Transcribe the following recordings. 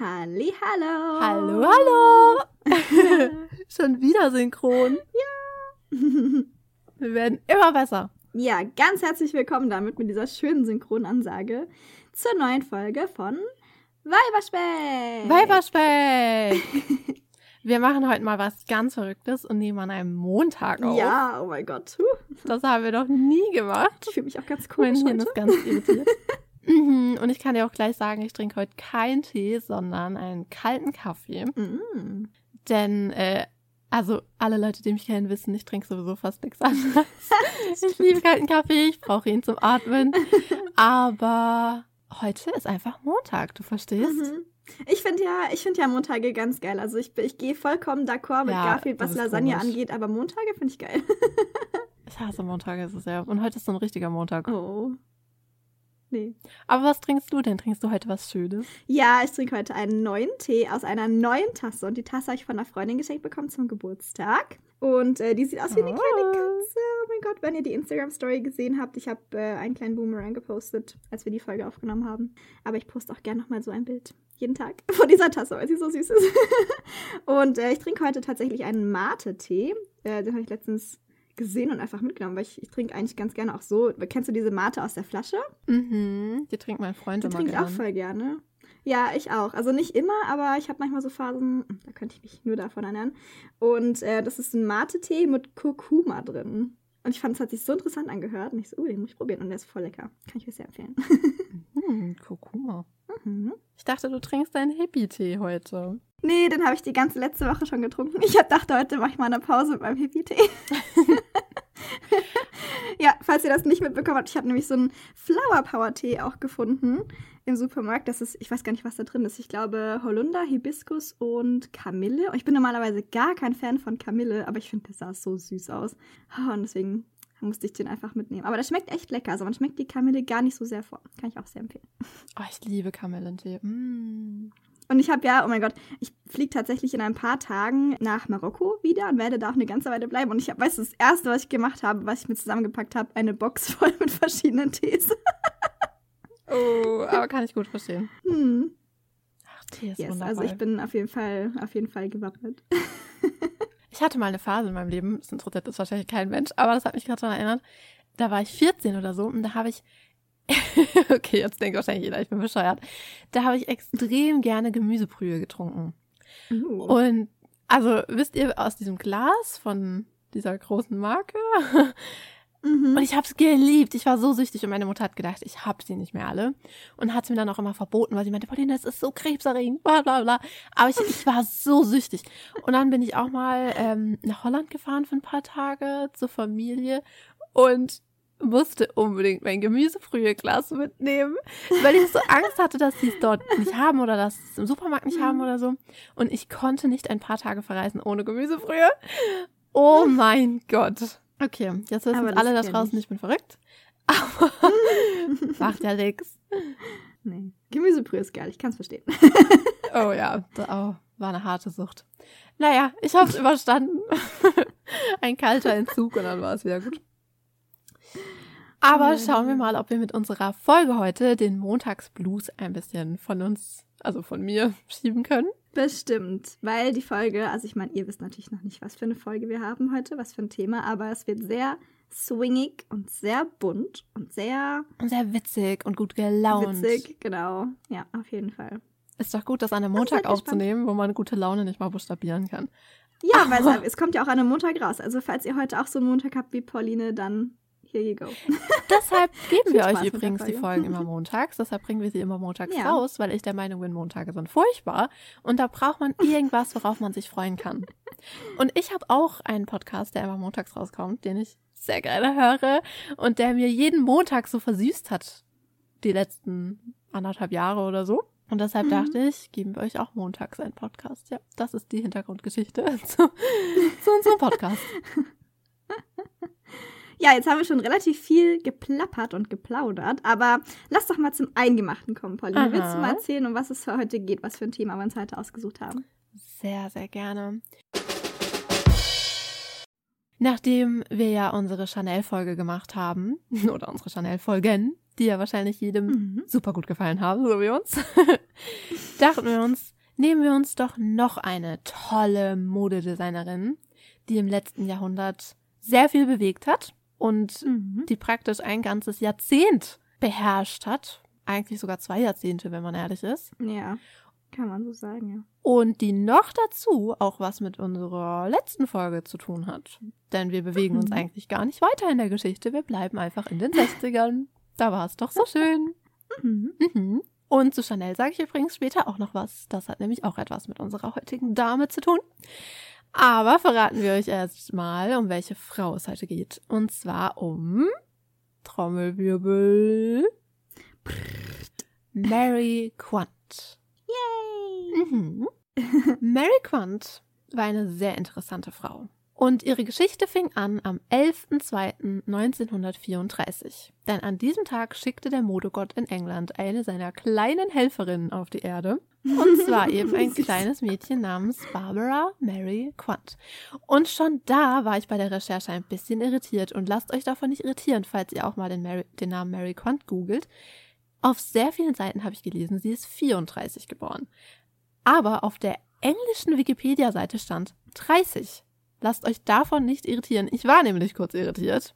Halli, hallo. Hallo, hallo. Schon wieder synchron. Ja. Wir werden immer besser. Ja, ganz herzlich willkommen damit mit dieser schönen Synchronansage zur neuen Folge von Weiberspeck. Weiberspeck. Wir machen heute mal was ganz Verrücktes und nehmen an einem Montag auf. Ja, oh mein Gott. Das haben wir noch nie gemacht. Ich fühle mich auch ganz komisch Mein Hirn ist ganz irritiert. Mhm, Und ich kann dir auch gleich sagen, ich trinke heute keinen Tee, sondern einen kalten Kaffee. Mm. Denn, äh, also alle Leute, die mich kennen, wissen, ich trinke sowieso fast nichts anderes. ich liebe kalten Kaffee, ich brauche ihn zum Atmen. Aber heute ist einfach Montag, du verstehst? Mhm. Ich finde ja, ich finde ja Montage ganz geil. Also ich, ich gehe vollkommen d'accord mit Ja, Garfield, was Lasagne komisch. angeht, aber Montage finde ich geil. Ich hasse Montage so sehr. Und heute ist so ein richtiger Montag. Oh. Nee. Aber was trinkst du denn? Trinkst du heute was Schönes? Ja, ich trinke heute einen neuen Tee aus einer neuen Tasse. Und die Tasse habe ich von einer Freundin geschenkt bekommen zum Geburtstag. Und äh, die sieht aus wie eine Oh. kleine Katze. Oh mein Gott, wenn ihr die Instagram-Story gesehen habt, ich habe äh, einen kleinen Boomerang gepostet, als wir die Folge aufgenommen haben. Aber ich poste auch gerne nochmal so ein Bild. Jeden Tag von dieser Tasse, weil sie so süß ist. und äh, ich trinke heute tatsächlich einen Mate-Tee. Äh, den habe ich letztens gesehen und einfach mitgenommen, weil ich, ich trinke eigentlich ganz gerne auch so. Kennst du diese Mate aus der Flasche? Mhm. Die trinkt mein Freund Die immer trinke ich auch voll gerne. Ja, ich auch. Also nicht immer, aber ich habe manchmal so Phasen, da könnte ich mich nur davon ernähren. Und äh, das ist ein Mate-Tee mit Kurkuma drin. Und ich fand, es hat sich so interessant angehört. Und ich so, uh, den muss ich probieren. Und der ist voll lecker. Kann ich dir sehr empfehlen. Hm, Kurkuma. mhm. Ich dachte, du trinkst deinen Hippie-Tee heute. Nee, den habe ich die ganze letzte Woche schon getrunken. Ich dachte, heute mache ich mal eine Pause mit meinem Hippie-Tee. ja, falls ihr das nicht mitbekommen habt, ich habe nämlich so einen Flower Power Tee auch gefunden im Supermarkt. Das ist, ich weiß gar nicht, was da drin ist. Ich glaube Holunder, Hibiskus und Kamille. Und ich bin normalerweise gar kein Fan von Kamille, aber ich finde, der sah so süß aus. Ah, Und deswegen musste ich den einfach mitnehmen. Aber der schmeckt echt lecker. Also man schmeckt die Kamille gar nicht so sehr vor. Kann ich auch sehr empfehlen. Oh, ich liebe Kamillentee. Mm. Und ich habe ja, oh mein Gott, ich fliege tatsächlich in ein paar Tagen nach Marokko wieder und werde da auch eine ganze Weile bleiben. Und ich habe, weißt du, das erste, was ich gemacht habe, was ich mir zusammengepackt habe, eine Box voll mit verschiedenen Tees. Oh, aber kann ich gut verstehen. hm. Ach, Tee ist Yes, wunderbar. also ich bin auf jeden Fall, auf jeden Fall gewappnet. Ich hatte mal eine Phase in meinem Leben, das interessiert jetzt wahrscheinlich kein Mensch, aber das hat mich gerade daran erinnert. Da war ich 14 oder so und da habe ich. okay, jetzt denkt wahrscheinlich jeder, ich bin bescheuert. Da habe ich extrem gerne Gemüsebrühe getrunken. Uh. Und also, wisst ihr, aus diesem Glas von dieser großen Marke? Mhm. Und ich habe es geliebt. Ich war so süchtig und meine Mutter hat gedacht, ich habe sie nicht mehr alle. Und hat es mir dann auch immer verboten, weil sie meinte, Pauline, das ist so krebserregend, bla bla bla. Aber ich, ich war so süchtig. Und dann bin ich auch mal ähm, nach Holland gefahren für ein paar Tage zur Familie und musste unbedingt mein Gemüsefrüheglas mitnehmen, weil ich so Angst hatte, dass sie es dort nicht haben oder dass sie es im Supermarkt nicht haben oder so. Und ich konnte nicht ein paar Tage verreisen ohne Gemüsebrühe. Oh mein Gott. Okay, jetzt wissen das alle da draußen, ich. bin verrückt. Aber macht ja nix. nee. Gemüsebrühe ist geil, ich kann es verstehen. Oh ja, oh, war eine harte Sucht. Naja, ich habe es überstanden. Ein kalter Entzug und dann war es wieder gut. Aber schauen wir mal, ob wir mit unserer Folge heute den Montagsblues ein bisschen von uns, also von mir, schieben können. Bestimmt, weil die Folge, also ich meine, ihr wisst natürlich noch nicht, was für eine Folge wir haben heute, was für ein Thema, aber es wird sehr swingig und sehr bunt und sehr Und sehr witzig und gut gelaunt. witzig, genau. Ja, auf jeden Fall. Ist doch gut, das an einem Montag aufzunehmen, wo man gute Laune nicht mal buchstabieren kann. Ja, weil es kommt ja auch an einem Montag raus. Also falls ihr heute auch so einen Montag habt wie Pauline, dann here you go. Deshalb geben wir euch übrigens die Folge. Folgen immer montags. Deshalb bringen wir sie immer montags Ja. raus, weil ich der Meinung bin, Montage sind furchtbar. Und da braucht man irgendwas, worauf man sich freuen kann. Und ich habe auch einen Podcast, der immer montags rauskommt, den ich sehr gerne höre und der mir jeden Montag so versüßt hat. Die letzten anderthalb Jahre oder so. Und deshalb Mhm. dachte ich, geben wir euch auch montags einen Podcast. Ja, das ist die Hintergrundgeschichte zu, zu unserem Podcast. Ja, jetzt haben wir schon relativ viel geplappert und geplaudert, aber lass doch mal zum Eingemachten kommen, Pauline. Aha. Willst du mal erzählen, um was es für heute geht, was für ein Thema wir uns heute ausgesucht haben? Sehr, sehr gerne. Nachdem wir ja unsere Chanel-Folge gemacht haben, oder unsere Chanel-Folgen, die ja wahrscheinlich jedem Mhm. super gut gefallen haben, so wie uns, dachten wir uns, nehmen wir uns doch noch eine tolle Modedesignerin, die im letzten Jahrhundert sehr viel bewegt hat und Mhm. die praktisch ein ganzes Jahrzehnt beherrscht hat. Eigentlich sogar zwei Jahrzehnte, wenn man ehrlich ist. Ja, kann man so sagen, ja. Und die noch dazu auch was mit unserer letzten Folge zu tun hat. Denn wir bewegen uns Mhm. eigentlich gar nicht weiter in der Geschichte. Wir bleiben einfach in den 60ern. Da war es doch so schön. Mhm. Mhm. Und zu Chanel sage ich übrigens später auch noch was. Das hat nämlich auch etwas mit unserer heutigen Dame zu tun. Aber verraten wir euch erst mal, um welche Frau es heute geht. Und zwar um Trommelwirbel. Mary Quant. Yay! Mhm. Mary Quant war eine sehr interessante Frau. Und ihre Geschichte fing an am 11.02.1934. Denn an diesem Tag schickte der Modegott in England eine seiner kleinen Helferinnen auf die Erde. Und zwar eben ein kleines Mädchen namens Barbara Mary Quant. Und schon da war ich bei der Recherche ein bisschen irritiert. Und lasst euch davon nicht irritieren, falls ihr auch mal den, Mary, den Namen Mary Quant googelt. Auf sehr vielen Seiten habe ich gelesen, sie ist 34 geboren. Aber auf der englischen Wikipedia-Seite stand 30. Lasst euch davon nicht irritieren. Ich war nämlich kurz irritiert.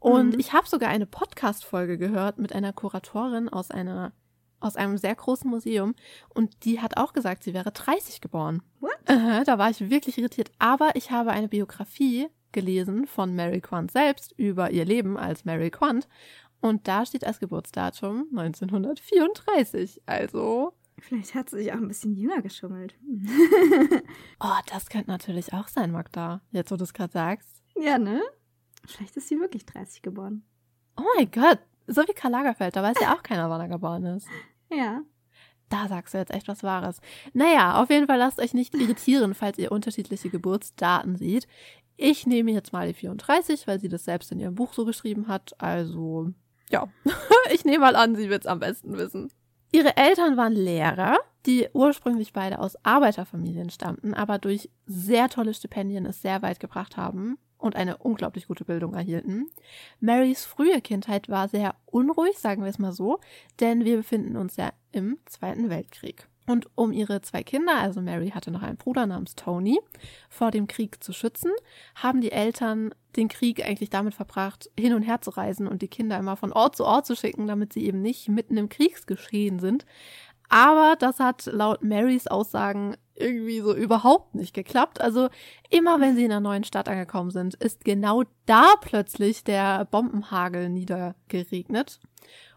Und Mhm. ich habe sogar eine Podcast-Folge gehört mit einer Kuratorin aus einer aus einem sehr großen Museum und die hat auch gesagt, sie wäre 30 geboren. What? Aha, da war ich wirklich irritiert. Aber ich habe eine Biografie gelesen von Mary Quant selbst über ihr Leben als Mary Quant und da steht als Geburtsdatum 1934. Also Vielleicht hat sie sich auch ein bisschen jünger geschummelt. Oh, das könnte natürlich auch sein, Magda. Jetzt, wo du es gerade sagst. ja, ne? Vielleicht ist sie wirklich 30 geboren. Oh mein Gott. So wie Karl Lagerfeld. Da weiß ja auch keiner, wann er geboren ist. Ja. Da sagst du jetzt echt was Wahres. Naja, auf jeden Fall lasst euch nicht irritieren, falls ihr unterschiedliche Geburtsdaten seht. Ich nehme jetzt mal die 34, weil sie das selbst in ihrem Buch so geschrieben hat. Also, ja. ich nehme mal an, sie wird es am besten wissen. Ihre Eltern waren Lehrer, die ursprünglich beide aus Arbeiterfamilien stammten, aber durch sehr tolle Stipendien es sehr weit gebracht haben und eine unglaublich gute Bildung erhielten. Marys frühe Kindheit war sehr unruhig, sagen wir es mal so, denn wir befinden uns ja im Zweiten Weltkrieg. Und um ihre zwei Kinder, also Mary hatte noch einen Bruder namens Tony, vor dem Krieg zu schützen, haben die Eltern den Krieg eigentlich damit verbracht, hin und her zu reisen und die Kinder immer von Ort zu Ort zu schicken, damit sie eben nicht mitten im Kriegsgeschehen sind. Aber das hat laut Marys Aussagen irgendwie so überhaupt nicht geklappt. Also immer wenn sie in einer neuen Stadt angekommen sind, ist genau da plötzlich der Bombenhagel niedergeregnet.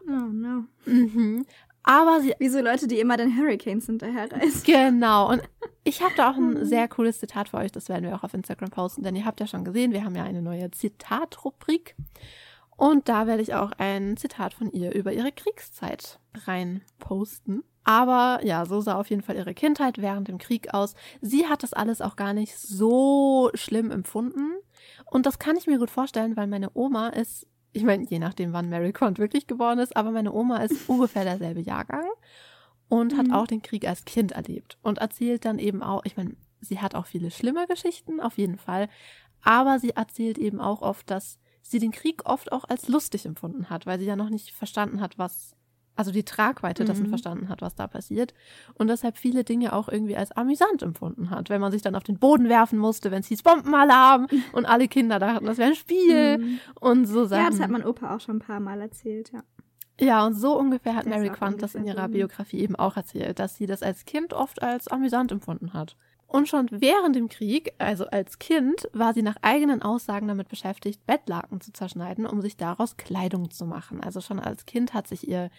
Oh no. Mhm. Aber sie Wie so Leute, die immer den Hurricanes hinterherreisen. Genau. Und ich habe da auch ein sehr cooles Zitat für euch. Das werden wir auch auf Instagram posten, denn ihr habt ja schon gesehen, wir haben ja eine neue Zitatrubrik. Und da werde ich auch ein Zitat von ihr über ihre Kriegszeit rein posten. Aber ja, so sah auf jeden Fall ihre Kindheit während dem Krieg aus. Sie hat das alles auch gar nicht so schlimm empfunden. Und das kann ich mir gut vorstellen, weil meine Oma ist, ich meine, je nachdem, wann Mary Quant wirklich geboren ist, aber meine Oma ist ungefähr derselbe Jahrgang und hat Mhm. auch den Krieg als Kind erlebt und erzählt dann eben auch, ich meine, sie hat auch viele schlimme Geschichten, auf jeden Fall, aber sie erzählt eben auch oft, dass sie den Krieg oft auch als lustig empfunden hat, weil sie ja noch nicht verstanden hat, was, also die Tragweite dessen Mhm. verstanden hat, was da passiert und deshalb viele Dinge auch irgendwie als amüsant empfunden hat, wenn man sich dann auf den Boden werfen musste, wenn es hieß Bombenalarm und alle Kinder dachten, das wäre ein Spiel Mhm. und so Sachen. Ja, das hat mein Opa auch schon ein paar Mal erzählt, ja. Ja, und so ungefähr hat Das Mary Quant das in ihrer. Biografie eben auch erzählt, dass sie das als Kind oft als amüsant empfunden hat. Und schon während dem Krieg, also als Kind, war sie nach eigenen Aussagen damit beschäftigt, Bettlaken zu zerschneiden, um sich daraus Kleidung zu machen. Also schon als Kind hat sich ihr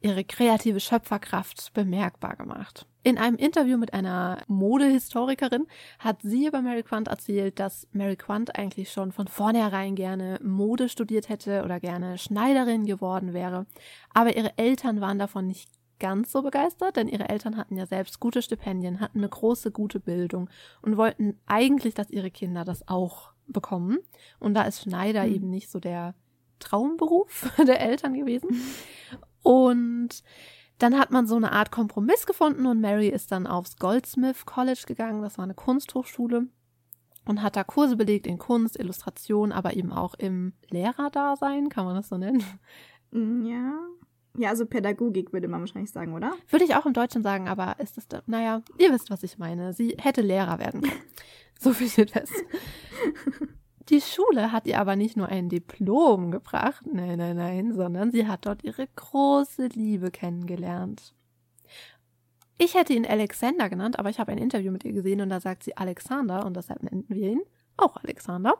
ihre kreative Schöpferkraft bemerkbar gemacht. In einem Interview mit einer Modehistorikerin hat sie über Mary Quant erzählt, dass Mary Quant eigentlich schon von vornherein gerne Mode studiert hätte oder gerne Schneiderin geworden wäre. Aber ihre Eltern waren davon nicht ganz so begeistert, denn ihre Eltern hatten ja selbst gute Stipendien, hatten eine große, gute Bildung und wollten eigentlich, dass ihre Kinder das auch bekommen. Und da ist Schneider Mhm. eben nicht so der Traumberuf der Eltern gewesen. Und dann hat man so eine Art Kompromiss gefunden und Mary ist dann aufs Goldsmith College gegangen. Das war eine Kunsthochschule und hat da Kurse belegt in Kunst, Illustration, aber eben auch im Lehrerdasein, kann man das so nennen. Mm, Ja. Ja, also Pädagogik würde man wahrscheinlich sagen, oder? Würde ich auch im Deutschen sagen, aber ist das da, naja, ihr wisst, was ich meine. Sie hätte Lehrer werden können. So viel steht fest. Die Schule hat ihr aber nicht nur ein Diplom gebracht, nein, nein, nein, sondern sie hat dort ihre große Liebe kennengelernt. Ich hätte ihn Alexander genannt, aber ich habe ein Interview mit ihr gesehen und da sagt sie Alexander und deshalb nennen wir ihn auch Alexander.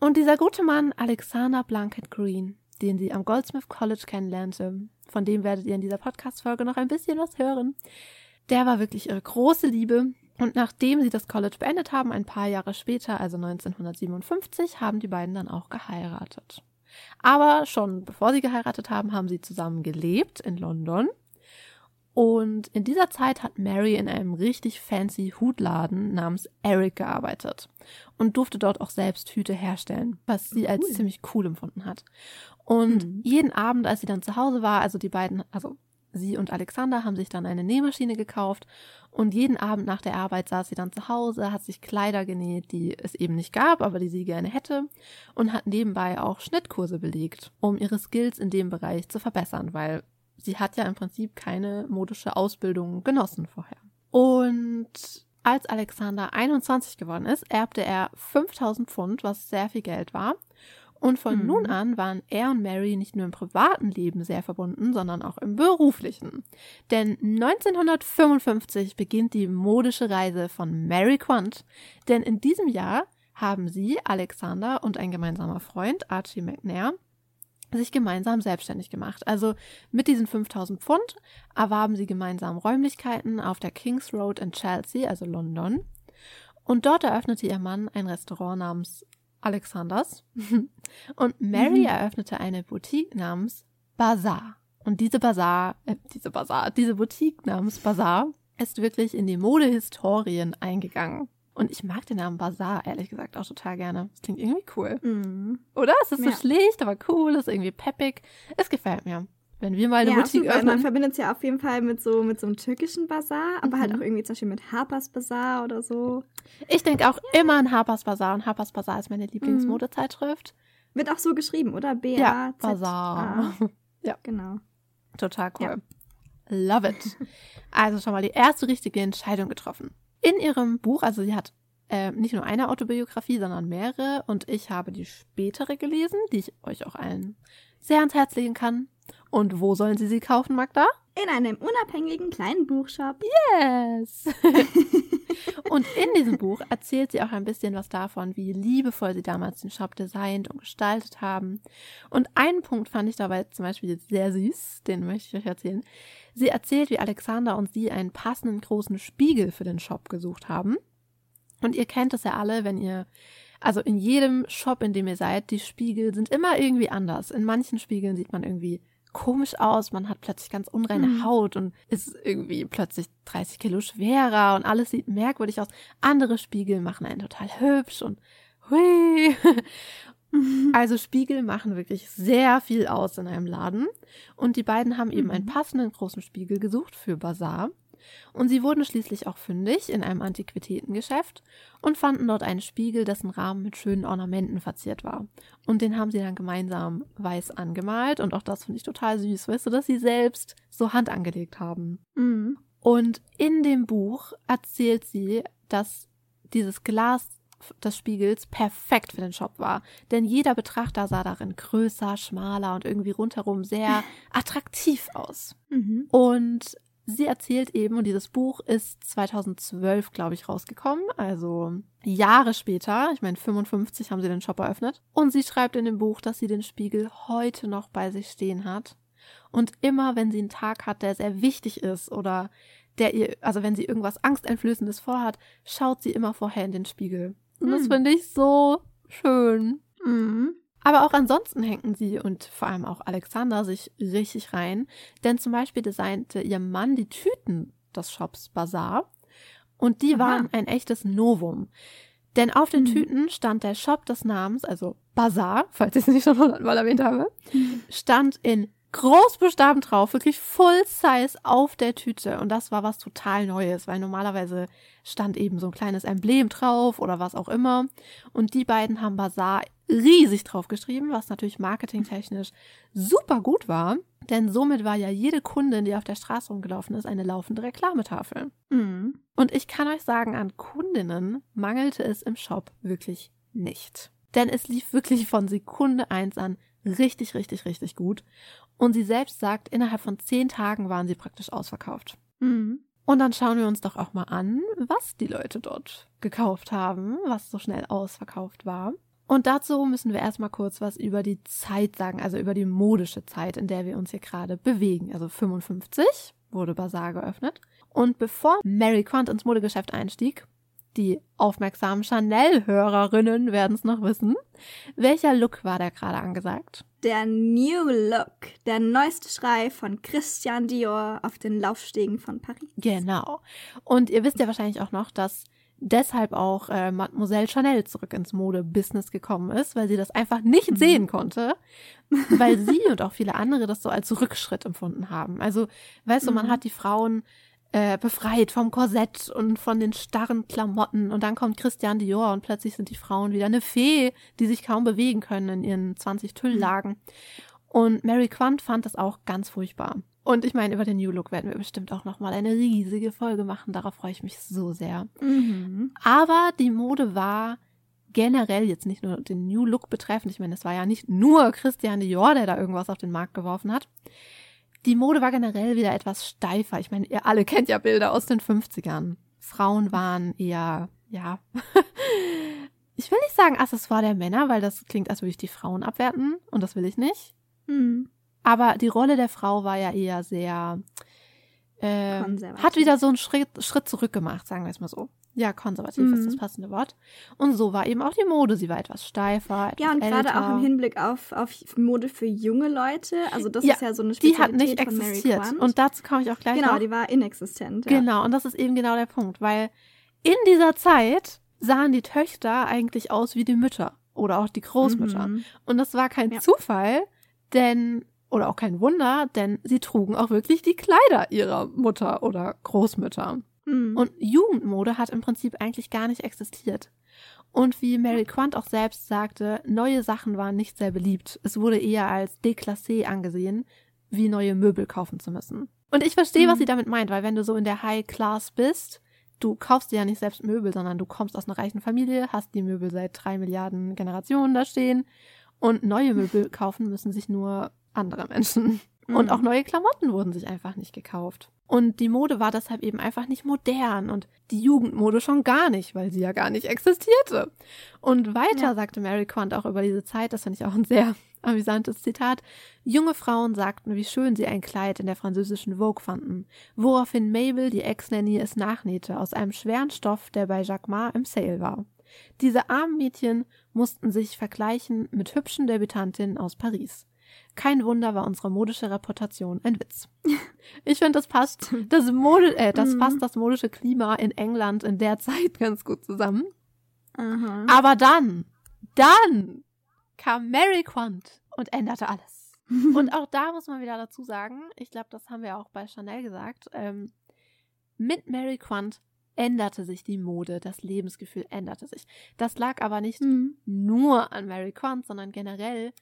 Und dieser gute Mann, Alexander Blunkett Green, den sie am Goldsmith College kennenlernte, von dem werdet ihr in dieser Podcast-Folge noch ein bisschen was hören, der war wirklich ihre große Liebe. Und nachdem sie das College beendet haben, ein paar Jahre später, also 1957, haben die beiden dann auch geheiratet. Aber schon bevor sie geheiratet haben, haben sie zusammen gelebt in London. Und in dieser Zeit hat Mary in einem richtig fancy Hutladen namens Eric gearbeitet und durfte dort auch selbst Hüte herstellen, was sie als Cool. ziemlich cool empfunden hat. Und Mhm. jeden Abend, als sie dann zu Hause war, also die beiden, also sie und Alexander haben sich dann eine Nähmaschine gekauft und jeden Abend nach der Arbeit saß sie dann zu Hause, hat sich Kleider genäht, die es eben nicht gab, aber die sie gerne hätte und hat nebenbei auch Schnittkurse belegt, um ihre Skills in dem Bereich zu verbessern, weil sie hat ja im Prinzip keine modische Ausbildung genossen vorher. Und als Alexander 21 geworden ist, erbte er 5000 Pfund, was sehr viel Geld war. Und von Mhm. nun an waren er und Mary nicht nur im privaten Leben sehr verbunden, sondern auch im beruflichen. Denn 1955 beginnt die modische Reise von Mary Quant, denn in diesem Jahr haben sie, Alexander und ein gemeinsamer Freund, Archie McNair, sich gemeinsam selbstständig gemacht. Also mit diesen 5000 Pfund erwarben sie gemeinsam Räumlichkeiten auf der Kings Road in Chelsea, also London. Und dort eröffnete ihr Mann ein Restaurant namens Alexanders. Und Mary Mhm. eröffnete eine Boutique namens Bazaar. Und diese Bazaar, äh, diese Bazaar, diese Boutique namens Bazaar ist wirklich in die Modehistorien eingegangen. Und ich mag den Namen Bazaar ehrlich gesagt auch total gerne. Das klingt irgendwie cool. Mhm. Oder? Es ist Ja. so schlicht, aber cool, es ist irgendwie peppig. Es gefällt mir. Wenn wir mal eine Ja, Boutique absolut, weil man öffnen. verbindet es ja auf jeden Fall mit so, mit so einem türkischen Bazar, aber halt Mhm. auch irgendwie zum Beispiel mit Harper's Bazar oder so. Ich denke auch immer an Harper's Bazaar und Harper's Bazaar ist meine Lieblingsmodezeitschrift. Wird auch so geschrieben, oder? B Ja, A Z Bazaar. A. Genau. Total cool. Ja. Love it. Also schon mal die erste richtige Entscheidung getroffen. In ihrem Buch, also sie hat äh, nicht nur eine Autobiografie, sondern mehrere und ich habe die spätere gelesen, die ich euch auch allen sehr ans Herz legen kann. Und wo sollen Sie sie kaufen, Magda? In einem unabhängigen kleinen Buchshop. Yes. und in diesem Buch erzählt sie auch ein bisschen was davon, wie liebevoll sie damals den Shop designt und gestaltet haben. Und einen Punkt fand ich dabei zum Beispiel sehr süß, den möchte ich euch erzählen. Sie erzählt, wie Alexander und sie einen passenden großen Spiegel für den Shop gesucht haben. Und ihr kennt es ja alle, wenn ihr, also in jedem Shop, in dem ihr seid, die Spiegel sind immer irgendwie anders. In manchen Spiegeln sieht man irgendwie komisch aus, man hat plötzlich ganz unreine Mhm. Haut und ist irgendwie plötzlich 30 Kilo schwerer und alles sieht merkwürdig aus. Andere Spiegel machen einen total hübsch und hui. Also Spiegel machen wirklich sehr viel aus in einem Laden. Und die beiden haben eben einen Mhm. passenden großen Spiegel gesucht für Bazar. Und sie wurden schließlich auch fündig in einem Antiquitätengeschäft und fanden dort einen Spiegel, dessen Rahmen mit schönen Ornamenten verziert war. Und den haben sie dann gemeinsam weiß angemalt. Und auch das finde ich total süß, weißt du, dass sie selbst so Hand angelegt haben. Mhm. Und in dem Buch erzählt sie, dass dieses Glas des Spiegels perfekt für den Shop war. Denn jeder Betrachter sah darin größer, schmaler und irgendwie rundherum sehr attraktiv aus. Mhm. Und sie erzählt eben, und dieses Buch ist 2012, glaube ich, rausgekommen, also Jahre später, ich meine 55 haben sie den Shop eröffnet. Und sie schreibt in dem Buch, dass sie den Spiegel heute noch bei sich stehen hat. Und immer, wenn sie einen Tag hat, der sehr wichtig ist oder der ihr, also wenn sie irgendwas Angsteinflößendes vorhat, schaut sie immer vorher in den Spiegel. Und das Hm. finde ich so schön. Mhm. Aber auch ansonsten hängen sie und vor allem auch Alexander sich richtig rein. Denn zum Beispiel designte ihr Mann die Tüten des Shops Bazaar. Und die Aha. waren ein echtes Novum. Denn auf den Mhm. Tüten stand der Shop des Namens, also Bazaar, falls ich es nicht schon hundertmal erwähnt habe, stand in Großbuchstaben drauf, wirklich Full Size auf der Tüte. Und das war was total Neues, weil normalerweise stand eben so ein kleines Emblem drauf oder was auch immer. Und die beiden haben Bazaar riesig drauf geschrieben, was natürlich marketingtechnisch super gut war. Denn somit war ja jede Kundin, die auf der Straße rumgelaufen ist, eine laufende Reklametafel. Mhm. Und ich kann euch sagen, an Kundinnen mangelte es im Shop wirklich nicht. Denn es lief wirklich von Sekunde eins an richtig, richtig, richtig gut. Und sie selbst sagt, innerhalb von zehn Tagen waren sie praktisch ausverkauft. Mhm. Und dann schauen wir uns doch auch mal an, was die Leute dort gekauft haben, was so schnell ausverkauft war. Und dazu müssen wir erstmal kurz was über die Zeit sagen, also über die modische Zeit, in der wir uns hier gerade bewegen. Also 55 wurde Bazaar geöffnet. Und bevor Mary Quant ins Modegeschäft einstieg, die aufmerksamen Chanel-Hörerinnen werden es noch wissen, welcher Look war da gerade angesagt? Der New Look, der neueste Schrei von Christian Dior auf den Laufstegen von Paris. Genau. Und ihr wisst ja wahrscheinlich auch noch, dass deshalb auch äh, Mademoiselle Chanel zurück ins Modebusiness gekommen ist, weil sie das einfach nicht Mhm. sehen konnte, weil sie und auch viele andere das so als Rückschritt empfunden haben. Also, weißt du, man Mhm. hat die Frauen äh, befreit vom Korsett und von den starren Klamotten und dann kommt Christian Dior und plötzlich sind die Frauen wieder eine Fee, die sich kaum bewegen können in ihren 20 Tülllagen. Und Mary Quant fand das auch ganz furchtbar. Und ich meine, über den New Look werden wir bestimmt auch nochmal eine riesige Folge machen. Darauf freue ich mich so sehr. Mhm. Aber die Mode war generell jetzt nicht nur den New Look betreffend. Ich meine, es war ja nicht nur Christian Dior, der da irgendwas auf den Markt geworfen hat. Die Mode war generell wieder etwas steifer. Ich meine, ihr alle kennt ja Bilder aus den 50ern. Frauen waren eher, ja, ich will nicht sagen Accessoire der Männer, weil das klingt, als würde ich die Frauen abwerten und das will ich nicht. Mhm. Aber die Rolle der Frau war ja eher sehr, äh, hat wieder so einen Schritt, Schritt zurück gemacht, sagen wir es mal so. Ja, konservativ Mhm. ist das passende Wort. Und so war eben auch die Mode. Sie war etwas steifer, etwas Ja, und gerade älter. auch im Hinblick auf, auf Mode für junge Leute. Also das Ja, ist ja so eine Die hat Spezialität nicht existiert. Und dazu komme ich auch gleich genau, noch. die war inexistent. Ja. Genau, und das ist eben genau der Punkt, weil in dieser Zeit sahen die Töchter eigentlich aus wie die Mütter oder auch die Großmütter. Mhm. Und das war kein Ja. Zufall, denn, oder auch kein Wunder, denn sie trugen auch wirklich die Kleider ihrer Mutter oder Großmütter. Mhm. Und Jugendmode hat im Prinzip eigentlich gar nicht existiert. Und wie Mary Quant auch selbst sagte, neue Sachen waren nicht sehr beliebt. Es wurde eher als déclassé angesehen, wie neue Möbel kaufen zu müssen. Und ich verstehe, was Mhm. sie damit meint, weil wenn du so in der High Class bist, du kaufst dir ja nicht selbst Möbel, sondern du kommst aus einer reichen Familie, hast die Möbel seit drei Milliarden Generationen da stehen und neue Möbel kaufen müssen sich nur andere Menschen. Und Mhm. auch neue Klamotten wurden sich einfach nicht gekauft. Und die Mode war deshalb eben einfach nicht modern und die Jugendmode schon gar nicht, weil sie ja gar nicht existierte. Und weiter Ja. sagte Mary Quant auch über diese Zeit, das finde ich auch ein sehr amüsantes Zitat, junge Frauen sagten, wie schön sie ein Kleid in der französischen Vogue fanden, woraufhin Mabel, die Ex-Nanny, es nachnähte aus einem schweren Stoff, der bei Jacquemart im Sale war. Diese armen Mädchen mussten sich vergleichen mit hübschen Debütantinnen aus Paris. Kein Wunder war unsere modische Reputation ein Witz. Ich finde, das passt das Mode, äh, das Mhm. passt das modische Klima in England in der Zeit ganz gut zusammen. Aha. Aber dann, dann kam Mary Quant und änderte alles. Und auch da muss man wieder dazu sagen, ich glaube, das haben wir auch bei Chanel gesagt, ähm, mit Mary Quant änderte sich die Mode, das Lebensgefühl änderte sich. Das lag aber nicht Mhm. nur an Mary Quant, sondern generell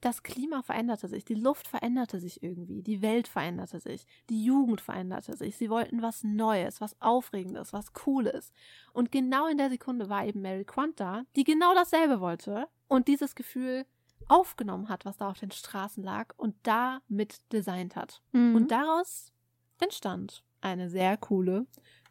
das Klima veränderte sich, die Luft veränderte sich irgendwie, die Welt veränderte sich, die Jugend veränderte sich. Sie wollten was Neues, was Aufregendes, was Cooles. Und genau in der Sekunde war eben Mary Quant da, die genau dasselbe wollte und dieses Gefühl aufgenommen hat, was da auf den Straßen lag und da mit designt hat. Mhm. Und daraus entstand eine sehr coole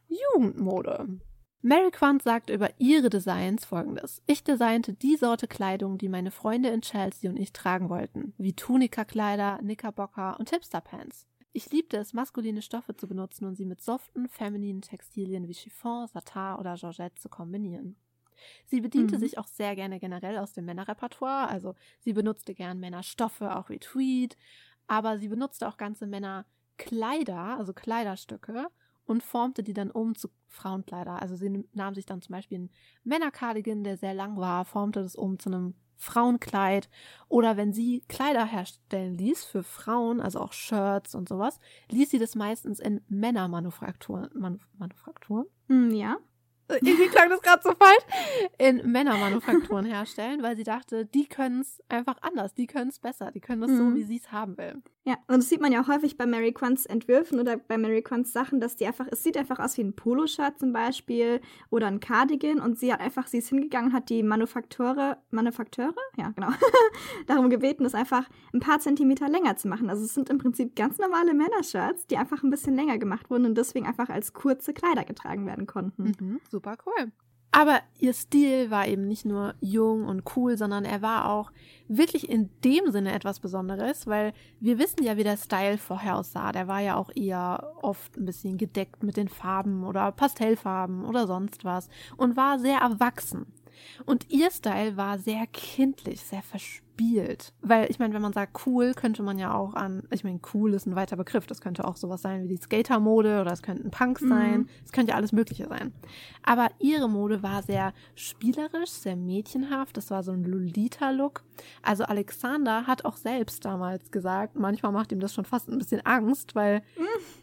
Jugendmode. Mary Quant sagt über ihre Designs folgendes. Ich designte die Sorte Kleidung, die meine Freunde in Chelsea und ich tragen wollten, wie Tunika-Kleider, Knickerbocker und Hipster-Pants. Ich liebte es, maskuline Stoffe zu benutzen und sie mit soften, femininen Textilien wie Chiffon, Satin oder Georgette zu kombinieren. Sie bediente Mhm. sich auch sehr gerne generell aus dem Männerrepertoire, also sie benutzte gern Männerstoffe, auch wie Tweed, aber sie benutzte auch ganze Männerkleider, also Kleiderstücke und formte die dann um zu Frauenkleider. Also sie nahm sich dann zum Beispiel einen Männercardigan, der sehr lang war, formte das um zu einem Frauenkleid. Oder wenn sie Kleider herstellen ließ für Frauen, also auch Shirts und sowas, ließ sie das meistens in Männermanufakturen. Manuf Manufakturen? Mhm, ja. Irgendwie klang das gerade so falsch, in Männermanufakturen herstellen, weil sie dachte, die können es einfach anders, die können es besser, die können es so, Mhm. wie sie es haben will. Ja, und das sieht man ja auch häufig bei Mary Quants Entwürfen oder bei Mary Quants Sachen, dass die einfach, es sieht einfach aus wie ein Poloshirt zum Beispiel oder ein Cardigan und sie hat einfach, sie ist hingegangen, hat die Manufakteure, Manufakteure? Ja, genau, darum gebeten, das einfach ein paar Zentimeter länger zu machen. Also es sind im Prinzip ganz normale Männershirts, die einfach ein bisschen länger gemacht wurden und deswegen einfach als kurze Kleider getragen werden konnten. Mhm, super cool. Aber ihr Stil war eben nicht nur jung und cool, sondern er war auch wirklich in dem Sinne etwas Besonderes, weil wir wissen ja, wie der Style vorher aussah. Der war ja auch eher oft ein bisschen gedeckt mit den Farben oder Pastellfarben oder sonst was und war sehr erwachsen. Und ihr Style war sehr kindlich, sehr verspielt. Weil, ich meine, wenn man sagt cool, könnte man ja auch an, ich meine, cool ist ein weiter Begriff. Das könnte auch sowas sein wie die Skater-Mode oder es könnten Punks Mhm. sein. Es könnte ja alles Mögliche sein. Aber ihre Mode war sehr spielerisch, sehr mädchenhaft. Das war so ein Lolita-Look. Also Alexander hat auch selbst damals gesagt, manchmal macht ihm das schon fast ein bisschen Angst, weil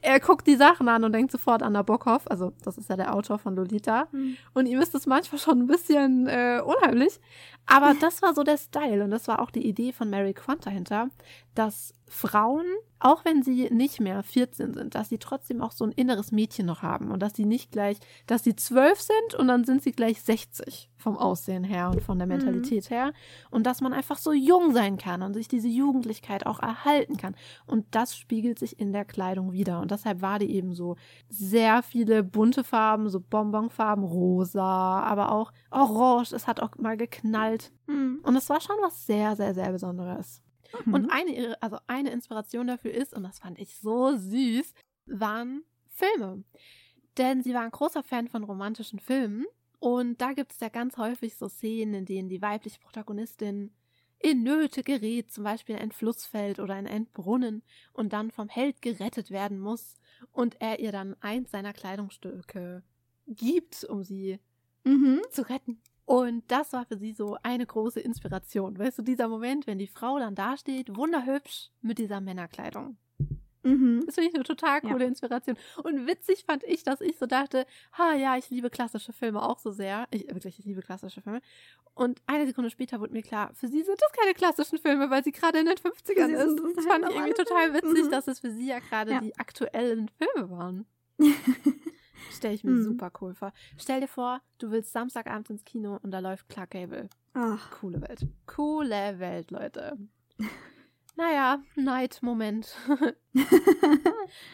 er guckt die Sachen an und denkt sofort an Nabokov. Also das ist ja der Autor von Lolita. Mhm. Und ihm ist das manchmal schon ein bisschen äh, unheimlich. Aber das war so der Style und das war auch die Idee von Mary Quant dahinter, dass Frauen, auch wenn sie nicht mehr 14 sind, dass sie trotzdem auch so ein inneres Mädchen noch haben und dass sie nicht gleich, dass sie 12 sind und dann sind sie gleich 60 vom Aussehen her und von der Mhm. Mentalität her und dass man einfach so jung sein kann und sich diese Jugendlichkeit auch erhalten kann und das spiegelt sich in der Kleidung wieder und deshalb war die eben so sehr viele bunte Farben, so Bonbonfarben, rosa, aber auch orange, es hat auch mal geknallt Mhm. und es war schon was sehr, sehr, sehr Besonderes. Mhm. Und eine, ihre- also eine Inspiration dafür ist, und das fand ich so süß, waren Filme. Denn sie war ein großer Fan von romantischen Filmen. Und da gibt es ja ganz häufig so Szenen, in denen die weibliche Protagonistin in Nöte gerät, zum Beispiel in ein Fluss fällt oder in einen Brunnen und dann vom Held gerettet werden muss und er ihr dann eins seiner Kleidungsstücke gibt, um sie Mhm. zu retten. Und das war für sie so eine große Inspiration. Weißt du, dieser Moment, wenn die Frau dann dasteht, wunderhübsch mit dieser Männerkleidung. Mhm. Das finde ich eine total Ja. coole Inspiration. Und witzig fand ich, dass ich so dachte, ha ja, ich liebe klassische Filme auch so sehr. Ich wirklich, ich liebe klassische Filme. Und eine Sekunde später wurde mir klar, für sie sind das keine klassischen Filme, weil sie gerade in den 50ern Sie ist. Das total fand ich irgendwie total witzig, Mhm. dass es für sie ja gerade Ja. die aktuellen Filme waren. Stell ich mir Mhm. super cool vor. Stell dir vor, du willst Samstagabend ins Kino und da läuft Clark Gable. Ach, Coole Welt. Coole Welt, Leute. Naja, Neid-Moment.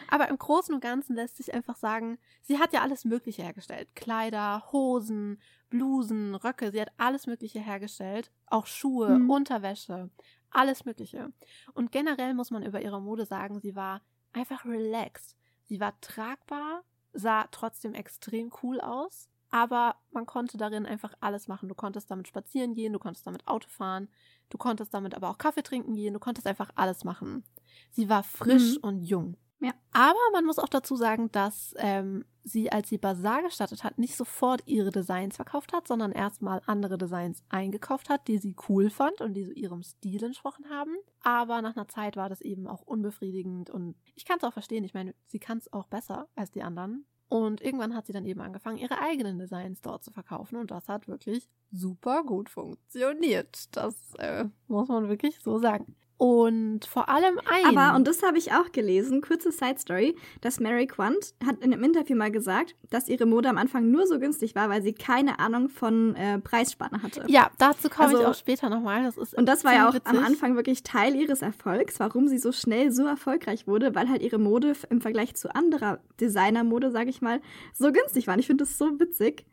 Aber im Großen und Ganzen lässt sich einfach sagen, sie hat ja alles Mögliche hergestellt. Kleider, Hosen, Blusen, Röcke, sie hat alles Mögliche hergestellt. Auch Schuhe, Mhm. Unterwäsche, alles Mögliche. Und generell muss man über ihre Mode sagen, sie war einfach relaxed. Sie war tragbar, sah trotzdem extrem cool aus, aber man konnte darin einfach alles machen. Du konntest damit spazieren gehen, du konntest damit Auto fahren, du konntest damit aber auch Kaffee trinken gehen, du konntest einfach alles machen. Sie war frisch Mhm. und jung. Ja. Aber man muss auch dazu sagen, dass ähm, sie, als sie Bazar gestartet hat, nicht sofort ihre Designs verkauft hat, sondern erstmal andere Designs eingekauft hat, die sie cool fand und die so ihrem Stil entsprochen haben. Aber nach einer Zeit war das eben auch unbefriedigend und ich kann es auch verstehen. Ich meine, sie kann es auch besser als die anderen. Und irgendwann hat sie dann eben angefangen, ihre eigenen Designs dort zu verkaufen. Und das hat wirklich super gut funktioniert. Das äh, muss man wirklich so sagen. Und vor allem ein. Aber, und das habe ich auch gelesen, kurze Side Story, dass Mary Quant hat in einem Interview mal gesagt, dass ihre Mode am Anfang nur so günstig war, weil sie keine Ahnung von äh, Preisspanne hatte. ja, dazu komme ich Also- auch später nochmal. Das ist Und das war ja auch ziemlich am witzig. Anfang wirklich Teil ihres Erfolgs, warum sie so schnell so erfolgreich wurde, weil halt ihre Mode im Vergleich zu anderer Designermode, sage ich mal, so günstig war. Und ich finde das so witzig.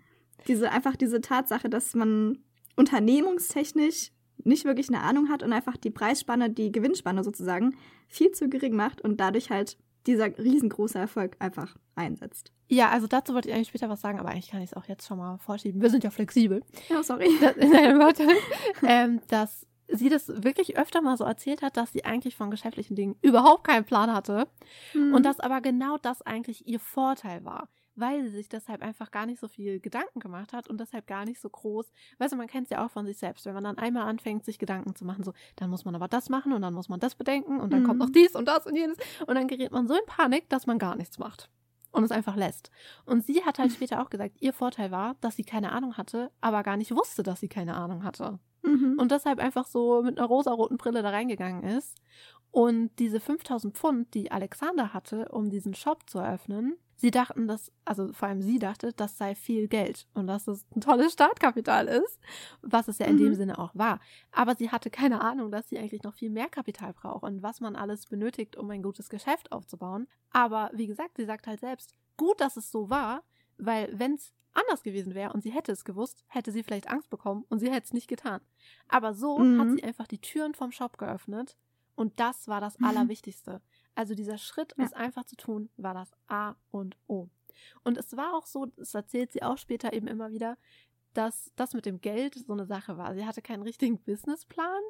Diese, einfach diese Tatsache, dass man unternehmungstechnisch nicht wirklich eine Ahnung hat und einfach die Preisspanne, die Gewinnspanne sozusagen, viel zu gering macht und dadurch halt dieser riesengroße Erfolg einfach einsetzt. Ja, also dazu wollte ich eigentlich später was sagen, aber eigentlich kann ich es auch jetzt schon mal vorschieben. Wir sind ja flexibel. Ja, sorry. Das- Nein, warte. ähm, dass sie das wirklich öfter mal so erzählt hat, dass sie eigentlich von geschäftlichen Dingen überhaupt keinen Plan hatte. Mhm. Und dass aber genau das eigentlich ihr Vorteil war, weil sie sich deshalb einfach gar nicht so viel Gedanken gemacht hat und deshalb gar nicht so groß. Weißt du, man kennt es ja auch von sich selbst, wenn man dann einmal anfängt, sich Gedanken zu machen, so, dann muss man aber das machen und dann muss man das bedenken und dann Mhm. kommt noch dies und das und jenes und dann gerät man so in Panik, dass man gar nichts macht. und es einfach lässt. Und sie hat halt später auch gesagt, ihr Vorteil war, dass sie keine Ahnung hatte, aber gar nicht wusste, dass sie keine Ahnung hatte. Mhm. Und deshalb einfach so mit einer rosaroten Brille da reingegangen ist. Und diese 5000 Pfund, die Alexander hatte, um diesen Shop zu eröffnen, sie dachten, dass, also vor allem sie dachte, das sei viel Geld und dass es ein tolles Startkapital ist, was es ja in Mhm. dem Sinne auch war. Aber sie hatte keine Ahnung, dass sie eigentlich noch viel mehr Kapital braucht und was man alles benötigt, um ein gutes Geschäft aufzubauen. Aber wie gesagt, sie sagt halt selbst, gut, dass es so war, weil wenn es anders gewesen wäre und sie hätte es gewusst, hätte sie vielleicht Angst bekommen und sie hätte es nicht getan. Aber so Mhm. hat sie einfach die Türen vom Shop geöffnet und das war das Mhm. Also dieser Schritt, Ja. es einfach zu tun, war das A und O. Und es war auch so, das erzählt sie auch später eben immer wieder, dass das mit dem Geld so eine Sache war. Sie hatte keinen richtigen Businessplan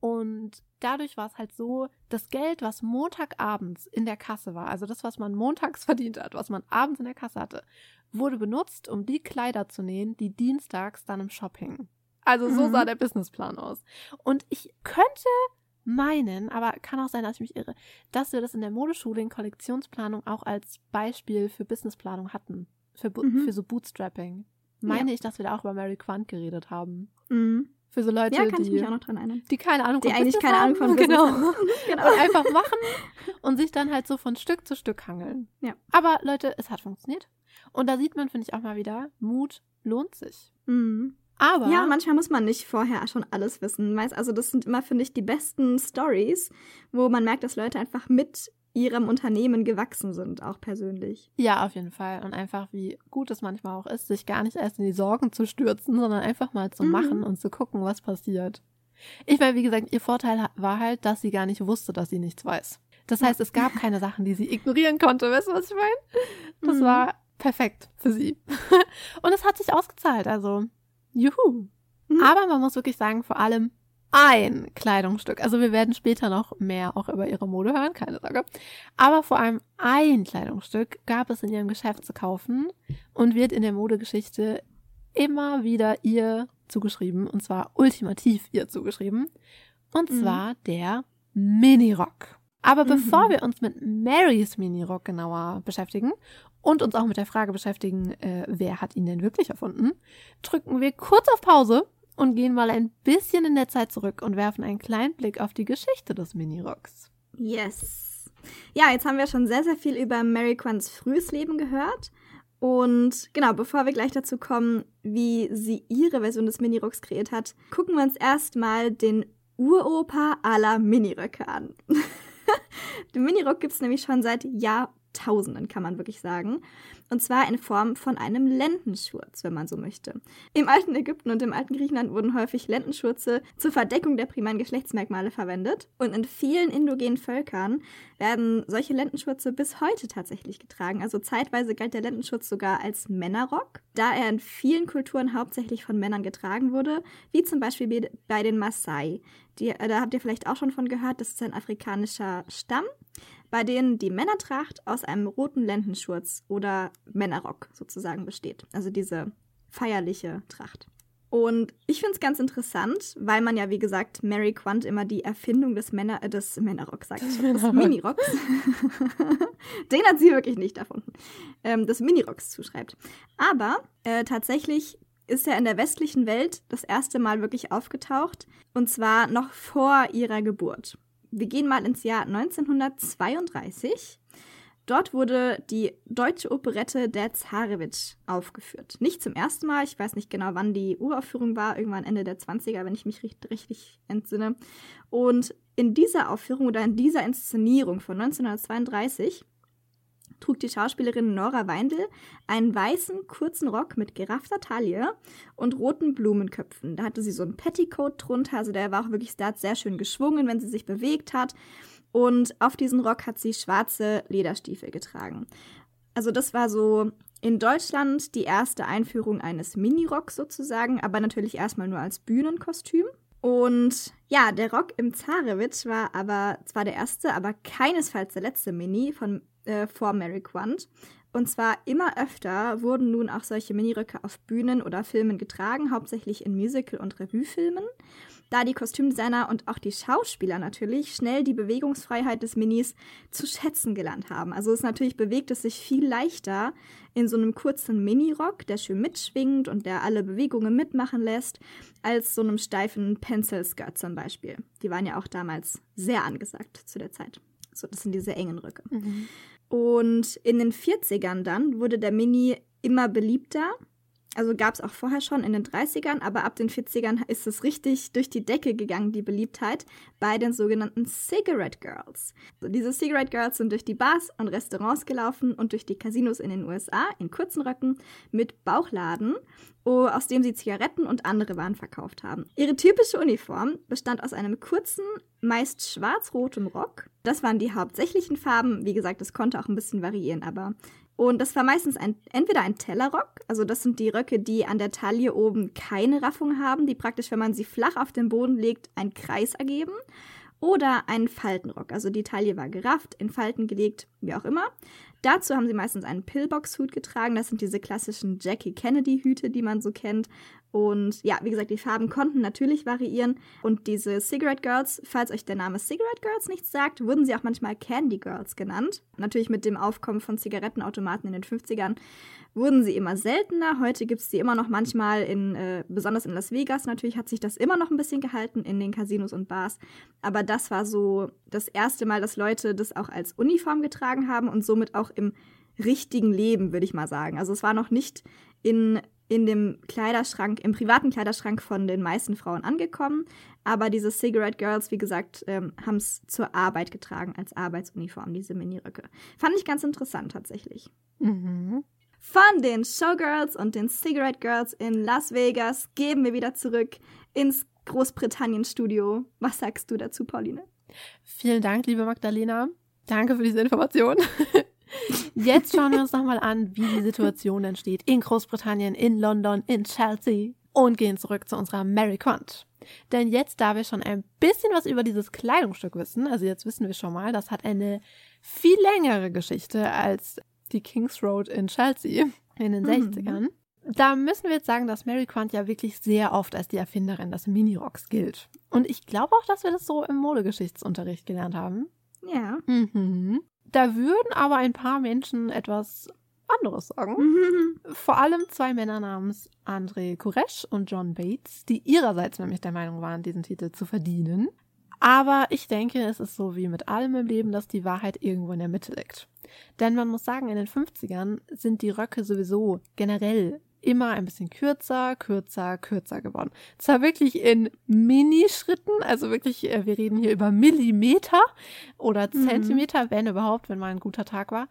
und dadurch war es halt so, das Geld, was Montagabends in der Kasse war, also das, was man montags verdient hat, was man abends in der Kasse hatte, wurde benutzt, um die Kleider zu nähen, die dienstags dann im Shop hingen. Also so Mhm. sah der Businessplan aus. Und ich könnte meinen, aber kann auch sein, dass ich mich irre, dass wir das in der Modeschule in Kollektionsplanung auch als Beispiel für Businessplanung hatten. Für, Mhm. für so Bootstrapping. Meine ich, dass wir da auch über Mary Quant geredet haben. Mhm. Für so Leute, Ja, kann ich die, mich auch noch dran erinnern. die keine Ahnung Die eigentlich Business keine Ahnung haben. von Business genau. haben. genau. Und einfach machen und sich dann halt so von Stück zu Stück hangeln. Ja. Aber Leute, es hat funktioniert. Und da sieht man, finde ich auch mal wieder, Mut lohnt sich. Mhm. Aber Ja, manchmal muss man nicht vorher schon alles wissen. Weißt, also das sind immer, finde ich, die besten Stories, wo man merkt, dass Leute einfach mit ihrem Unternehmen gewachsen sind, auch persönlich. Ja, auf jeden Fall. Und einfach, wie gut es manchmal auch ist, sich gar nicht erst in die Sorgen zu stürzen, sondern einfach mal zu Mhm. machen und zu gucken, was passiert. Ich meine, wie gesagt, ihr Vorteil war halt, dass sie gar nicht wusste, dass sie nichts weiß. Das heißt, es gab keine Sachen, die sie ignorieren konnte. Weißt du, was ich meine? Das Mhm. war perfekt für sie. und es hat sich ausgezahlt. Also, juhu. Mhm. Aber man muss wirklich sagen, vor allem ein Kleidungsstück. Also wir werden später noch mehr auch über ihre Mode hören, keine Sorge. Aber vor allem ein Kleidungsstück gab es in ihrem Geschäft zu kaufen und wird in der Modegeschichte immer wieder ihr zugeschrieben, und zwar ultimativ ihr zugeschrieben, und Mhm. zwar der Minirock. Aber Mhm. bevor wir uns mit Marys Minirock genauer beschäftigen und uns auch mit der Frage beschäftigen, äh, wer hat ihn denn wirklich erfunden, drücken wir kurz auf Pause und gehen mal ein bisschen in der Zeit zurück und werfen einen kleinen Blick auf die Geschichte des Minirocks. Yes. Ja, jetzt haben wir schon sehr, sehr viel über Mary Quants frühes Leben gehört. Und genau, bevor wir gleich dazu kommen, wie sie ihre Version des Minirocks kreiert hat, gucken wir uns erstmal den Uropa aller Miniröcke an. den Minirock gibt es nämlich schon seit Jahrtausenden, kann man wirklich sagen. Und zwar in Form von einem Lendenschurz, wenn man so möchte. Im alten Ägypten und im alten Griechenland wurden häufig Lendenschurze zur Verdeckung der primären Geschlechtsmerkmale verwendet. Und in vielen indogenen Völkern werden solche Lendenschurze bis heute tatsächlich getragen. Also zeitweise galt der Lendenschurz sogar als Männerrock, da er in vielen Kulturen hauptsächlich von Männern getragen wurde, wie zum Beispiel bei- bei den Maasai. Die, äh, da habt ihr vielleicht auch schon von gehört, das ist ein afrikanischer Stamm, bei denen die Männertracht aus einem roten Lendenschurz oder Männerrock sozusagen besteht. Also diese feierliche Tracht. Und ich finde es ganz interessant, weil man ja, wie gesagt, Mary Quant immer die Erfindung des Männer, äh, des Männerrocks, sagt des Männerrock. Minirocks, den hat sie wirklich nicht erfunden, ähm, des Minirocks zuschreibt. Aber äh, tatsächlich ist er in der westlichen Welt das erste Mal wirklich aufgetaucht, und zwar noch vor ihrer Geburt. Wir gehen mal ins Jahr 1932. Dort wurde die deutsche Operette Der Zarewitsch aufgeführt. Nicht zum ersten Mal, ich weiß nicht genau, wann die Uraufführung war, irgendwann Ende der 20er, wenn ich mich richtig, richtig entsinne. Und in dieser Aufführung oder in dieser Inszenierung von 1932 trug die Schauspielerin Nora Weindl einen weißen, kurzen Rock mit geraffter Taille und roten Blumenköpfen. Da hatte sie so ein Petticoat drunter, also der war auch wirklich, der sehr schön geschwungen, wenn sie sich bewegt hat. Und auf diesen Rock hat sie schwarze Lederstiefel getragen. Also das war so in Deutschland die erste Einführung eines Minirocks sozusagen, aber natürlich erstmal nur als Bühnenkostüm. Und ja, der Rock im Zarewitsch war aber zwar der erste, aber keinesfalls der letzte Mini von äh, vor Mary Quant. Und zwar immer öfter wurden nun auch solche Miniröcke auf Bühnen oder Filmen getragen, hauptsächlich in Musical- und Revuefilmen, da die Kostümdesigner und auch die Schauspieler natürlich schnell die Bewegungsfreiheit des Minis zu schätzen gelernt haben. Also es natürlich bewegt es sich viel leichter in so einem kurzen Minirock, der schön mitschwingt und der alle Bewegungen mitmachen lässt, als so einem steifen Pencil Skirt zum Beispiel. Die waren ja auch damals sehr angesagt zu der Zeit. So, das sind diese engen Röcke. Mhm. Und in den 40ern dann wurde der Mini immer beliebter. Also gab es auch vorher schon in den 30ern, aber ab den 40ern ist es richtig durch die Decke gegangen, die Beliebtheit bei den sogenannten Cigarette Girls. Also diese Cigarette Girls sind durch die Bars und Restaurants gelaufen und durch die Casinos in den USA in kurzen Röcken mit Bauchladen, oh, aus dem sie Zigaretten und andere Waren verkauft haben. Ihre typische Uniform bestand aus einem kurzen, meist schwarz-rotem Rock. Das waren die hauptsächlichen Farben. Wie gesagt, es konnte auch ein bisschen variieren, aber und das war meistens ein, entweder ein Tellerrock, also das sind die Röcke, die an der Taille oben keine Raffung haben, die praktisch, wenn man sie flach auf den Boden legt, einen Kreis ergeben. Oder einen Faltenrock, also die Taille war gerafft, in Falten gelegt, wie auch immer. Dazu haben sie meistens einen Pillbox-Hut getragen, das sind diese klassischen Jackie Kennedy-Hüte, die man so kennt. Und ja, wie gesagt, die Farben konnten natürlich variieren. Und diese Cigarette Girls, falls euch der Name Cigarette Girls nichts sagt, wurden sie auch manchmal Candy Girls genannt. Natürlich mit dem Aufkommen von Zigarettenautomaten in den 50ern wurden sie immer seltener. Heute gibt es sie immer noch manchmal in, äh, besonders in Las Vegas. Natürlich hat sich das immer noch ein bisschen gehalten in den Casinos und Bars. Aber das war so das erste Mal, dass Leute das auch als Uniform getragen haben und somit auch im richtigen Leben, würde ich mal sagen. Also es war noch nicht in in dem Kleiderschrank, im privaten Kleiderschrank von den meisten Frauen angekommen. Aber diese Cigarette Girls, wie gesagt, ähm, haben es zur Arbeit getragen als Arbeitsuniform, diese Miniröcke. Fand ich ganz interessant tatsächlich. Mhm. Von den Showgirls und den Cigarette Girls in Las Vegas geben wir wieder zurück ins Großbritannien-Studio. Was sagst du dazu, Pauline? Vielen Dank, liebe Magdalena. Danke für diese Information. Jetzt schauen wir uns nochmal an, wie die Situation entsteht in Großbritannien, in London, in Chelsea und gehen zurück zu unserer Mary Quant. Denn jetzt, da wir schon ein bisschen was über dieses Kleidungsstück wissen, also jetzt wissen wir schon mal, das hat eine viel längere Geschichte als die Kings Road in Chelsea in den Mhm. 60ern. Da müssen wir jetzt sagen, dass Mary Quant ja wirklich sehr oft als die Erfinderin des Minirocks gilt. Und ich glaube auch, dass wir das so im Modegeschichtsunterricht gelernt haben. Ja. Mhm. Da würden aber ein paar Menschen etwas anderes sagen. Mhm. Vor allem zwei Männer namens André Kuresh und John Bates, die ihrerseits nämlich der Meinung waren, diesen Titel zu verdienen. Aber ich denke, es ist so wie mit allem im Leben, dass die Wahrheit irgendwo in der Mitte liegt. Denn man muss sagen, in den 50ern sind die Röcke sowieso generell immer ein bisschen kürzer, kürzer, kürzer geworden. Zwar wirklich in Minischritten, also wirklich, äh, wir reden hier über Millimeter oder Mhm. Zentimeter, wenn überhaupt, wenn mal ein guter Tag war.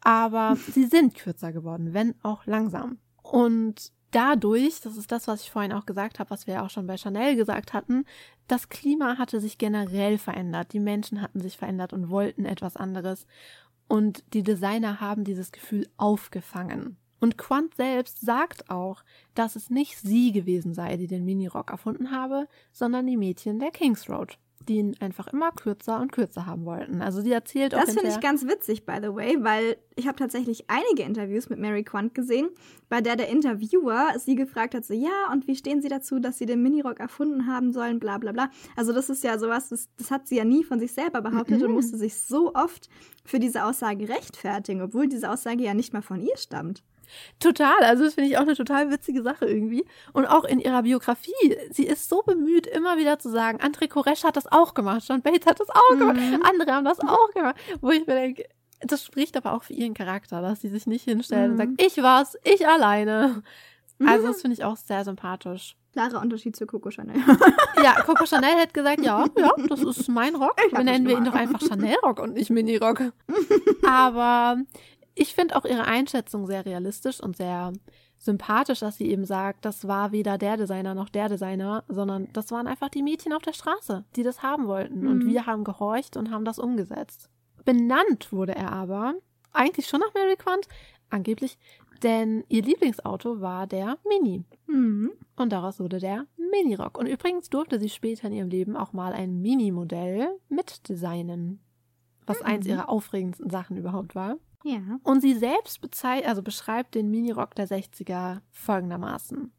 Aber sie sind kürzer geworden, wenn auch langsam. Und dadurch, das ist das, was ich vorhin auch gesagt habe, was wir ja auch schon bei Chanel gesagt hatten, das Klima hatte sich generell verändert. Die Menschen hatten sich verändert und wollten etwas anderes. Und die Designer haben dieses Gefühl aufgefangen. Und Quant selbst sagt auch, dass es nicht sie gewesen sei, die den Minirock erfunden habe, sondern die Mädchen der Kings Road, die ihn einfach immer kürzer und kürzer haben wollten. Also sie erzählt auch Das finde ich ganz witzig, by the way, weil ich habe tatsächlich einige Interviews mit Mary Quant gesehen, bei der der Interviewer sie gefragt hat, so, ja, und wie stehen Sie dazu, dass Sie den Minirock erfunden haben sollen, bla bla bla. Also das ist ja sowas, das, das hat sie ja nie von sich selber behauptet und Mhm. musste sich so oft für diese Aussage rechtfertigen, obwohl diese Aussage ja nicht mal von ihr stammt. Total, also das finde ich auch eine total witzige Sache irgendwie. Und auch in ihrer Biografie, sie ist so bemüht, immer wieder zu sagen, André Koresh hat das auch gemacht, John Bates hat das auch gemacht, Mhm. andere haben das auch gemacht. Wo ich mir denke, das spricht aber auch für ihren Charakter, dass sie sich nicht hinstellt Mhm. und sagt, ich war's, ich alleine. Also Mhm. das finde ich auch sehr sympathisch. Klarer Unterschied zu Coco Chanel. Ja, Coco Chanel hätte gesagt, ja, ja, das ist mein Rock. Ich hab Nennen das wir ihn doch gemacht. einfach Chanel-Rock und nicht Mini-Rock. Aber ich finde auch ihre Einschätzung sehr realistisch und sehr sympathisch, dass sie eben sagt, das war weder der Designer noch der Designer, sondern das waren einfach die Mädchen auf der Straße, die das haben wollten. Und Mhm. wir haben gehorcht und haben das umgesetzt. Benannt wurde er aber, eigentlich schon nach Mary Quant, angeblich, denn ihr Lieblingsauto war der Mini. Mhm. Und daraus wurde der Mini-Rock. Und übrigens durfte sie später in ihrem Leben auch mal ein Mini-Modell mitdesignen. Was eins Mhm. ihrer aufregendsten Sachen überhaupt war. Ja. Und sie selbst also beschreibt den Minirock der 60er folgendermaßen.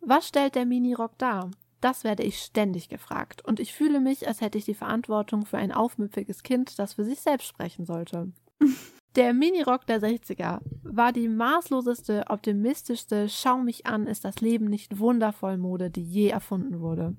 Was stellt der Minirock dar? Das werde ich ständig gefragt. Und ich fühle mich, als hätte ich die Verantwortung für ein aufmüpfiges Kind, das für sich selbst sprechen sollte. Der Minirock der 60er war die maßloseste, optimistischste Schau mich an, ist das Leben nicht wundervoll Mode, die je erfunden wurde.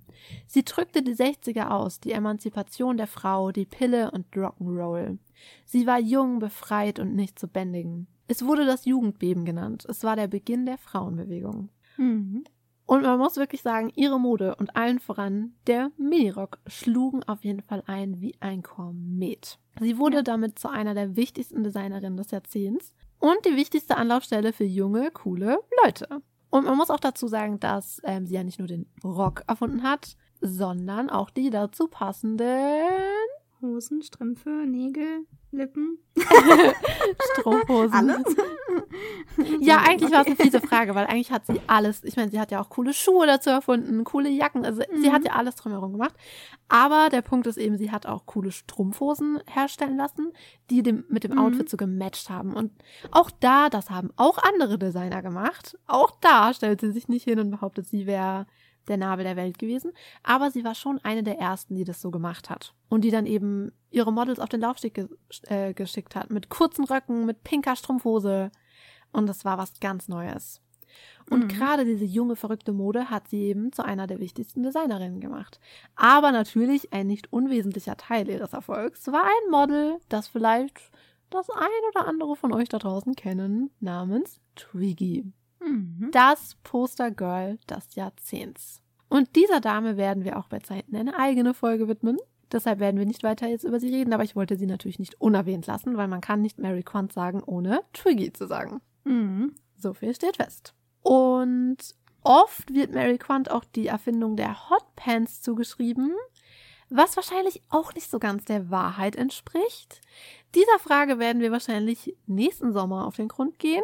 Sie drückte die 60er aus, die Emanzipation der Frau, die Pille und Rock'n'Roll. Sie war jung, befreit und nicht zu bändigen. Es wurde das Jugendbeben genannt. Es war der Beginn der Frauenbewegung. Mhm. Und man muss wirklich sagen, ihre Mode und allen voran der Minirock schlugen auf jeden Fall ein wie ein Komet. Sie wurde Ja. damit zu einer der wichtigsten Designerinnen des Jahrzehnts und die wichtigste Anlaufstelle für junge, coole Leute. Und man muss auch dazu sagen, dass ähm, sie ja nicht nur den Rock erfunden hat, sondern auch die dazu passenden Hosen, Strümpfe, Nägel, Lippen. Strumpfhosen. Alles? Ja, eigentlich war es eine Okay. fiese Frage, weil eigentlich hat sie alles, ich meine, sie hat ja auch coole Schuhe dazu erfunden, coole Jacken, also sie Mhm. hat ja alles drumherum gemacht. Aber der Punkt ist eben, sie hat auch coole Strumpfhosen herstellen lassen, die dem, mit dem Mhm. Outfit so gematcht haben. Und auch da, das haben auch andere Designer gemacht. Auch da stellt sie sich nicht hin und behauptet, sie wäre der Nabel der Welt gewesen. Aber sie war schon eine der ersten, die das so gemacht hat. Und die dann eben ihre Models auf den Laufsteg ge äh, geschickt hat. Mit kurzen Röcken, mit pinker Strumpfhose. Und das war was ganz Neues. Und Mhm. gerade diese junge, verrückte Mode hat sie eben zu einer der wichtigsten Designerinnen gemacht. Aber natürlich ein nicht unwesentlicher Teil ihres Erfolgs war ein Model, das vielleicht das ein oder andere von euch da draußen kennen, namens Twiggy. Mhm. Das Postergirl des Jahrzehnts. Und dieser Dame werden wir auch bei Zeiten eine eigene Folge widmen. Deshalb werden wir nicht weiter jetzt über sie reden, aber ich wollte sie natürlich nicht unerwähnt lassen, weil man kann nicht Mary Quant sagen, ohne Twiggy zu sagen. Mhm. So viel steht fest. Und oft wird Mary Quant auch die Erfindung der Hot Pants zugeschrieben, was wahrscheinlich auch nicht so ganz der Wahrheit entspricht. Dieser Frage werden wir wahrscheinlich nächsten Sommer auf den Grund gehen.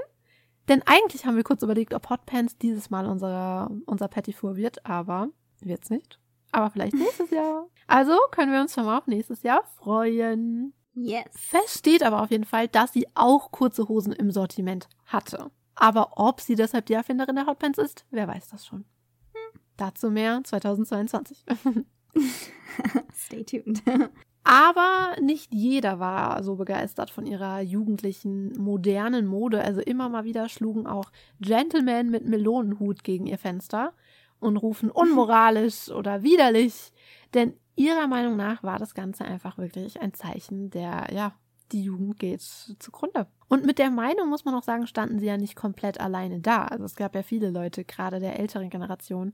Denn eigentlich haben wir kurz überlegt, ob Hot Pants dieses Mal unser, unser Petit Four wird, aber wird's nicht. Aber vielleicht nächstes Jahr. Also können wir uns schon mal auf nächstes Jahr freuen. Yes. Fest steht aber auf jeden Fall, dass sie auch kurze Hosen im Sortiment hatte. Aber ob sie deshalb die Erfinderin der Hotpants ist, wer weiß das schon. Hm. Dazu mehr 2022. Stay tuned. Aber nicht jeder war so begeistert von ihrer jugendlichen, modernen Mode. Also immer mal wieder schlugen auch Gentlemen mit Melonenhut gegen ihr Fenster und rufen unmoralisch oder widerlich. Denn ihrer Meinung nach war das Ganze einfach wirklich ein Zeichen der, ja, die Jugend geht zugrunde. Und mit der Meinung muss man auch sagen, standen sie ja nicht komplett alleine da. Also es gab ja viele Leute, gerade der älteren Generation,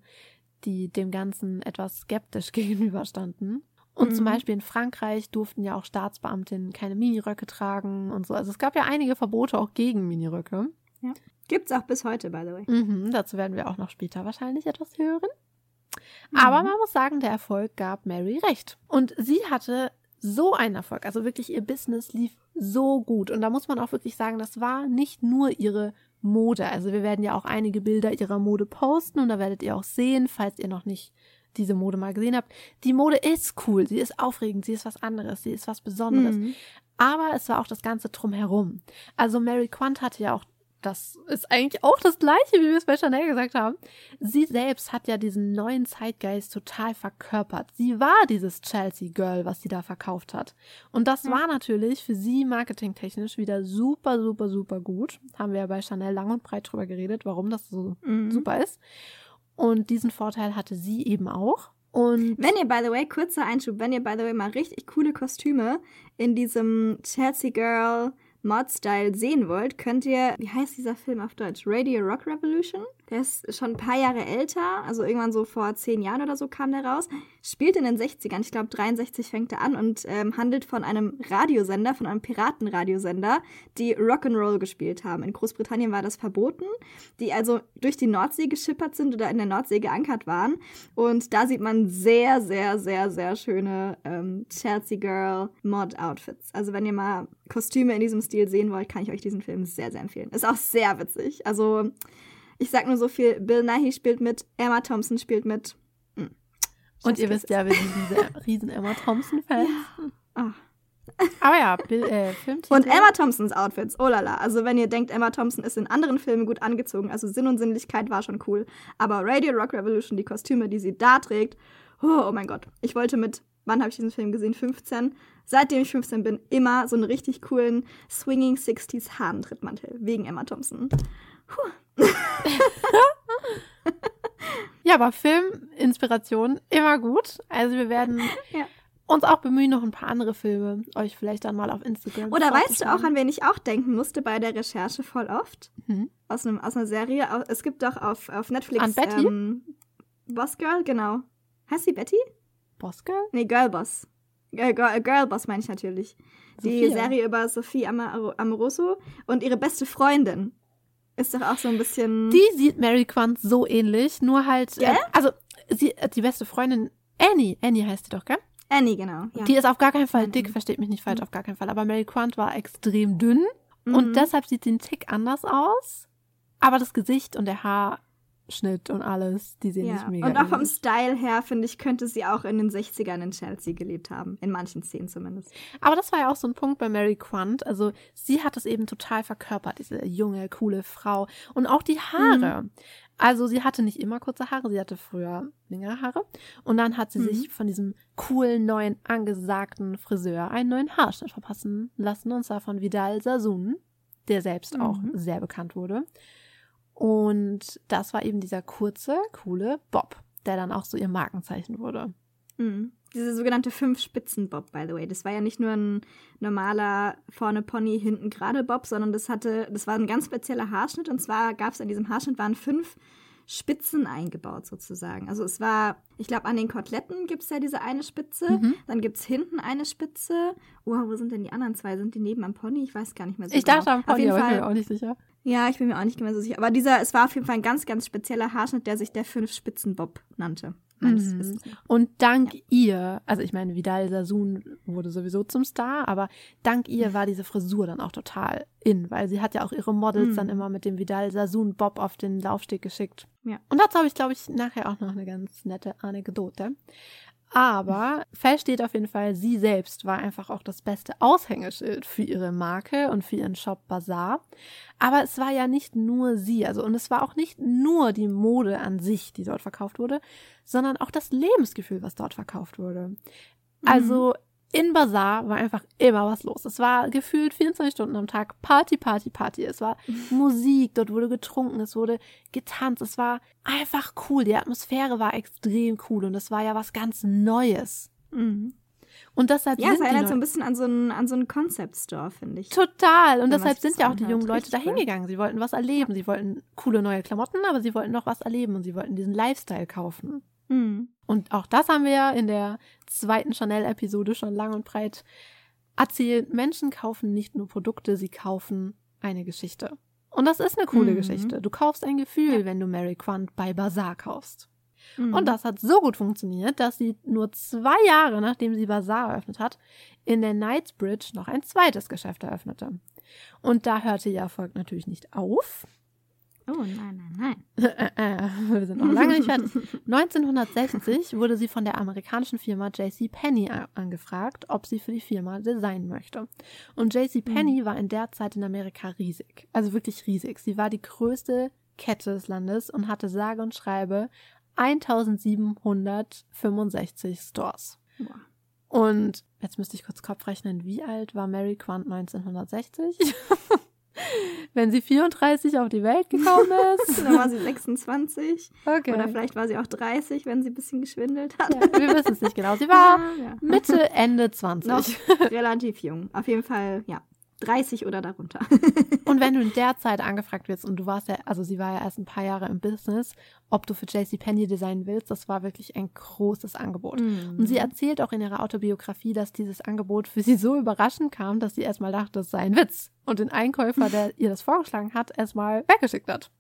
die dem Ganzen etwas skeptisch gegenüberstanden. Und Mhm. zum Beispiel in Frankreich durften ja auch Staatsbeamtinnen keine Miniröcke tragen und so. Also es gab ja einige Verbote auch gegen Miniröcke. Gibt's auch bis heute, by the way. Mhm, dazu werden wir auch noch später wahrscheinlich etwas hören. Aber Mhm. man muss sagen, der Erfolg gab Mary recht. Und sie hatte so einen Erfolg. Also wirklich ihr Business lief so gut. Und da muss man auch wirklich sagen, das war nicht nur ihre Mode. Also wir werden ja auch einige Bilder ihrer Mode posten und da werdet ihr auch sehen, falls ihr noch nicht diese Mode mal gesehen habt. Die Mode ist cool, sie ist aufregend, sie ist was anderes, sie ist was Besonderes. Mhm. Aber es war auch das Ganze drumherum. Also Mary Quant hatte ja auch, das ist eigentlich auch das Gleiche, wie wir es bei Chanel gesagt haben. Sie selbst hat ja diesen neuen Zeitgeist total verkörpert. Sie war dieses Chelsea Girl, was sie da verkauft hat. Und das Ja. war natürlich für sie marketingtechnisch wieder super, super, super gut. Haben wir ja bei Chanel lang und breit drüber geredet, warum das so Mhm. super ist. Und diesen Vorteil hatte sie eben auch. Und Wenn ihr, by the way, kurzer Einschub, wenn ihr, by the way, mal richtig coole Kostüme in diesem Chelsea Girl Mod-Style sehen wollt, könnt ihr, wie heißt dieser Film auf Deutsch? Radio Rock Revolution? Der ist schon ein paar Jahre älter, also irgendwann so vor zehn Jahren oder so kam der raus. Spielt in den 60ern, ich glaube 63 fängt er an und ähm, handelt von einem Radiosender, von einem Piratenradiosender, die Rock'n'Roll gespielt haben. In Großbritannien war das verboten, die also durch die Nordsee geschippert sind oder in der Nordsee geankert waren. Und da sieht man sehr, sehr, sehr, sehr schöne ähm, Chelsea Girl Mod-Outfits. Also wenn ihr mal Kostüme in diesem Stil sehen wollt, kann ich euch diesen Film sehr, sehr empfehlen. Ist auch sehr witzig. Also ich sag nur so viel, Bill Nighy spielt mit, Emma Thompson spielt mit. Hm. Und ihr wisst ja, wir sind diese riesen Emma Thompson-Fans. Ah, Aber ja, Bill, äh, Filmtitel. Und Emma Thompsons Outfits, oh lala. Also wenn ihr denkt, Emma Thompson ist in anderen Filmen gut angezogen, also Sinn und Sinnlichkeit war schon cool. Aber Radio Rock Revolution, die Kostüme, die sie da trägt, oh, oh mein Gott. Ich wollte mit, wann habe ich diesen Film gesehen? 15. Seitdem ich 15 bin, immer so einen richtig coolen Swinging 60s Hahntrittmantel. Wegen Emma Thompson. Puh. Ja, aber Filminspiration immer gut. Also wir werden Ja. uns auch bemühen, noch ein paar andere Filme euch vielleicht dann mal auf Instagram Oder weißt du auch, an wen ich auch denken musste bei der Recherche voll oft? Hm? Aus, einem, aus einer Serie. Es gibt doch auf, auf Netflix. An Betty? Ähm, Boss Girl, genau. Heißt sie Betty? Bossgirl? Nee, Girlboss. Äh, Girl, Girlboss meine ich natürlich. Die Sophia. Serie über Sophie Amoroso und ihre beste Freundin. Ist doch auch so ein bisschen. Die sieht Mary Quant so ähnlich, nur halt, äh, Gell? also sie, äh, die beste Freundin, Annie, Annie heißt sie doch, gell? Annie, genau. Ja. Die ist auf gar keinen Fall Annie. dick, versteht mich nicht falsch, auf gar keinen Fall. Aber Mary Quant war extrem dünn Mhm. und deshalb sieht sie einen Tick anders aus. Aber das Gesicht und der Haarschnitt und alles, die sehen ja. sich mega Und auch vom. Style her, finde ich, könnte sie auch in den 60ern in Chelsea gelebt haben. In manchen Szenen zumindest. Aber das war ja auch so ein Punkt bei Mary Quant. Also sie hat es eben total verkörpert, diese junge, coole Frau. Und auch die Haare. Mhm. Also sie hatte nicht immer kurze Haare, sie hatte früher längere Haare. Und dann hat sie Mhm. sich von diesem coolen, neuen, angesagten Friseur einen neuen Haarschnitt verpassen lassen. Und zwar von Vidal Sassoon, der selbst auch Mhm. sehr bekannt wurde. Und das war eben dieser kurze, coole Bob, der dann auch so ihr Markenzeichen wurde. Mhm. Diese sogenannte Fünf-Spitzen-Bob, by the way. Das war ja nicht nur ein normaler vorne Pony, hinten gerade Bob, sondern das hatte, das war ein ganz spezieller Haarschnitt. Und zwar gab es an diesem Haarschnitt waren fünf Spitzen eingebaut sozusagen. Also es war, ich glaube, an den Koteletten gibt es ja diese eine Spitze. Mhm. Dann gibt es hinten eine Spitze. Wow, wo sind denn die anderen zwei? Sind die neben am Pony? Ich weiß gar nicht mehr so Ich genau. dachte am Auf Pony, jeden aber ich bin Fall. mir auch nicht sicher. Ja, ich bin mir auch nicht mehr so sicher. Aber dieser, es war auf jeden Fall ein ganz, ganz spezieller Haarschnitt, der sich der Fünf-Spitzen-Bob nannte. Mhm. Und dank ihr, also ich meine, Vidal Sassoon wurde sowieso zum Star, aber dank ihr war diese Frisur dann auch total in, weil sie hat ja auch ihre Models Mhm. dann immer mit dem Vidal Sassoon Bob auf den Laufsteg geschickt. Ja. Und dazu habe ich, glaube ich, nachher auch noch eine ganz nette Anekdote. Aber fest steht auf jeden Fall, sie selbst war einfach auch das beste Aushängeschild für ihre Marke und für ihren Shop Bazaar. Aber es war ja nicht nur sie, also und es war auch nicht nur die Mode an sich, die dort verkauft wurde, sondern auch das Lebensgefühl, was dort verkauft wurde. Also in Bazaar war einfach immer was los. Es war gefühlt 24 Stunden am Tag Party, Party, Party. Es war Musik, dort wurde getrunken, es wurde getanzt. Es war einfach cool. Die Atmosphäre war extrem cool und es war ja was ganz Neues. Mhm. Und deshalb Ja, es sind die erinnert so ein bisschen an so einen, an so einen Concept Store, finde ich. Total. Und deshalb sind ja auch die jungen Leute da hingegangen. Sie wollten was erleben. Sie wollten coole neue Klamotten, aber sie wollten noch was erleben und sie wollten diesen Lifestyle kaufen. Mhm. Und auch das haben wir ja in der zweiten Chanel-Episode schon lang und breit erzählt. Menschen kaufen nicht nur Produkte, sie kaufen eine Geschichte. Und das ist eine coole Mhm. Geschichte. Du kaufst ein Gefühl, wenn du Mary Quant bei Bazaar kaufst. Mhm. Und das hat so gut funktioniert, dass sie nur zwei Jahre, nachdem sie Bazaar eröffnet hat, in der Knightsbridge noch ein zweites Geschäft eröffnete. Und da hörte ihr Erfolg natürlich nicht auf. Oh nein, nein, nein. Wir sind noch lange nicht fertig. 1960 wurde sie von der amerikanischen Firma JC Penney angefragt, ob sie für die Firma designen möchte. Und JC Penney war in der Zeit in Amerika riesig. Also wirklich riesig. Sie war die größte Kette des Landes und hatte sage und schreibe 1765 Stores. Boah. Und jetzt müsste ich kurz Kopf rechnen, wie alt war Mary Quant 1960? Wenn sie 34 auf die Welt gekommen ist. Dann war sie 26. Okay. Oder vielleicht war sie auch 30, wenn sie ein bisschen geschwindelt hat. Ja, wir wissen es nicht genau. Sie war Ah, ja. Mitte, Ende 20. Noch relativ jung. Auf jeden Fall, ja. 30 oder darunter. Und wenn du in der Zeit angefragt wirst und du warst ja, also sie war ja erst ein paar Jahre im Business, ob du für JCPenney designen willst, das war wirklich ein großes Angebot. Mhm. Und sie erzählt auch in ihrer Autobiografie, dass dieses Angebot für sie so überraschend kam, dass sie erstmal dachte, es sei ein Witz. Und den Einkäufer, der ihr das vorgeschlagen hat, erstmal weggeschickt hat.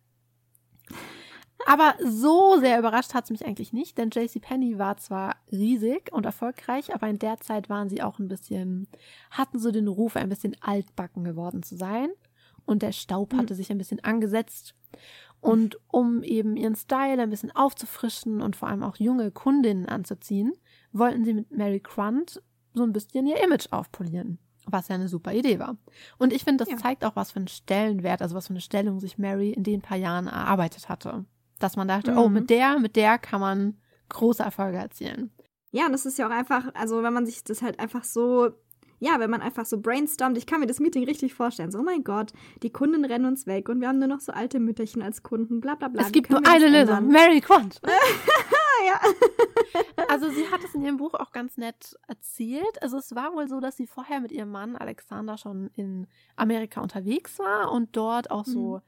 Aber so sehr überrascht hat es mich eigentlich nicht, denn JCPenney war zwar riesig und erfolgreich, aber in der Zeit waren sie auch ein bisschen, hatten so den Ruf, ein bisschen altbacken geworden zu sein. Und der Staub Mhm. hatte sich ein bisschen angesetzt. Und um eben ihren Style ein bisschen aufzufrischen und vor allem auch junge Kundinnen anzuziehen, wollten sie mit Mary Quant so ein bisschen ihr Image aufpolieren. Was ja eine super Idee war. Und ich finde, das Ja. zeigt auch, was für einen Stellenwert, also was für eine Stellung sich Mary in den paar Jahren erarbeitet hatte. Dass man dachte, oh, Mhm. mit der, mit der kann man große Erfolge erzielen. Ja, und das ist ja auch einfach, also wenn man sich das halt einfach so, ja, wenn man einfach so brainstormt, ich kann mir das Meeting richtig vorstellen. So, oh mein Gott, die Kunden rennen uns weg und wir haben nur noch so alte Mütterchen als Kunden, bla bla bla. es gibt nur eine Lösung? Mary Quant. Ja. Also sie hat es in ihrem Buch auch ganz nett erzählt. Also es war wohl so, dass sie vorher mit ihrem Mann Alexander schon in Amerika unterwegs war und dort auch so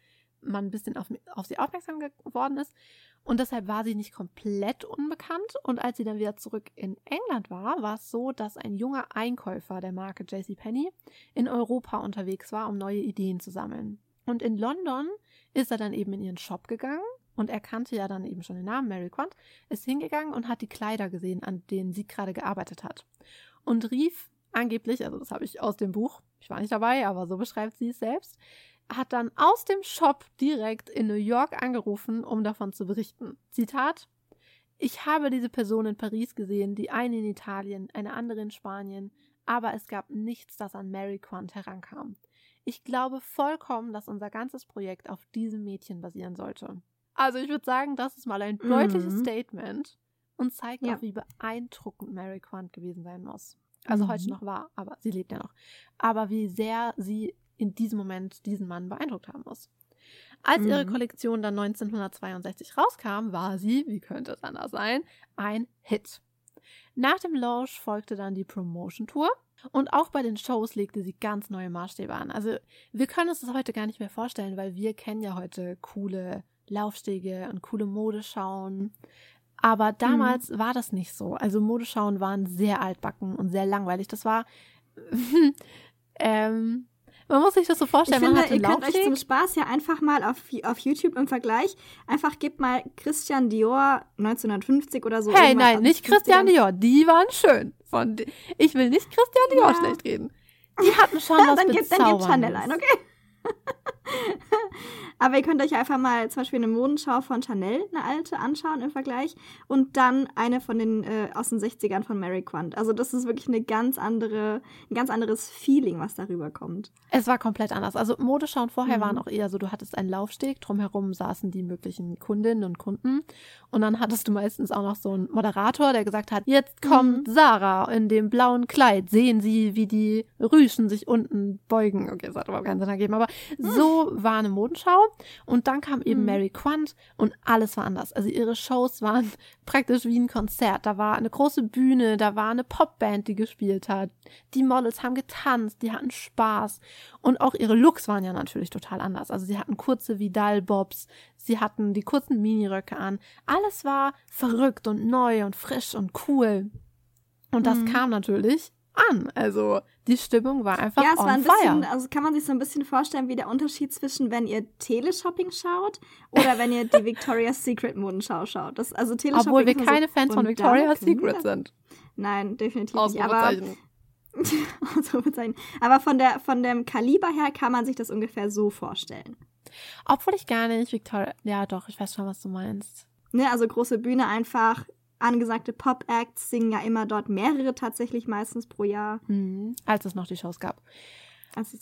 man ein bisschen auf, auf sie aufmerksam geworden ist. Und deshalb war sie nicht komplett unbekannt. Und als sie dann wieder zurück in England war, war es so, dass ein junger Einkäufer der Marke JCPenney in Europa unterwegs war, um neue Ideen zu sammeln. Und in London ist er dann eben in ihren Shop gegangen und er kannte ja dann eben schon den Namen Mary Quant, ist hingegangen und hat die Kleider gesehen, an denen sie gerade gearbeitet hat. Und rief angeblich, also das habe ich aus dem Buch, ich war nicht dabei, aber so beschreibt sie es selbst, hat dann aus dem Shop direkt in New York angerufen, um davon zu berichten. Zitat: Ich habe diese Person in Paris gesehen, die eine in Italien, eine andere in Spanien, aber es gab nichts, das an Mary Quant herankam. Ich glaube vollkommen, dass unser ganzes Projekt auf diesem Mädchen basieren sollte. Also ich würde sagen, das ist mal ein Mhm. deutliches Statement und zeigt Ja. auch, wie beeindruckend Mary Quant gewesen sein muss. Also Mhm. heute noch war, aber sie lebt ja noch. Aber wie sehr sie in diesem Moment diesen Mann beeindruckt haben muss. Als ihre Mhm. Kollektion dann 1962 rauskam, war sie, wie könnte es anders sein, ein Hit. Nach dem Launch folgte dann die Promotion-Tour und auch bei den Shows legte sie ganz neue Maßstäbe an. Also wir können uns das heute gar nicht mehr vorstellen, weil wir kennen ja heute coole Laufstege und coole Modeschauen. Aber damals war das nicht so. Also Modeschauen waren sehr altbacken und sehr langweilig. Das war, ähm, man muss sich das so Ich vorstellen, man finde, ihr könnt euch zum Spaß ja einfach mal auf, auf YouTube im Vergleich, einfach gebt mal Christian Dior 1950 oder so. Hey, nein, nicht Christian 50ern. Dior. Die waren schön. Von ich will nicht Christian Dior Ja. schlecht reden. Die hatten schon was dann gebt, dann gebt Chanel ein, okay? Aber ihr könnt euch einfach mal zum Beispiel eine Modenschau von Chanel, eine alte, anschauen im Vergleich und dann eine von den äh, aus den 60ern von Mary Quant. Also das ist wirklich eine ganz andere, ein ganz anderes Feeling, was darüber kommt. Es war komplett anders. Also Modeschauen vorher Mhm. waren auch eher so, du hattest einen Laufsteg, drumherum saßen die möglichen Kundinnen und Kunden und dann hattest du meistens auch noch so einen Moderator, der gesagt hat, jetzt kommt Sarah in dem blauen Kleid, sehen Sie, wie die Rüschen sich unten beugen. Okay, das hat überhaupt keinen Sinn ergeben, aber so war eine Modenschau und dann kam eben Mhm. Mary Quant und alles war anders. Also ihre Shows waren praktisch wie ein Konzert. Da war eine große Bühne, da war eine Popband, die gespielt hat. Die Models haben getanzt, die hatten Spaß. Und auch ihre Looks waren ja natürlich total anders. Also sie hatten kurze Vidal-Bobs, sie hatten die kurzen Miniröcke an. Alles war verrückt und neu und frisch und cool. Und das Mhm. kam natürlich an. Also die Stimmung war einfach ja, es war ein fire. bisschen, also kann man sich so ein bisschen vorstellen, wie der Unterschied zwischen, wenn ihr Teleshopping schaut oder wenn ihr die Victoria's Secret Modenschau schaut. Das, also Teleshopping Obwohl wir keine so, Fans von Victoria's Secret sind. Nein, definitiv nicht. Aber, aber von, der, von dem Kaliber her kann man sich das ungefähr so vorstellen. Obwohl ich gar nicht Victoria. Ja, doch, ich weiß schon, was du meinst. Ne, also große Bühne einfach, angesagte Pop-Acts singen ja immer dort mehrere tatsächlich meistens pro Jahr. Mhm. Als es noch die Shows gab.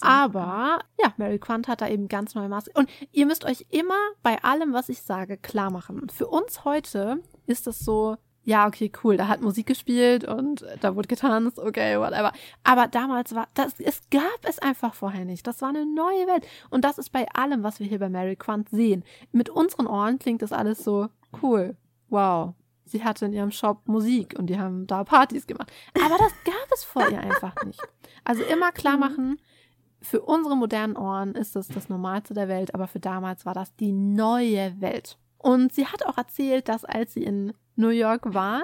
Aber ja, Mary Quant hat da eben ganz neue Maße. Und ihr müsst euch immer bei allem, was ich sage, klar machen. Für uns heute ist das so, ja, okay, cool, da hat Musik gespielt und da wurde getanzt, okay, whatever. Aber damals war das, es gab es einfach vorher nicht. Das war eine neue Welt. Und das ist bei allem, was wir hier bei Mary Quant sehen. Mit unseren Ohren klingt das alles so cool. Wow. Sie hatte in ihrem Shop Musik und die haben da Partys gemacht. Aber das gab es vor ihr einfach nicht. Also immer klar machen, für unsere modernen Ohren ist das das Normalste der Welt, aber für damals war das die neue Welt. Und sie hat auch erzählt, dass als sie in New York waren,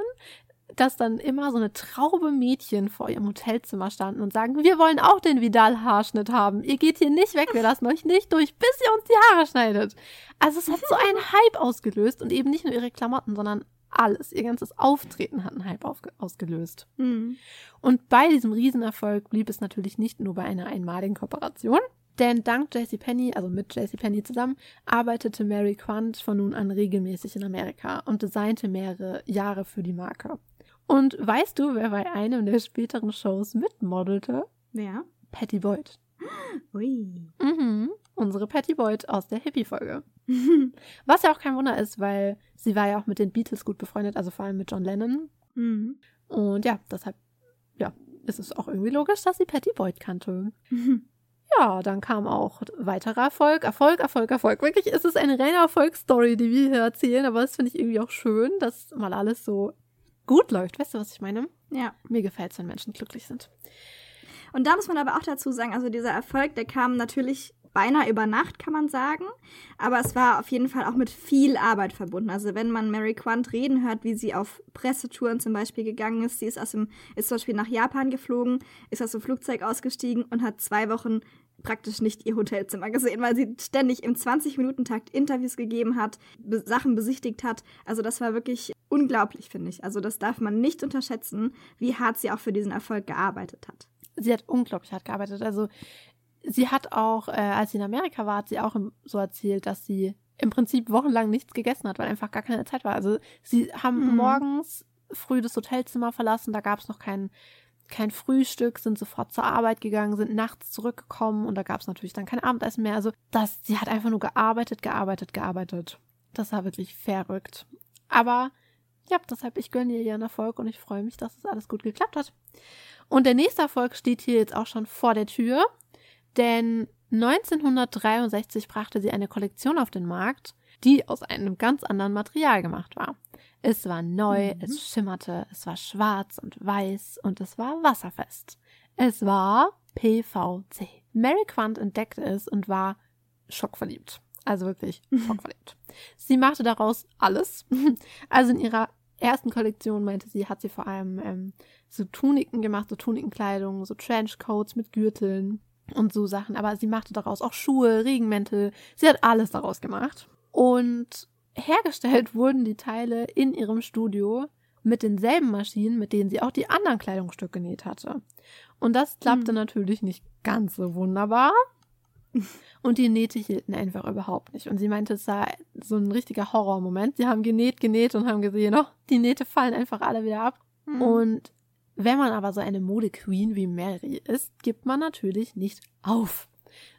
dass dann immer so eine Traube Mädchen vor ihrem Hotelzimmer standen und sagen, wir wollen auch den Vidal-Haarschnitt haben. Ihr geht hier nicht weg, wir lassen euch nicht durch, bis ihr uns die Haare schneidet. Also es hat so einen Hype ausgelöst und eben nicht nur ihre Klamotten, sondern alles. Ihr ganzes Auftreten hat einen Hype ausgelöst. Hm. Und bei diesem Riesenerfolg blieb es natürlich nicht nur bei einer einmaligen Kooperation, denn dank JCPenney, also mit JCPenney zusammen, arbeitete Mary Quant von nun an regelmäßig in Amerika und designte mehrere Jahre für die Marke. Und weißt du, wer bei einem der späteren Shows mitmodelte? Wer? Patty Boyd. Ui. Mhm. Unsere Patty Boyd aus der Hippie-Folge. Was ja auch kein Wunder ist, weil sie war ja auch mit den Beatles gut befreundet, also vor allem mit John Lennon. Mhm. Und ja, deshalb, ja, ist es auch irgendwie logisch, dass sie Patty Boyd kannte. Ja, dann kam auch weiterer Erfolg, Erfolg, Erfolg, Erfolg. Wirklich ist es eine reine Erfolgsstory, die wir hier erzählen, aber das finde ich irgendwie auch schön, dass mal alles so gut läuft. Weißt du, was ich meine? Ja. Mir gefällt es, wenn Menschen glücklich sind. Und da muss man aber auch dazu sagen, also dieser Erfolg, der kam natürlich beinahe über Nacht, kann man sagen. Aber es war auf jeden Fall auch mit viel Arbeit verbunden. Also wenn man Mary Quant reden hört, wie sie auf Pressetouren zum Beispiel gegangen ist, sie ist aus dem, ist zum Beispiel nach Japan geflogen, ist aus dem Flugzeug ausgestiegen und hat zwei Wochen praktisch nicht ihr Hotelzimmer gesehen, weil sie ständig im 20-Minuten-Takt Interviews gegeben hat, be Sachen besichtigt hat. Also das war wirklich unglaublich, finde ich. Also das darf man nicht unterschätzen, wie hart sie auch für diesen Erfolg gearbeitet hat. Sie hat unglaublich hart gearbeitet. Also sie hat auch, äh, als sie in Amerika war, hat sie auch so erzählt, dass sie im Prinzip wochenlang nichts gegessen hat, weil einfach gar keine Zeit war. Also sie haben Mhm. morgens früh das Hotelzimmer verlassen, da gab es noch kein, kein Frühstück, sind sofort zur Arbeit gegangen, sind nachts zurückgekommen und da gab es natürlich dann kein Abendessen mehr. Also das, sie hat einfach nur gearbeitet, gearbeitet, gearbeitet. Das war wirklich verrückt. Aber ja, deshalb, ich gönne ihr ihren Erfolg und ich freue mich, dass es alles gut geklappt hat. Und der nächste Erfolg steht hier jetzt auch schon vor der Tür, denn 1963 brachte sie eine Kollektion auf den Markt, die aus einem ganz anderen Material gemacht war. Es war neu, Mhm. es schimmerte, es war schwarz und weiß und es war wasserfest. Es war PVC. Mary Quant entdeckte es und war schockverliebt. Also wirklich schockverliebt. Sie machte daraus alles. Also in ihrer ersten Kollektion meinte sie, hat sie vor allem ähm, so Tuniken gemacht, so Tunikenkleidung, so Trenchcoats mit Gürteln und so Sachen. Aber sie machte daraus auch Schuhe, Regenmäntel. Sie hat alles daraus gemacht. Und hergestellt wurden die Teile in ihrem Studio mit denselben Maschinen, mit denen sie auch die anderen Kleidungsstücke genäht hatte. Und das klappte Hm. natürlich nicht ganz so wunderbar. Und die Nähte hielten einfach überhaupt nicht. Und sie meinte, es war so ein richtiger Horrormoment. Sie haben genäht, genäht und haben gesehen, oh, die Nähte fallen einfach alle wieder ab. Mhm. Und wenn man aber so eine Modequeen wie Mary ist, gibt man natürlich nicht auf,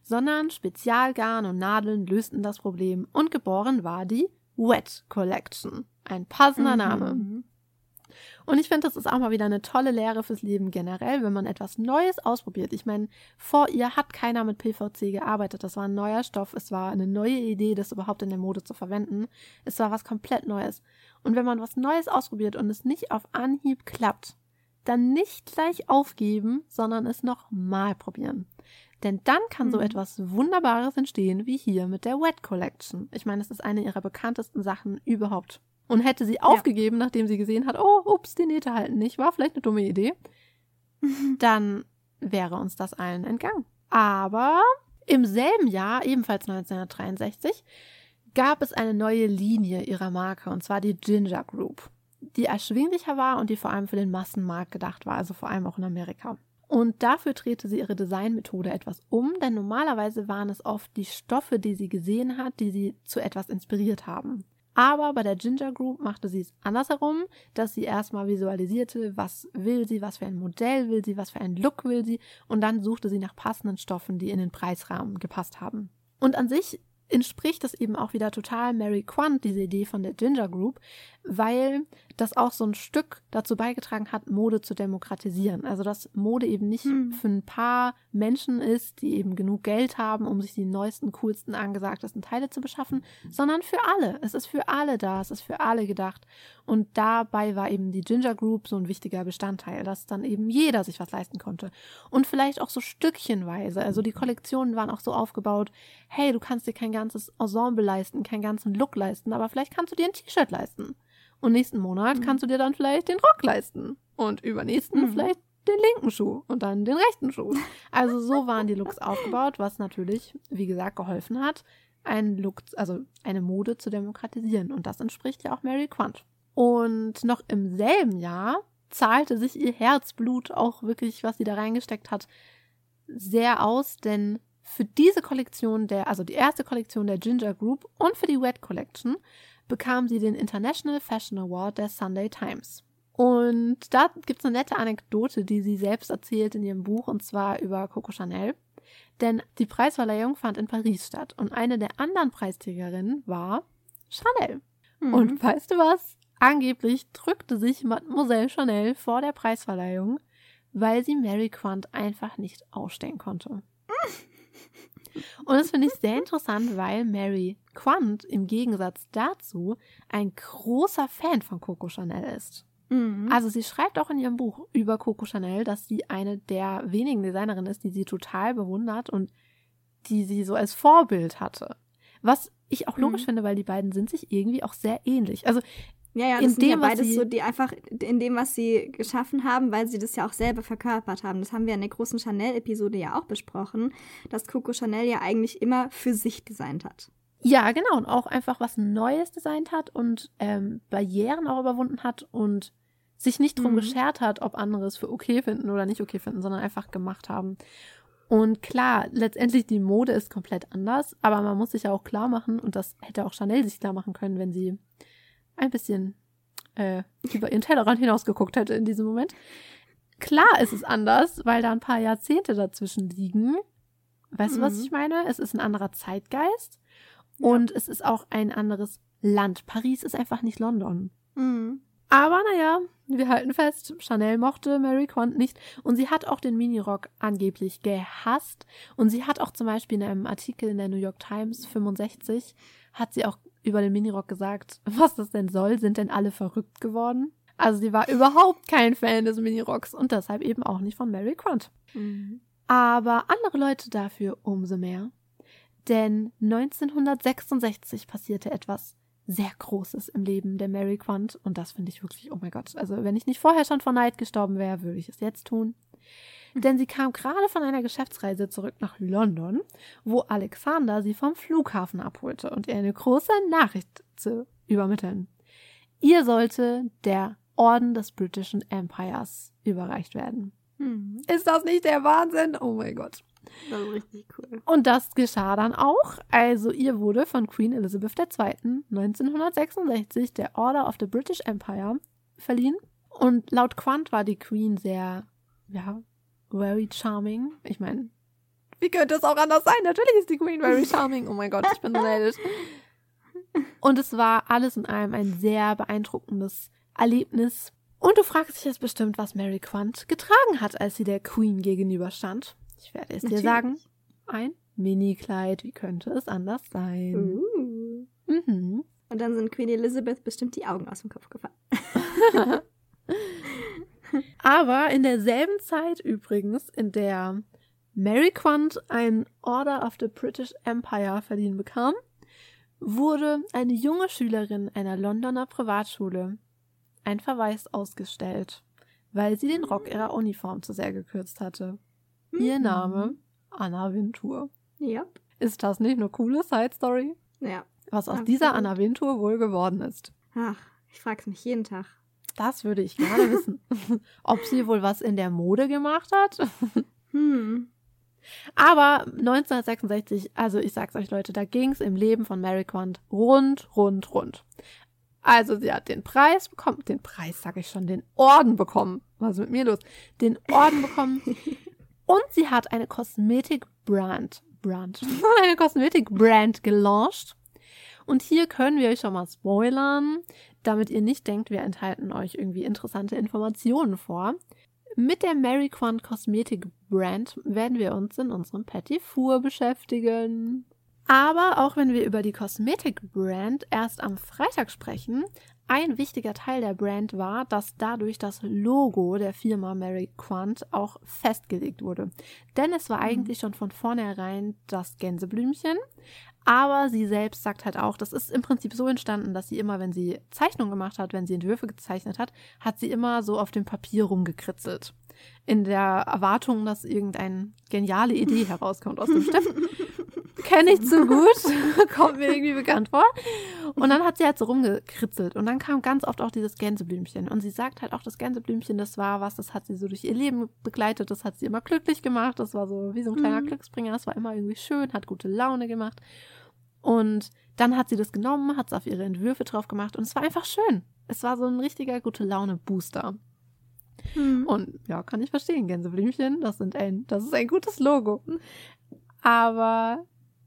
sondern Spezialgarn und Nadeln lösten das Problem und geboren war die Wet Collection. Ein passender Name. Mhm. Und ich finde, das ist auch mal wieder eine tolle Lehre fürs Leben generell, wenn man etwas Neues ausprobiert. Ich meine, vor ihr hat keiner mit PVC gearbeitet. Das war ein neuer Stoff. Es war eine neue Idee, das überhaupt in der Mode zu verwenden. Es war was komplett Neues. Und wenn man was Neues ausprobiert und es nicht auf Anhieb klappt, dann nicht gleich aufgeben, sondern es nochmal probieren. Denn dann kann so Mhm. etwas Wunderbares entstehen, wie hier mit der Wet Collection. Ich meine, es ist eine ihrer bekanntesten Sachen überhaupt. Und hätte sie aufgegeben, nachdem sie gesehen hat, oh, ups, die Nähte halten nicht, war vielleicht eine dumme Idee, dann wäre uns das allen entgangen. Aber im selben Jahr, ebenfalls 1963, gab es eine neue Linie ihrer Marke, und zwar die Ginger Group, die erschwinglicher war und die vor allem für den Massenmarkt gedacht war, also vor allem auch in Amerika. Und dafür drehte sie ihre Designmethode etwas um, denn normalerweise waren es oft die Stoffe, die sie gesehen hat, die sie zu etwas inspiriert haben. Aber bei der Ginger Group machte sie es andersherum, dass sie erstmal visualisierte, was will sie, was für ein Modell will sie, was für einen Look will sie, und dann suchte sie nach passenden Stoffen, die in den Preisrahmen gepasst haben. Und an sich entspricht das eben auch wieder total Mary Quant, diese Idee von der Ginger Group, weil das auch so ein Stück dazu beigetragen hat, Mode zu demokratisieren. Also dass Mode eben nicht Hm. für ein paar Menschen ist, die eben genug Geld haben, um sich die neuesten, coolsten, angesagtesten Teile zu beschaffen, sondern für alle. Es ist für alle da, es ist für alle gedacht. Und dabei war eben die Ginger Group so ein wichtiger Bestandteil, dass dann eben jeder sich was leisten konnte. Und vielleicht auch so stückchenweise. Also die Kollektionen waren auch so aufgebaut, hey, du kannst dir kein ganzes Ensemble leisten, keinen ganzen Look leisten, aber vielleicht kannst du dir ein T-Shirt leisten. Und nächsten Monat Mhm. kannst du dir dann vielleicht den Rock leisten. Und übernächsten Mhm. vielleicht den linken Schuh und dann den rechten Schuh. Also so waren die Looks aufgebaut, was natürlich, wie gesagt, geholfen hat, einen Look, also eine Mode zu demokratisieren. Und das entspricht ja auch Mary Quant. Und noch im selben Jahr zahlte sich ihr Herzblut auch wirklich, was sie da reingesteckt hat, sehr aus, denn für diese Kollektion der, also die erste Kollektion der Ginger Group und für die Wet Collection bekam sie den International Fashion Award der Sunday Times. Und da gibt es eine nette Anekdote, die sie selbst erzählt in ihrem Buch, und zwar über Coco Chanel. Denn die Preisverleihung fand in Paris statt und eine der anderen Preisträgerinnen war Chanel. Mhm. Und weißt du was? Angeblich drückte sich Mademoiselle Chanel vor der Preisverleihung, weil sie Mary Quant einfach nicht ausstehen konnte. Und das finde ich sehr interessant, weil Mary Quant im Gegensatz dazu ein großer Fan von Coco Chanel ist. Mhm. Also sie schreibt auch in ihrem Buch über Coco Chanel, dass sie eine der wenigen Designerinnen ist, die sie total bewundert und die sie so als Vorbild hatte. Was ich auch logisch Mhm. finde, weil die beiden sind sich irgendwie auch sehr ähnlich. Also Ja, ja, in das sind ja dem, was beides sie- so, die einfach in dem, was sie geschaffen haben, weil sie das ja auch selber verkörpert haben. Das haben wir in der großen Chanel-Episode ja auch besprochen, dass Coco Chanel ja eigentlich immer für sich designt hat. ja, genau, und auch einfach was Neues designt hat und ähm, Barrieren auch überwunden hat und sich nicht drum Mhm. geschert hat, ob andere es für okay finden oder nicht okay finden, sondern einfach gemacht haben. Und klar, letztendlich die Mode ist komplett anders, aber man muss sich ja auch klar machen, und das hätte auch Chanel sich klar machen können, wenn sie ein bisschen äh, über ihren Tellerrand hinausgeguckt hätte in diesem Moment. Klar ist es anders, weil da ein paar Jahrzehnte dazwischen liegen. Weißt du, was Mhm. ich meine? Es ist ein anderer Zeitgeist Ja. und es ist auch ein anderes Land. Paris ist einfach nicht London. Mhm. Aber naja, wir halten fest, Chanel mochte Mary Quant nicht und sie hat auch den Minirock angeblich gehasst. Und sie hat auch zum Beispiel in einem Artikel in der New York Times 65, hat sie auch über den Minirock gesagt, was das denn soll, sind denn alle verrückt geworden? Also sie war überhaupt kein Fan des Minirocks und deshalb eben auch nicht von Mary Quant. Mhm. Aber andere Leute dafür umso mehr. Denn 1966 passierte etwas sehr Großes im Leben der Mary Quant und das finde ich wirklich, oh mein Gott. Also wenn ich nicht vorher schon vor Neid gestorben wäre, würde ich es jetzt tun. Denn sie kam gerade von einer Geschäftsreise zurück nach London, wo Alexander sie vom Flughafen abholte und ihr eine große Nachricht zu übermitteln. Ihr sollte der Orden des Britischen Empires überreicht werden. Mhm. Ist das nicht der Wahnsinn? Oh mein Gott. Das ist richtig cool. Und das geschah dann auch. Also ihr wurde von Queen Elizabeth II. 1966 der Order of the British Empire verliehen. Und laut Quant war die Queen sehr, ja, very charming. Ich meine, wie könnte es auch anders sein? Natürlich ist die Queen very charming. Oh mein Gott, ich bin so neidisch. Und es war alles in allem ein sehr beeindruckendes Erlebnis. Und du fragst dich jetzt bestimmt, was Mary Quant getragen hat, als sie der Queen gegenüberstand. Ich werde es dir Natürlich. sagen. Ein Mini-Kleid. Wie könnte es anders sein? Uh. Mhm. Und dann sind Queen Elizabeth bestimmt die Augen aus dem Kopf gefallen. Aber in derselben Zeit übrigens, in der Mary Quant ein Order of the British Empire verliehen bekam, wurde eine junge Schülerin einer Londoner Privatschule ein Verweis ausgestellt, weil sie den Rock ihrer Uniform zu sehr gekürzt hatte. Ihr Mhm. Name Anna Wintour. Ja. Ist das nicht eine coole Side Story? Ja. Was aus Absolut. dieser Anna Wintour wohl geworden ist. Ach, ich frag's mich jeden Tag. Das würde ich gerne wissen. Ob sie wohl was in der Mode gemacht hat? Hm. Aber 1966, also ich sag's euch Leute, da ging's im Leben von Mary Quant rund, rund, rund. Also sie hat den Preis bekommen, den Preis sag ich schon, den Orden bekommen. Was ist mit mir los? Den Orden bekommen. Und sie hat eine Kosmetik-Brand, Brand, eine Kosmetik-Brand gelauncht. Und hier können wir euch schon mal spoilern, damit ihr nicht denkt, wir enthalten euch irgendwie interessante Informationen vor. Mit der Mary Quant Kosmetik Brand werden wir uns in unserem Petit Four beschäftigen. Aber auch wenn wir über die Kosmetik Brand erst am Freitag sprechen, ein wichtiger Teil der Brand war, dass dadurch das Logo der Firma Mary Quant auch festgelegt wurde. Denn es war eigentlich schon von vornherein das Gänseblümchen. Aber sie selbst sagt halt auch, das ist im Prinzip so entstanden, dass sie immer, wenn sie Zeichnungen gemacht hat, wenn sie Entwürfe gezeichnet hat, hat sie immer so auf dem Papier rumgekritzelt. In der Erwartung, dass irgendeine geniale Idee herauskommt aus dem Stift. Kenne ich zu gut, kommt mir irgendwie bekannt vor. Und dann hat sie halt so rumgekritzelt und dann kam ganz oft auch dieses Gänseblümchen. Und sie sagt halt auch, das Gänseblümchen, das war was, das hat sie so durch ihr Leben begleitet, das hat sie immer glücklich gemacht, das war so wie so ein kleiner Mhm. Glücksbringer, das war immer irgendwie schön, hat gute Laune gemacht. Und dann hat sie das genommen, hat es auf ihre Entwürfe drauf gemacht und es war einfach schön. es war so ein richtiger gute Laune-Booster. Mhm. Und ja, kann ich verstehen, Gänseblümchen, das sind ein, das ist ein gutes Logo. Aber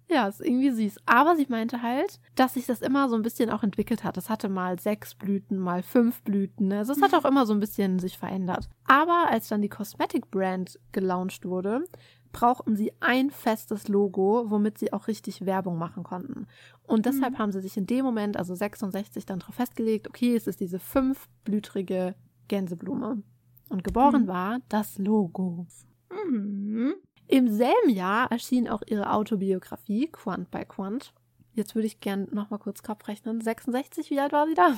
ja, ist irgendwie süß. Aber sie meinte halt, dass sich das immer so ein bisschen auch entwickelt hat. Es hatte mal sechs Blüten, mal fünf Blüten. Also es hat auch immer so ein bisschen sich verändert. Aber als dann die Cosmetic Brand gelauncht wurde, brauchten sie ein festes Logo, womit sie auch richtig Werbung machen konnten. Und deshalb Mhm. haben sie sich in dem Moment, also 66, dann darauf festgelegt, okay, es ist diese fünfblütrige Gänseblume. Und geboren Mhm. war das Logo. Mhm. Im selben Jahr erschien auch ihre Autobiografie Quant by Quant. Jetzt würde ich gern noch mal kurz Kopf rechnen. 66, wie alt war sie da?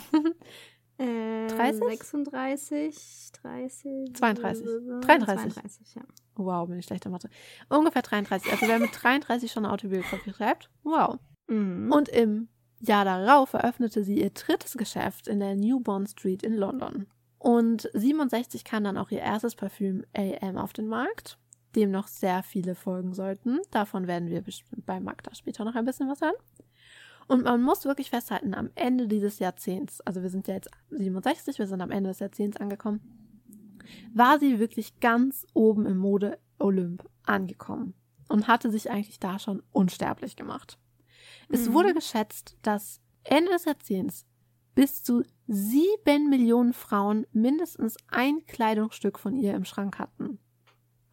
Äh, 30? 36, 30. 32. 33. 32, ja. wow, bin ich schlecht in Mathe. Ungefähr 33. Also wer mit 33 schon eine Autobiografie schreibt, wow. Mhm. Und im Jahr darauf eröffnete sie ihr drittes Geschäft in der New Bond Street in London. Und 67 kam dann auch ihr erstes Parfüm AM auf den Markt, dem noch sehr viele folgen sollten. Davon werden wir bestimmt bei Magda später noch ein bisschen was hören. Und man muss wirklich festhalten, am Ende dieses Jahrzehnts, also wir sind ja jetzt 67, wir sind am Ende des Jahrzehnts angekommen, war sie wirklich ganz oben im Mode-Olymp angekommen und hatte sich eigentlich da schon unsterblich gemacht. Es Mhm. wurde geschätzt, dass Ende des Jahrzehnts bis zu sieben Millionen Frauen mindestens ein Kleidungsstück von ihr im Schrank hatten.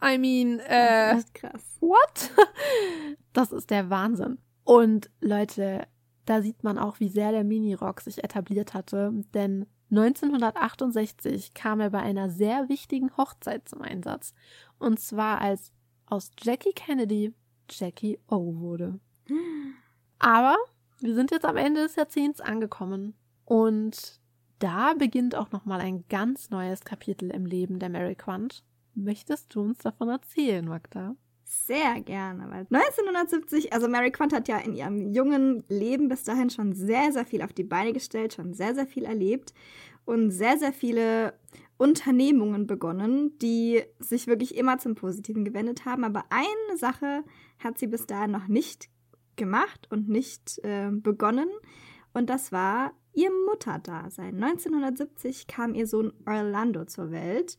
I mean, äh, Das ist krass. what? Das ist der Wahnsinn. Und Leute, da sieht man auch, wie sehr der Minirock sich etabliert hatte, denn 1968 kam er bei einer sehr wichtigen Hochzeit zum Einsatz. Und zwar als aus Jackie Kennedy Jackie O wurde. Aber wir sind jetzt am Ende des Jahrzehnts angekommen und da beginnt auch noch mal ein ganz neues Kapitel im Leben der Mary Quant. Möchtest du uns davon erzählen, Magda? Sehr gerne, weil 1970, also Mary Quant hat ja in ihrem jungen Leben bis dahin schon sehr, sehr viel auf die Beine gestellt, schon sehr, sehr viel erlebt und sehr, sehr viele Unternehmungen begonnen, die sich wirklich immer zum Positiven gewendet haben. Aber eine Sache hat sie bis dahin noch nicht gemacht und nicht äh, begonnen. Und das war ihr Mutterdasein. 1970 kam ihr Sohn Orlando zur Welt.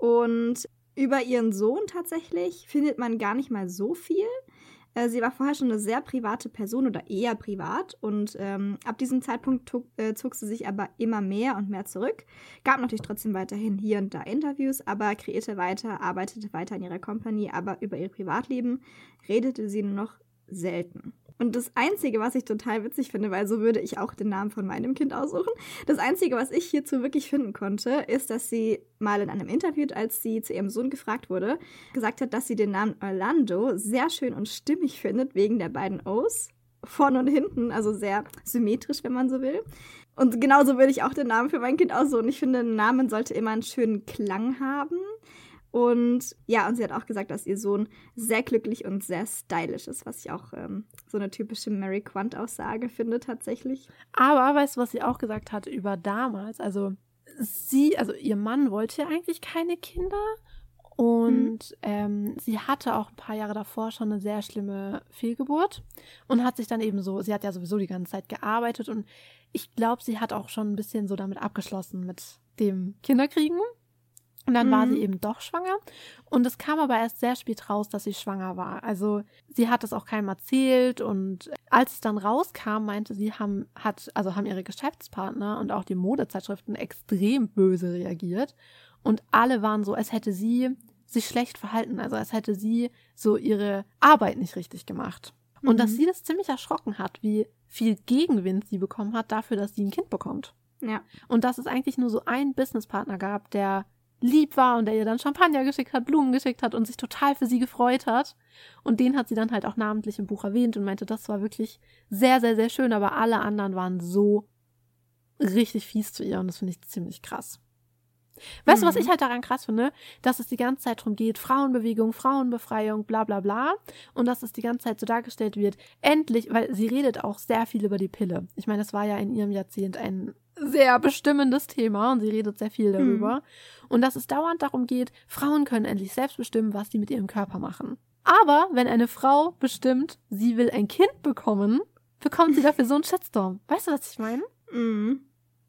Und über ihren Sohn tatsächlich findet man gar nicht mal so viel. Äh, sie war vorher schon eine sehr private Person oder eher privat und ähm, ab diesem Zeitpunkt zog, äh, zog sie sich aber immer mehr und mehr zurück. Gab natürlich trotzdem weiterhin hier und da Interviews, aber kreierte weiter, arbeitete weiter in ihrer Company, aber über ihr Privatleben redete sie nur noch selten. Und das Einzige, was ich total witzig finde, weil so würde ich auch den Namen von meinem Kind aussuchen, das Einzige, was ich hierzu wirklich finden konnte, ist, dass sie mal in einem Interview, als sie zu ihrem Sohn gefragt wurde, gesagt hat, dass sie den Namen Orlando sehr schön und stimmig findet, wegen der beiden O's. Vorne und hinten, also sehr symmetrisch, wenn man so will. Und genauso würde ich auch den Namen für mein Kind aussuchen. Ich finde, ein Name sollte immer einen schönen Klang haben. Und ja, und sie hat auch gesagt, dass ihr Sohn sehr glücklich und sehr stylisch ist, was ich auch ähm, so eine typische Mary Quant-Aussage finde tatsächlich. Aber weißt du, was sie auch gesagt hat über damals? Also sie, also ihr Mann wollte eigentlich keine Kinder und ähm, sie hatte auch ein paar Jahre davor schon eine sehr schlimme Fehlgeburt und hat sich dann eben so, sie hat ja sowieso die ganze Zeit gearbeitet und ich glaube, sie hat auch schon ein bisschen so damit abgeschlossen mit dem Kinderkriegen. Und dann war Mhm. sie eben doch schwanger. Und es kam aber erst sehr spät raus, dass sie schwanger war. Also sie hat es auch keinem erzählt. Und als es dann rauskam, meinte sie, haben, hat, also haben ihre Geschäftspartner und auch die Modezeitschriften extrem böse reagiert. Und alle waren so, als hätte sie sich schlecht verhalten. Also als hätte sie so ihre Arbeit nicht richtig gemacht. Und dass Mhm. sie das ziemlich erschrocken hat, wie viel Gegenwind sie bekommen hat dafür, dass sie ein Kind bekommt. Ja. Und dass es eigentlich nur so einen Businesspartner gab, der lieb war und der ihr dann Champagner geschickt hat, Blumen geschickt hat und sich total für sie gefreut hat. Und den hat sie dann halt auch namentlich im Buch erwähnt und meinte, das war wirklich sehr, sehr, sehr schön, aber alle anderen waren so richtig fies zu ihr und das finde ich ziemlich krass. Weißt du, was Mhm. ich halt daran krass finde? Dass es die ganze Zeit darum geht, Frauenbewegung, Frauenbefreiung, bla bla bla. Und dass es die ganze Zeit so dargestellt wird, endlich, weil sie redet auch sehr viel über die Pille. Ich meine, das war ja in ihrem Jahrzehnt ein sehr bestimmendes Thema und sie redet sehr viel darüber. Und dass es dauernd darum geht, Frauen können endlich selbst bestimmen, was sie mit ihrem Körper machen. Aber wenn eine Frau bestimmt, sie will ein Kind bekommen, bekommt sie dafür so einen Shitstorm. Weißt du, was ich meine? Mhm.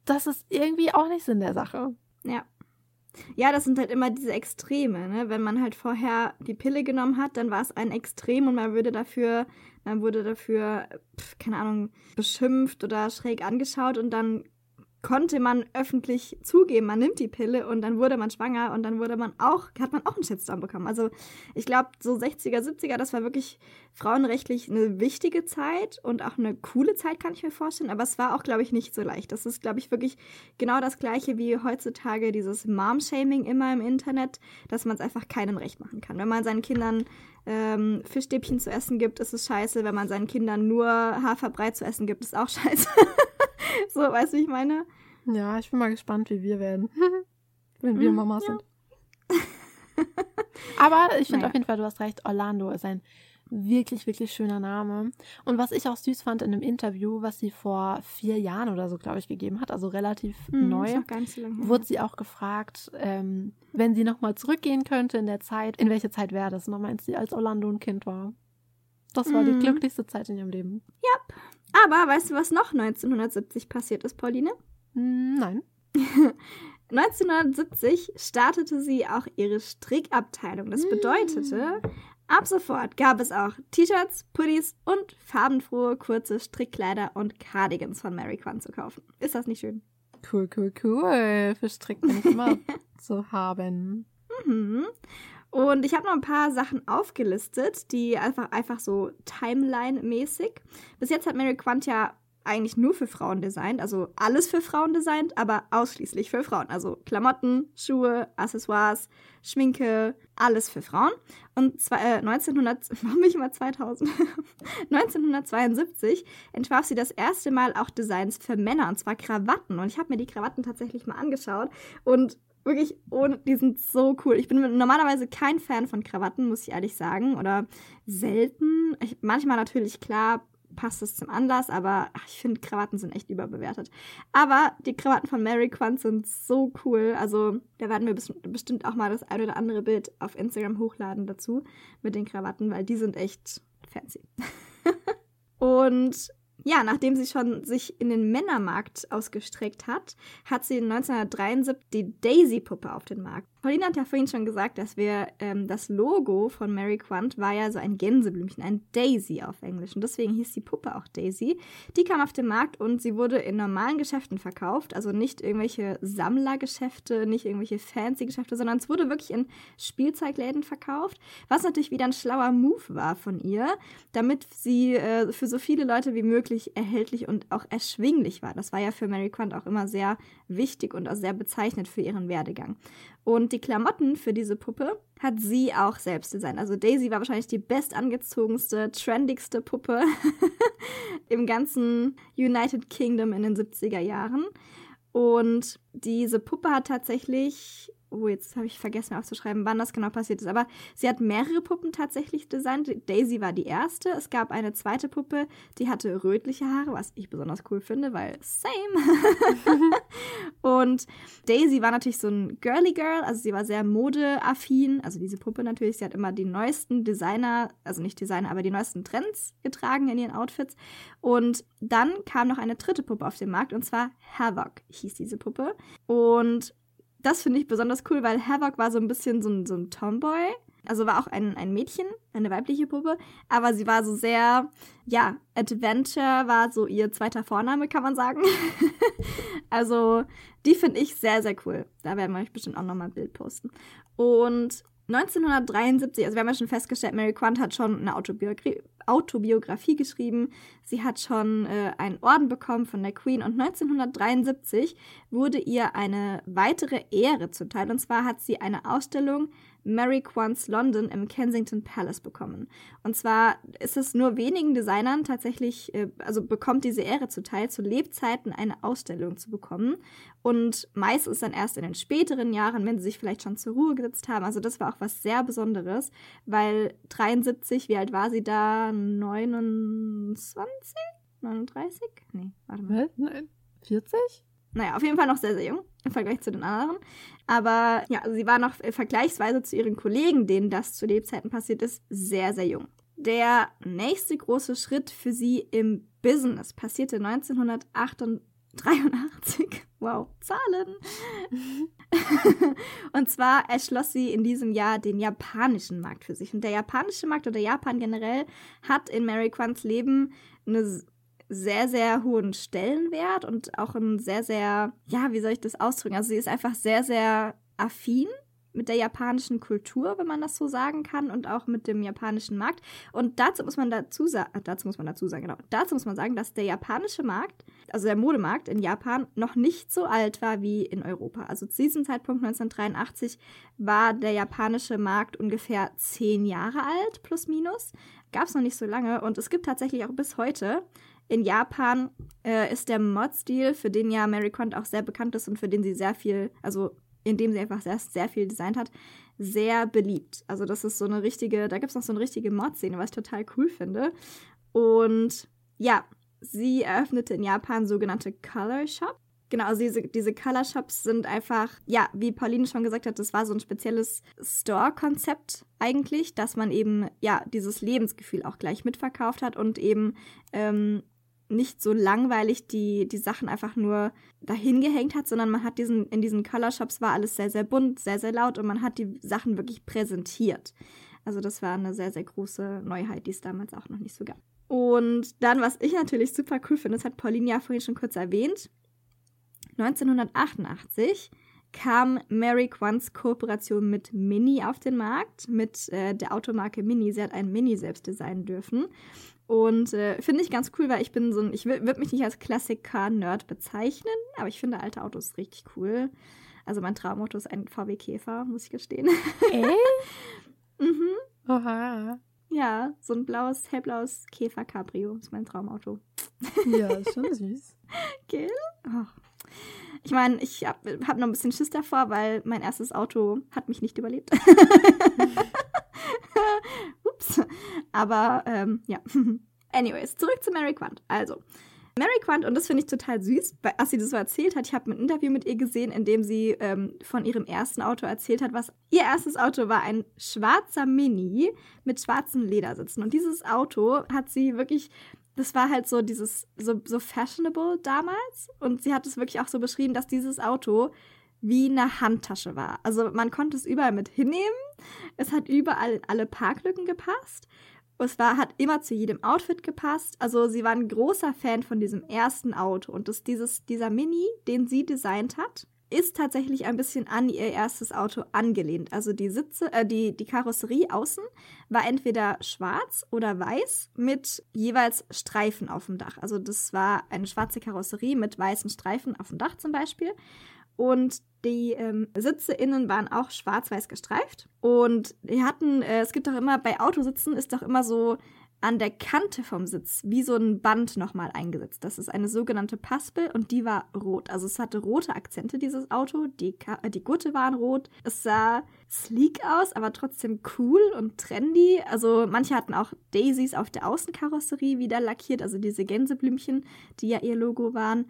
das ist irgendwie auch nicht Sinn der Sache. Ja. Ja, das sind halt immer diese Extreme, ne? Wenn man halt vorher die Pille genommen hat, dann war es ein Extrem und man würde dafür, man wurde dafür, pf, keine Ahnung, beschimpft oder schräg angeschaut und dann konnte man öffentlich zugeben, man nimmt die Pille und dann wurde man schwanger und dann wurde man auch, hat man auch einen Shitstorm bekommen. Also ich glaube, so 60er, 70er, das war wirklich frauenrechtlich eine wichtige Zeit und auch eine coole Zeit, kann ich mir vorstellen. Aber es war auch, glaube ich, nicht so leicht. Das ist, glaube ich, wirklich genau das gleiche wie heutzutage dieses Mom-Shaming immer im Internet, dass man es einfach keinem recht machen kann. Wenn man seinen Kindern ähm, Fischstäbchen zu essen gibt, ist es scheiße. Wenn man seinen Kindern nur Haferbrei zu essen gibt, ist auch scheiße. so, weißt du, wie ich meine? Ja, ich bin mal gespannt, wie wir werden. Wenn wir Mhm, Mamas ja. sind. Aber ich finde Naja. auf jeden Fall, du hast recht, Orlando ist ein wirklich, wirklich schöner Name. Und was ich auch süß fand in einem Interview, was sie vor vier Jahren oder so, glaube ich, gegeben hat, also relativ Mhm, neu, so wurde sie auch gefragt, ähm, wenn sie nochmal zurückgehen könnte in der Zeit, in welche Zeit wäre das? Und dann meint sie, als Orlando ein Kind war. Das war die Mhm. glücklichste Zeit in ihrem Leben. Aber weißt du, was noch 1970 passiert ist, Pauline? Hm, Nein. 1970 startete sie auch ihre Strickabteilung. Das bedeutete, ab sofort gab es auch T-Shirts, Pullis und farbenfrohe kurze Strickkleider und Cardigans von Mary Quan zu kaufen. Ist das nicht schön? Cool, cool, cool. Für Strick bin ich immer zu haben. Mhm. Und ich habe noch ein paar Sachen aufgelistet, die einfach, einfach so Timeline-mäßig. Bis jetzt hat Mary Quant ja eigentlich nur für Frauen designt, also alles für Frauen designt, aber ausschließlich für Frauen. Also Klamotten, Schuhe, Accessoires, Schminke, alles für Frauen. Und zwei, äh, 1900, warum ich immer 2000? 1972 entwarf sie das erste Mal auch Designs für Männer, und zwar Krawatten. Und ich habe mir die Krawatten tatsächlich mal angeschaut und wirklich, ohne, die sind so cool. Ich bin normalerweise kein Fan von Krawatten, muss ich ehrlich sagen, oder selten. Ich, manchmal natürlich, klar, passt es zum Anlass, aber ach, ich finde, Krawatten sind echt überbewertet. Aber die Krawatten von Mary Quant sind so cool. Also, da werden wir bes- bestimmt auch mal das ein oder andere Bild auf Instagram hochladen dazu mit den Krawatten, weil die sind echt fancy. Und ja, nachdem sie schon sich in den Männermarkt ausgestreckt hat, hat sie 1973 die Daisy-Puppe auf den Markt. Pauline hat ja vorhin schon gesagt, dass wir ähm, das Logo von Mary Quant war ja so ein Gänseblümchen, ein Daisy auf Englisch. Und deswegen hieß die Puppe auch Daisy. Die kam auf den Markt und sie wurde in normalen Geschäften verkauft. Also nicht irgendwelche Sammlergeschäfte, nicht irgendwelche fancy Geschäfte, sondern es wurde wirklich in Spielzeugläden verkauft. Was natürlich wieder ein schlauer Move war von ihr, damit sie äh, für so viele Leute wie möglich erhältlich und auch erschwinglich war. Das war ja für Mary Quant auch immer sehr wichtig und auch sehr bezeichnend für ihren Werdegang. Und die Klamotten für diese Puppe hat sie auch selbst designt. Also Daisy war wahrscheinlich die bestangezogenste, trendigste Puppe im ganzen United Kingdom in den 70er Jahren. Und diese Puppe hat tatsächlich, oh, jetzt habe ich vergessen aufzuschreiben, wann das genau passiert ist, aber sie hat mehrere Puppen tatsächlich designt. Daisy war die erste. Es gab eine zweite Puppe, die hatte rötliche Haare, was ich besonders cool finde, weil same. Und Daisy war natürlich so ein girly Girl, also sie war sehr modeaffin, also diese Puppe natürlich, sie hat immer die neuesten Designer, also nicht Designer, aber die neuesten Trends getragen in ihren Outfits. Und dann kam noch eine dritte Puppe auf den Markt und zwar Havoc hieß diese Puppe. Und das finde ich besonders cool, weil Havoc war so ein bisschen so ein, so ein Tomboy. Also war auch ein, ein Mädchen, eine weibliche Puppe, aber sie war so sehr, ja, Adventure war so ihr zweiter Vorname, kann man sagen. also die finde ich sehr, sehr cool. Da werden wir euch bestimmt auch nochmal ein Bild posten. Und 1973, also wir haben ja schon festgestellt, Mary Quant hat schon eine Autobiografie, Autobiografie geschrieben. Sie hat schon äh, einen Orden bekommen von der Queen und 1973 wurde ihr eine weitere Ehre zuteil. Und zwar hat sie eine Ausstellung Mary Quant's London im Kensington Palace bekommen. Und zwar ist es nur wenigen Designern tatsächlich, äh, also bekommt diese Ehre zuteil, zu Lebzeiten eine Ausstellung zu bekommen. Und meist ist dann erst in den späteren Jahren, wenn sie sich vielleicht schon zur Ruhe gesetzt haben. Also das war auch was sehr Besonderes, weil 73, wie alt war sie da? 29? 39? Nee, warte mal. Nein. 40? Naja, auf jeden Fall noch sehr, sehr jung im Vergleich zu den anderen. Aber ja, also sie war noch äh, vergleichsweise zu ihren Kollegen, denen das zu Lebzeiten passiert ist, sehr, sehr jung. Der nächste große Schritt für sie im Business passierte 1983. Wow, Zahlen. und zwar erschloss sie in diesem Jahr den japanischen Markt für sich. Und der japanische Markt oder Japan generell hat in Mary Quants Leben einen sehr, sehr hohen Stellenwert und auch einen sehr, sehr, ja, wie soll ich das ausdrücken? Also sie ist einfach sehr, sehr affin mit der japanischen Kultur, wenn man das so sagen kann, und auch mit dem japanischen Markt. Und dazu muss man dazu sagen, äh, dazu muss man dazu sagen, genau, dazu muss man sagen, dass der japanische Markt, also der Modemarkt in Japan, noch nicht so alt war wie in Europa. Also zu diesem Zeitpunkt 1983 war der japanische Markt ungefähr zehn Jahre alt, plus minus. Gab es noch nicht so lange und es gibt tatsächlich auch bis heute in Japan äh, ist der Mod-Stil, für den ja Mary Quant auch sehr bekannt ist und für den sie sehr viel, also in dem sie einfach sehr, sehr viel designt hat, sehr beliebt. Also das ist so eine richtige, da gibt es noch so eine richtige Mod-Szene, was ich total cool finde. Und ja, sie eröffnete in Japan sogenannte Color Shop. Genau, also diese, diese Color Shops sind einfach, ja, wie Pauline schon gesagt hat, das war so ein spezielles Store-Konzept eigentlich, dass man eben, ja, dieses Lebensgefühl auch gleich mitverkauft hat und eben ähm, nicht so langweilig die, die Sachen einfach nur dahin gehängt hat, sondern man hat diesen, in diesen Color Shops war alles sehr, sehr bunt, sehr, sehr laut und man hat die Sachen wirklich präsentiert. Also das war eine sehr, sehr große Neuheit, die es damals auch noch nicht so gab. Und dann, was ich natürlich super cool finde, das hat Pauline ja vorhin schon kurz erwähnt, 1988 kam Mary Quants Kooperation mit Mini auf den Markt, mit äh, der Automarke Mini. Sie hat ein Mini selbst designen dürfen. Und äh, finde ich ganz cool, weil ich bin so ein, ich würde mich nicht als Klassiker-Nerd bezeichnen, aber ich finde alte Autos richtig cool. Also mein Traumauto ist ein VW Käfer, muss ich gestehen. Äh? mhm. Oha. Ja, so ein blaues, hellblaues Käfer Cabrio ist mein Traumauto. Ja, ist schon süß. Gell? Oh. Ich meine, ich habe hab noch ein bisschen Schiss davor, weil mein erstes Auto hat mich nicht überlebt. Ups. Aber ähm, ja. Anyways, zurück zu Mary Quant. Also, Mary Quant, und das finde ich total süß, als sie das so erzählt hat, ich habe ein Interview mit ihr gesehen, in dem sie ähm, von ihrem ersten Auto erzählt hat, was ihr erstes Auto war, ein schwarzer Mini mit schwarzen Ledersitzen. Und dieses Auto hat sie wirklich das war halt so dieses, so, so fashionable damals. Und sie hat es wirklich auch so beschrieben, dass dieses Auto wie eine Handtasche war. Also man konnte es überall mit hinnehmen. Es hat überall in alle Parklücken gepasst. Es war, hat immer zu jedem Outfit gepasst. Also sie war ein großer Fan von diesem ersten Auto. Und das, dieses, dieser Mini, den sie designt hat, ist tatsächlich ein bisschen an ihr erstes Auto angelehnt. Also die Sitze, äh, die, die Karosserie außen war entweder schwarz oder weiß mit jeweils Streifen auf dem Dach. Also das war eine schwarze Karosserie mit weißen Streifen auf dem Dach zum Beispiel. Und die ähm, Sitze innen waren auch schwarz-weiß gestreift. Und die hatten, äh, es gibt doch immer, bei Autositzen ist doch immer so an der Kante vom Sitz wie so ein Band nochmal eingesetzt. Das ist eine sogenannte Paspel und die war rot. Also es hatte rote Akzente, dieses Auto. Die, Ka äh, die Gurte waren rot. Es sah sleek aus, aber trotzdem cool und trendy. Also manche hatten auch Daisies auf der Außenkarosserie wieder lackiert, also diese Gänseblümchen, die ja ihr Logo waren.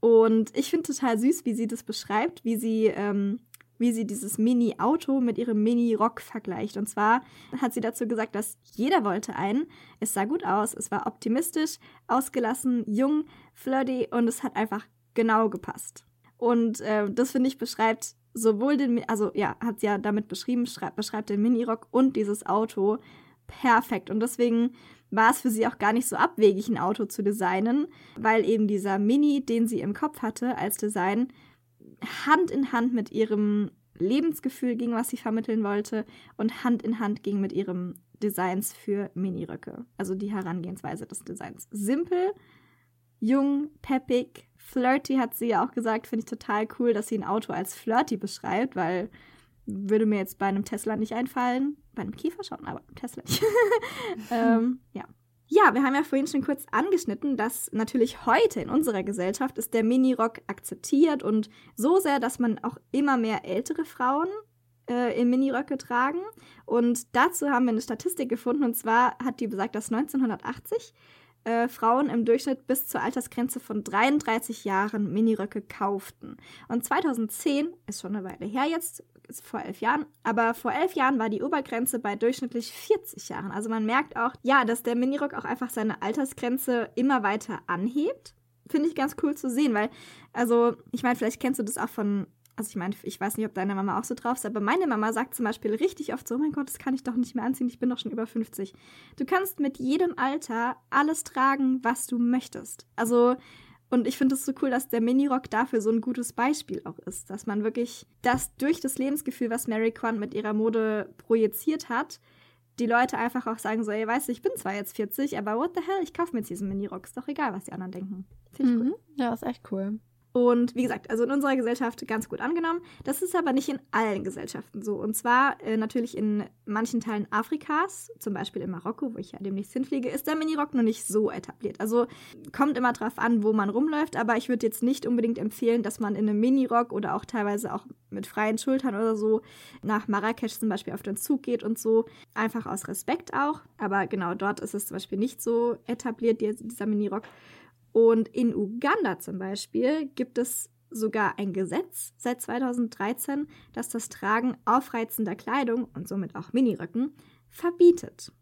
Und ich finde total süß, wie sie das beschreibt, wie sie ähm, wie sie dieses Mini-Auto mit ihrem Mini-Rock vergleicht. Und zwar hat sie dazu gesagt, dass jeder wollte einen. Es sah gut aus, es war optimistisch, ausgelassen, jung, flirty und es hat einfach genau gepasst. Und äh, das finde ich beschreibt sowohl den, also ja, hat sie ja damit beschrieben, beschreibt den Mini-Rock und dieses Auto perfekt. Und deswegen war es für sie auch gar nicht so abwegig, ein Auto zu designen, weil eben dieser Mini, den sie im Kopf hatte als Design, Hand in Hand mit ihrem Lebensgefühl ging, was sie vermitteln wollte, und Hand in Hand ging mit ihrem Designs für Miniröcke. Also die Herangehensweise des Designs. Simpel, jung, peppig, flirty hat sie ja auch gesagt. Finde ich total cool, dass sie ein Auto als flirty beschreibt, weil würde mir jetzt bei einem Tesla nicht einfallen. Bei einem Kiefer schon, aber Tesla nicht. ähm, ja. Ja, wir haben ja vorhin schon kurz angeschnitten, dass natürlich heute in unserer Gesellschaft ist der Minirock akzeptiert und so sehr, dass man auch immer mehr ältere Frauen äh, in Miniröcke tragen. Und dazu haben wir eine Statistik gefunden und zwar hat die besagt, dass 1980 äh, Frauen im Durchschnitt bis zur Altersgrenze von 33 Jahren Miniröcke kauften. Und 2010 ist schon eine Weile her jetzt, ist vor elf Jahren, aber vor elf Jahren war die Obergrenze bei durchschnittlich 40 Jahren. Also man merkt auch, ja, dass der Minirock auch einfach seine Altersgrenze immer weiter anhebt. finde ich ganz cool zu sehen, weil, also, ich meine, vielleicht kennst du das auch von also ich meine, ich weiß nicht, ob deine Mama auch so drauf ist, aber meine Mama sagt zum Beispiel richtig oft so, oh mein Gott, das kann ich doch nicht mehr anziehen, ich bin doch schon über 50. Du kannst mit jedem Alter alles tragen, was du möchtest. Also, und ich finde es so cool, dass der Minirock dafür so ein gutes Beispiel auch ist, dass man wirklich das durch das Lebensgefühl, was Mary Quant mit ihrer Mode projiziert hat, die Leute einfach auch sagen so, ey, weißt du, ich bin zwar jetzt 40, aber what the hell, ich kaufe mir jetzt diesen Minirock, ist doch egal, was die anderen denken. Finde ich mhm. cool. Ja, ist echt cool. Und wie gesagt, also in unserer Gesellschaft ganz gut angenommen. Das ist aber nicht in allen Gesellschaften so. Und zwar äh, natürlich in manchen Teilen Afrikas, zum Beispiel in Marokko, wo ich ja demnächst hinfliege, ist der Minirock noch nicht so etabliert. Also kommt immer drauf an, wo man rumläuft, aber ich würde jetzt nicht unbedingt empfehlen, dass man in einem Minirock oder auch teilweise auch mit freien Schultern oder so nach Marrakesch zum Beispiel auf den Zug geht und so. Einfach aus Respekt auch. Aber genau dort ist es zum Beispiel nicht so etabliert, dieser Minirock. Und in Uganda zum Beispiel gibt es sogar ein Gesetz seit 2013, das das Tragen aufreizender Kleidung und somit auch Miniröcken verbietet.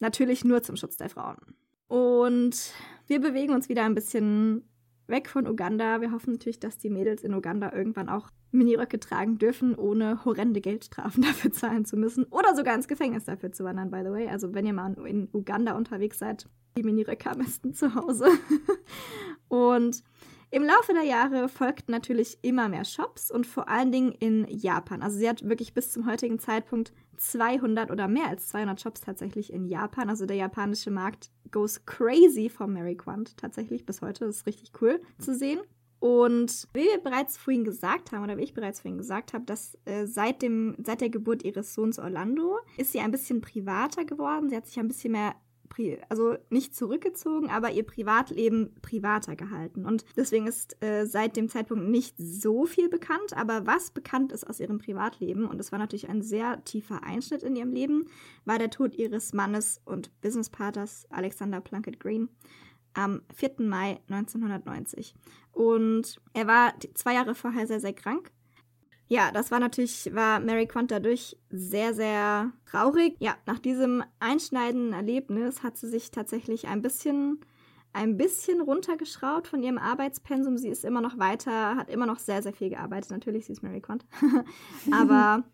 Natürlich nur zum Schutz der Frauen. Und wir bewegen uns wieder ein bisschen weg von Uganda. Wir hoffen natürlich, dass die Mädels in Uganda irgendwann auch Miniröcke tragen dürfen, ohne horrende Geldstrafen dafür zahlen zu müssen. Oder sogar ins Gefängnis dafür zu wandern, by the way. Also wenn ihr mal in Uganda unterwegs seid, die Miniröcke am besten zu Hause. und im Laufe der Jahre folgten natürlich immer mehr Shops und vor allen Dingen in Japan. Also sie hat wirklich bis zum heutigen Zeitpunkt 200 oder mehr als 200 Shops tatsächlich in Japan. Also der japanische Markt goes crazy von Mary Quant tatsächlich bis heute. Das ist richtig cool zu sehen. Und wie wir bereits vorhin gesagt haben, oder wie ich bereits vorhin gesagt habe, dass äh, seit, dem, seit der Geburt ihres Sohns Orlando ist sie ein bisschen privater geworden. Sie hat sich ein bisschen mehr also nicht zurückgezogen, aber ihr Privatleben privater gehalten. Und deswegen ist äh, seit dem Zeitpunkt nicht so viel bekannt, aber was bekannt ist aus ihrem Privatleben, und es war natürlich ein sehr tiefer Einschnitt in ihrem Leben, war der Tod ihres Mannes und Businesspartners Alexander Plunkett Green am 4. Mai 1990. Und er war zwei Jahre vorher sehr, sehr krank ja, das war natürlich, war Mary Quant dadurch sehr, sehr traurig. Ja, nach diesem einschneidenden Erlebnis hat sie sich tatsächlich ein bisschen, ein bisschen runtergeschraubt von ihrem Arbeitspensum. Sie ist immer noch weiter, hat immer noch sehr, sehr viel gearbeitet. Natürlich, sie ist Mary Quant. Aber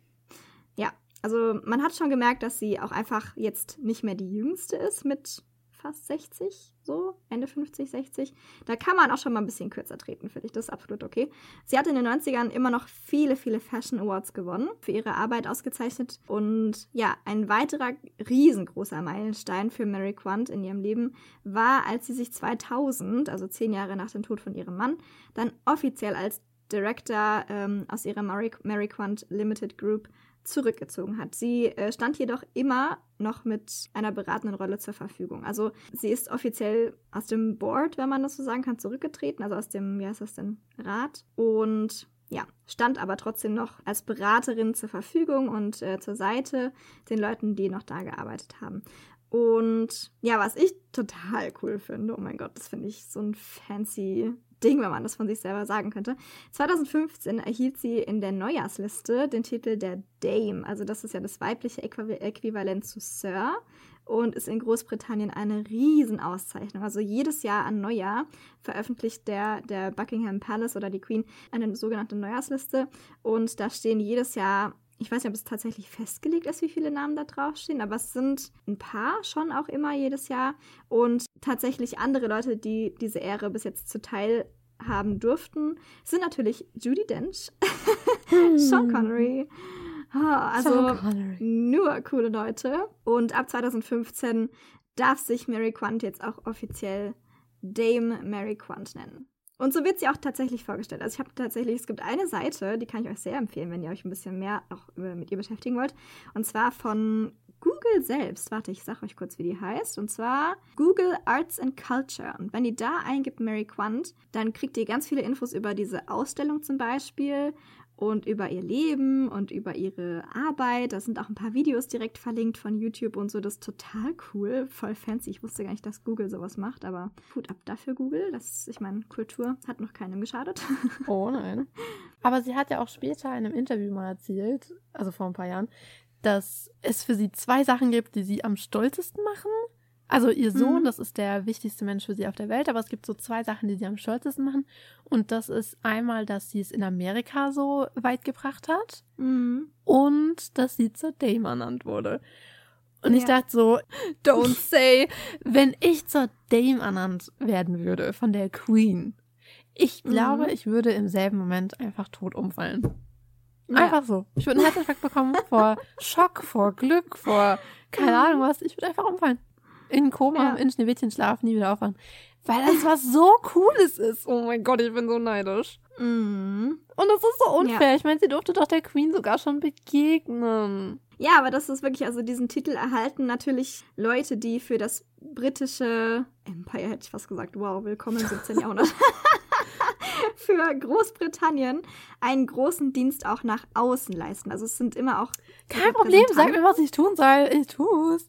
ja, also man hat schon gemerkt, dass sie auch einfach jetzt nicht mehr die jüngste ist mit fast 60, so, Ende 50, 60. Da kann man auch schon mal ein bisschen kürzer treten, finde ich. Das ist absolut okay. Sie hat in den 90ern immer noch viele, viele Fashion Awards gewonnen, für ihre Arbeit ausgezeichnet. Und ja, ein weiterer riesengroßer Meilenstein für Mary Quant in ihrem Leben war, als sie sich 2000, also zehn Jahre nach dem Tod von ihrem Mann, dann offiziell als Director ähm, aus ihrer Mary, Mary Quant Limited Group zurückgezogen hat. Sie äh, stand jedoch immer noch mit einer beratenden Rolle zur Verfügung. Also sie ist offiziell aus dem Board, wenn man das so sagen kann, zurückgetreten, also aus dem, wie heißt das denn, Rat. Und ja, stand aber trotzdem noch als Beraterin zur Verfügung und äh, zur Seite den Leuten, die noch da gearbeitet haben. Und ja, was ich total cool finde, oh mein Gott, das finde ich so ein fancy Ding, wenn man das von sich selber sagen könnte. 2015 erhielt sie in der Neujahrsliste den Titel der Dame. Also das ist ja das weibliche Äquivalent zu Sir und ist in Großbritannien eine Riesenauszeichnung. Also jedes Jahr an Neujahr veröffentlicht der, der Buckingham Palace oder die Queen eine sogenannte Neujahrsliste und da stehen jedes Jahr ich weiß nicht, ob es tatsächlich festgelegt ist, wie viele Namen da draufstehen, aber es sind ein paar schon auch immer jedes Jahr. Und tatsächlich andere Leute, die diese Ehre bis jetzt zuteil haben durften, sind natürlich Judy Dench, hm. Sean Connery. Oh, also nur coole Leute. Und ab 2015 darf sich Mary Quant jetzt auch offiziell Dame Mary Quant nennen. Und so wird sie auch tatsächlich vorgestellt. Also ich habe tatsächlich, es gibt eine Seite, die kann ich euch sehr empfehlen, wenn ihr euch ein bisschen mehr auch mit ihr beschäftigen wollt. Und zwar von Google selbst. Warte, ich sage euch kurz, wie die heißt. Und zwar Google Arts and Culture. Und wenn ihr da eingibt Mary Quant, dann kriegt ihr ganz viele Infos über diese Ausstellung zum Beispiel und über ihr Leben und über ihre Arbeit. Da sind auch ein paar Videos direkt verlinkt von YouTube und so. Das ist total cool, voll fancy. Ich wusste gar nicht, dass Google sowas macht, aber Hut ab dafür, Google. Das, ich meine, Kultur hat noch keinem geschadet. Oh nein. Aber sie hat ja auch später in einem Interview mal erzählt, also vor ein paar Jahren, dass es für sie zwei Sachen gibt, die sie am stolzesten machen. Also ihr Sohn, Mhm. das ist der wichtigste Mensch für sie auf der Welt, aber es gibt so zwei Sachen, die sie am stolzesten machen. Und das ist einmal, dass sie es in Amerika so weit gebracht hat Mhm. und dass sie zur Dame ernannt wurde. Und ich Ja. dachte so, don't say, wenn ich zur Dame ernannt werden würde von der Queen. Ich glaube, Mhm. ich würde im selben Moment einfach tot umfallen. Ja. Einfach so. Ich würde einen Herzinfarkt bekommen vor Schock, vor Glück, vor keine Mhm. Ahnung was. Ich würde einfach umfallen. In Koma, Ja. in Schneewittchenschlaf, nie wieder aufwachen. Weil das was so Cooles ist. Oh mein Gott, ich bin so neidisch. Mhm. Und das ist so unfair. Ich meine, sie durfte doch der Queen sogar schon begegnen. Ja, aber das ist wirklich, also diesen Titel erhalten natürlich Leute, die für das britische Empire, hätte ich fast gesagt, wow, willkommen im 17. Jahrhundert, für Großbritannien einen großen Dienst auch nach außen leisten. Also es sind immer auch Kein Problem, sag mir, was ich tun soll. Ich tu's.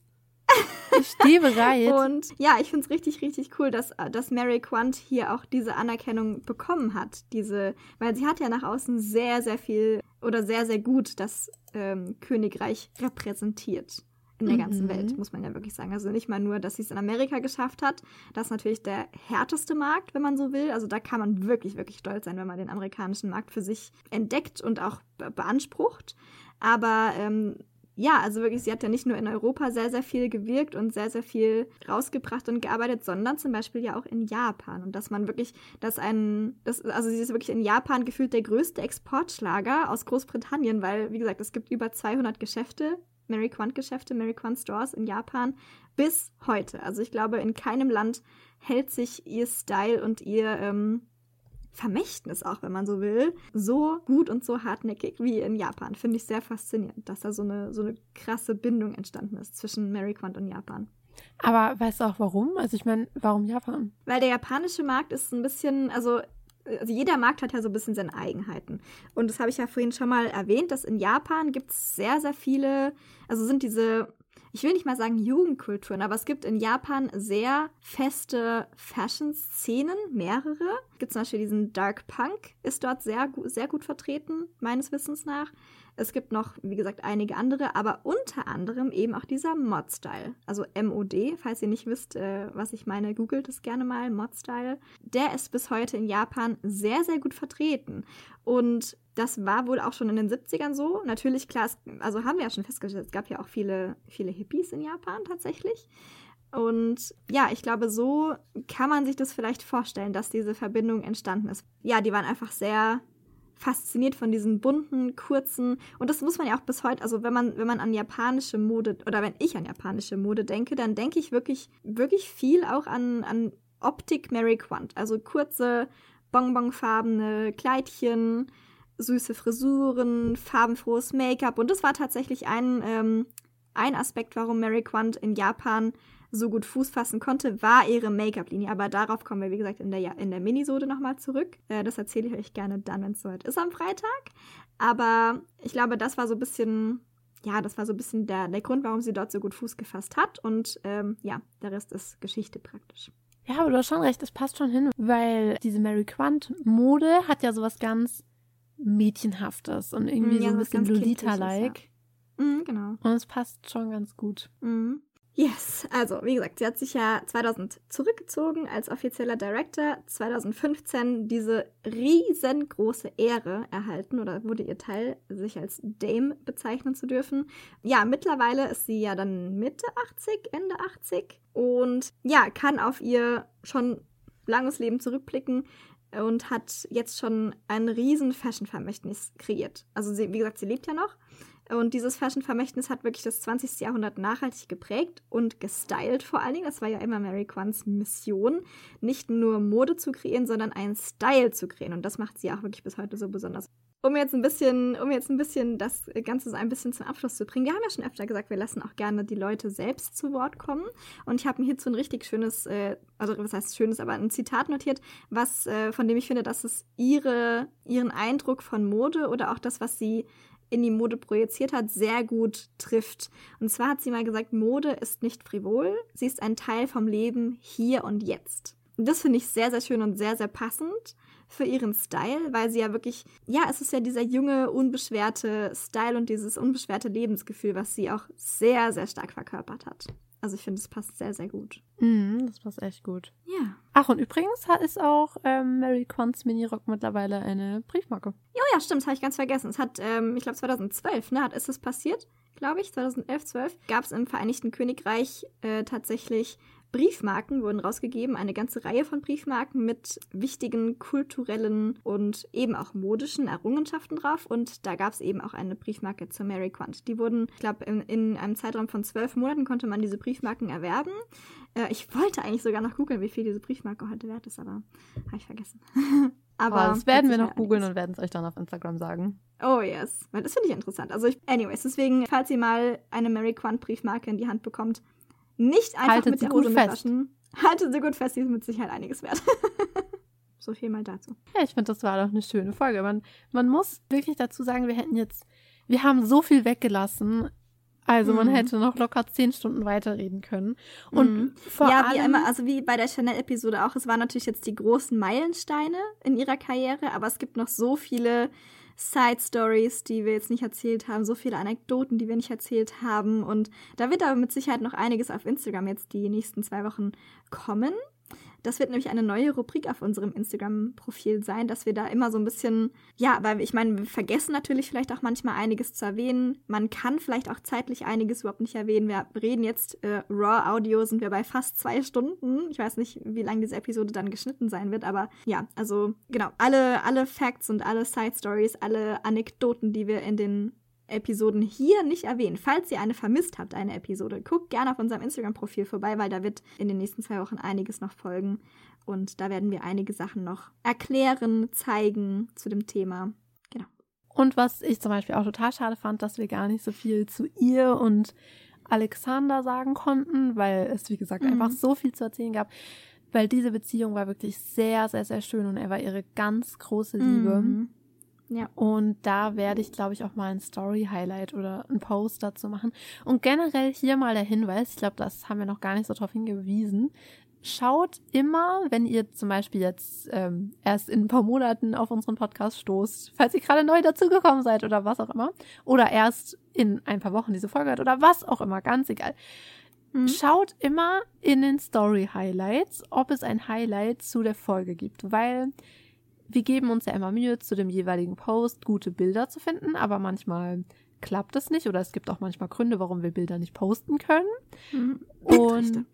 Ich stehe bereit. Und ja, ich finde es richtig, richtig cool, dass, dass Mary Quant hier auch diese Anerkennung bekommen hat. Diese, weil sie hat ja nach außen sehr, sehr viel oder sehr, sehr gut das ähm, Königreich repräsentiert. In der ganzen Mhm. Welt, muss man ja wirklich sagen. Also nicht mal nur, dass sie es in Amerika geschafft hat. Das ist natürlich der härteste Markt, wenn man so will. Also da kann man wirklich, wirklich stolz sein, wenn man den amerikanischen Markt für sich entdeckt und auch be beansprucht. Aber ähm, ja, also wirklich, sie hat ja nicht nur in Europa sehr, sehr viel gewirkt und sehr, sehr viel rausgebracht und gearbeitet, sondern zum Beispiel ja auch in Japan. Und dass man wirklich, dass ein, das, also sie ist wirklich in Japan gefühlt der größte Exportschlager aus Großbritannien, weil, wie gesagt, es gibt über 200 Geschäfte, Mary Quant Geschäfte, Mary Quant Stores in Japan bis heute. Also ich glaube, in keinem Land hält sich ihr Style und ihr ähm, Vermächtnis auch, wenn man so will, so gut und so hartnäckig wie in Japan. Finde ich sehr faszinierend, dass da so eine, so eine krasse Bindung entstanden ist zwischen Mary Quant und Japan. Aber weißt du auch warum? Also ich meine, warum Japan? Weil der japanische Markt ist ein bisschen, also, also jeder Markt hat ja so ein bisschen seine Eigenheiten. Und das habe ich ja vorhin schon mal erwähnt, dass in Japan gibt es sehr, sehr viele, also sind diese, ich will nicht mal sagen Jugendkulturen, aber es gibt in Japan sehr feste Fashion-Szenen, mehrere. Es gibt zum Beispiel diesen Dark Punk, ist dort sehr, sehr gut vertreten, meines Wissens nach. Es gibt noch, wie gesagt, einige andere, aber unter anderem eben auch dieser Mod-Style. Also MOD, falls ihr nicht wisst, äh, was ich meine, googelt es gerne mal, Mod-Style. Der ist bis heute in Japan sehr, sehr gut vertreten. Und das war wohl auch schon in den 70ern so. Natürlich, klar, es, also haben wir ja schon festgestellt, es gab ja auch viele, viele Hippies in Japan tatsächlich. Und ja, ich glaube, so kann man sich das vielleicht vorstellen, dass diese Verbindung entstanden ist. Ja, die waren einfach sehr fasziniert von diesen bunten, kurzen und das muss man ja auch bis heute, also wenn man wenn man an japanische Mode oder wenn ich an japanische Mode denke, dann denke ich wirklich wirklich viel auch an an Optik Mary Quant, also kurze bonbonfarbene Kleidchen, süße Frisuren, farbenfrohes Make-up. Und das war tatsächlich ein ähm, ein Aspekt, warum Mary Quant in Japan so gut Fuß fassen konnte, war ihre Make-up-Linie. Aber darauf kommen wir, wie gesagt, in der, Ja- in der Minisode nochmal zurück. Äh, das erzähle ich euch gerne dann, wenn es soweit ist am Freitag. Aber ich glaube, das war so ein bisschen, ja, das war so ein bisschen der, der Grund, warum sie dort so gut Fuß gefasst hat. Und ähm, ja, der Rest ist Geschichte praktisch. Ja, aber du hast schon recht, das passt schon hin, weil diese Mary Quant Mode hat ja sowas ganz Mädchenhaftes und irgendwie Mm, ja, so ein bisschen Lolita-like. Mhm, genau. Und es passt schon ganz gut. Mhm. Yes, also wie gesagt, sie hat sich ja 2000 zurückgezogen als offizieller Director, 2015 diese riesengroße Ehre erhalten oder wurde ihr Teil, sich als Dame bezeichnen zu dürfen. Ja, mittlerweile ist sie ja dann Mitte 80, Ende 80 und ja, kann auf ihr schon langes Leben zurückblicken und hat jetzt schon ein riesen Fashion-Vermächtnis kreiert. Also sie, wie gesagt, sie lebt ja noch. Und dieses Fashion-Vermächtnis hat wirklich das 20. Jahrhundert nachhaltig geprägt und gestylt vor allen Dingen. Das war ja immer Mary Quants Mission, nicht nur Mode zu kreieren, sondern einen Style zu kreieren. Und das macht sie auch wirklich bis heute so besonders. Um jetzt ein bisschen, um jetzt ein bisschen das Ganze so ein bisschen zum Abschluss zu bringen. Wir haben ja schon öfter gesagt, wir lassen auch gerne die Leute selbst zu Wort kommen. Und ich habe mir hierzu ein richtig schönes, äh, also was heißt schönes, aber ein Zitat notiert, was, äh, von dem ich finde, dass es ihre, ihren Eindruck von Mode oder auch das, was sie in die Mode projiziert hat, sehr gut trifft. Und zwar hat sie mal gesagt, Mode ist nicht frivol, sie ist ein Teil vom Leben hier und jetzt. Und das finde ich sehr, sehr schön und sehr, sehr passend für ihren Style, weil sie ja wirklich, ja, es ist ja dieser junge, unbeschwerte Style und dieses unbeschwerte Lebensgefühl, was sie auch sehr, sehr stark verkörpert hat. Also ich finde, es passt sehr, sehr gut. Mhm, das passt echt gut. Ja. Ach, und übrigens ist auch ähm, Mary Quants Mini-Rock mittlerweile eine Briefmarke. Jo, ja, stimmt, das habe ich ganz vergessen. Es hat, ähm, ich glaube 2012, ne, hat, ist es passiert, glaube ich, 2011, 12, gab es im Vereinigten Königreich äh, tatsächlich Briefmarken wurden rausgegeben, eine ganze Reihe von Briefmarken mit wichtigen kulturellen und eben auch modischen Errungenschaften drauf. Und da gab es eben auch eine Briefmarke zur Mary Quant. Die wurden, ich glaube, in, in, einem Zeitraum von zwölf Monaten konnte man diese Briefmarken erwerben. Äh, ich wollte eigentlich sogar noch googeln, wie viel diese Briefmarke heute wert ist, aber habe ich vergessen. aber oh, das werden wir noch googeln und werden es euch dann auf Instagram sagen. Oh yes, das finde ich interessant. Also ich, anyways, deswegen, falls ihr mal eine Mary Quant Briefmarke in die Hand bekommt, nicht einfach Haltet mit der Hose mitwaschen. Haltet sie gut fest, die ist mit Sicherheit einiges wert. so viel mal dazu. Ja, ich finde, das war doch eine schöne Folge. Man, man muss wirklich dazu sagen, wir hätten jetzt, wir haben so viel weggelassen. Also man mhm. hätte noch locker zehn Stunden weiterreden können. Und mhm. vor ja, allem, wie immer, also wie bei der Chanel-Episode auch, es waren natürlich jetzt die großen Meilensteine in ihrer Karriere, aber es gibt noch so viele Side Stories, die wir jetzt nicht erzählt haben, so viele Anekdoten, die wir nicht erzählt haben. Und da wird aber mit Sicherheit noch einiges auf Instagram jetzt die nächsten zwei Wochen kommen. Das wird nämlich eine neue Rubrik auf unserem Instagram-Profil sein, dass wir da immer so ein bisschen, ja, weil ich meine, wir vergessen natürlich vielleicht auch manchmal einiges zu erwähnen. Man kann vielleicht auch zeitlich einiges überhaupt nicht erwähnen. Wir reden jetzt äh, Raw Audio, sind wir bei fast zwei Stunden. Ich weiß nicht, wie lange diese Episode dann geschnitten sein wird, aber ja, also genau, alle, alle Facts und alle Side Stories, alle Anekdoten, die wir in den Episoden hier nicht erwähnen. Falls ihr eine vermisst habt, eine Episode, guckt gerne auf unserem Instagram-Profil vorbei, weil da wird in den nächsten zwei Wochen einiges noch folgen. Und da werden wir einige Sachen noch erklären, zeigen zu dem Thema. Genau. Und was ich zum Beispiel auch total schade fand, dass wir gar nicht so viel zu ihr und Alexander sagen konnten, weil es, wie gesagt, mhm. einfach so viel zu erzählen gab. Weil diese Beziehung war wirklich sehr, sehr, sehr schön und er war ihre ganz große Liebe. Mhm. Ja. Und da werde ich, glaube ich, auch mal ein Story-Highlight oder ein Post dazu machen. Und generell hier mal der Hinweis, ich glaube, das haben wir noch gar nicht so drauf hingewiesen. Schaut immer, wenn ihr zum Beispiel jetzt ähm, erst in ein paar Monaten auf unseren Podcast stoßt, falls ihr gerade neu dazugekommen seid oder was auch immer, oder erst in ein paar Wochen diese Folge hört oder was auch immer, ganz egal. Mhm. Schaut immer in den Story Highlights, ob es ein Highlight zu der Folge gibt, weil wir geben uns ja immer Mühe, zu dem jeweiligen Post gute Bilder zu finden, aber manchmal klappt es nicht oder es gibt auch manchmal Gründe, warum wir Bilder nicht posten können. Mhm. Und,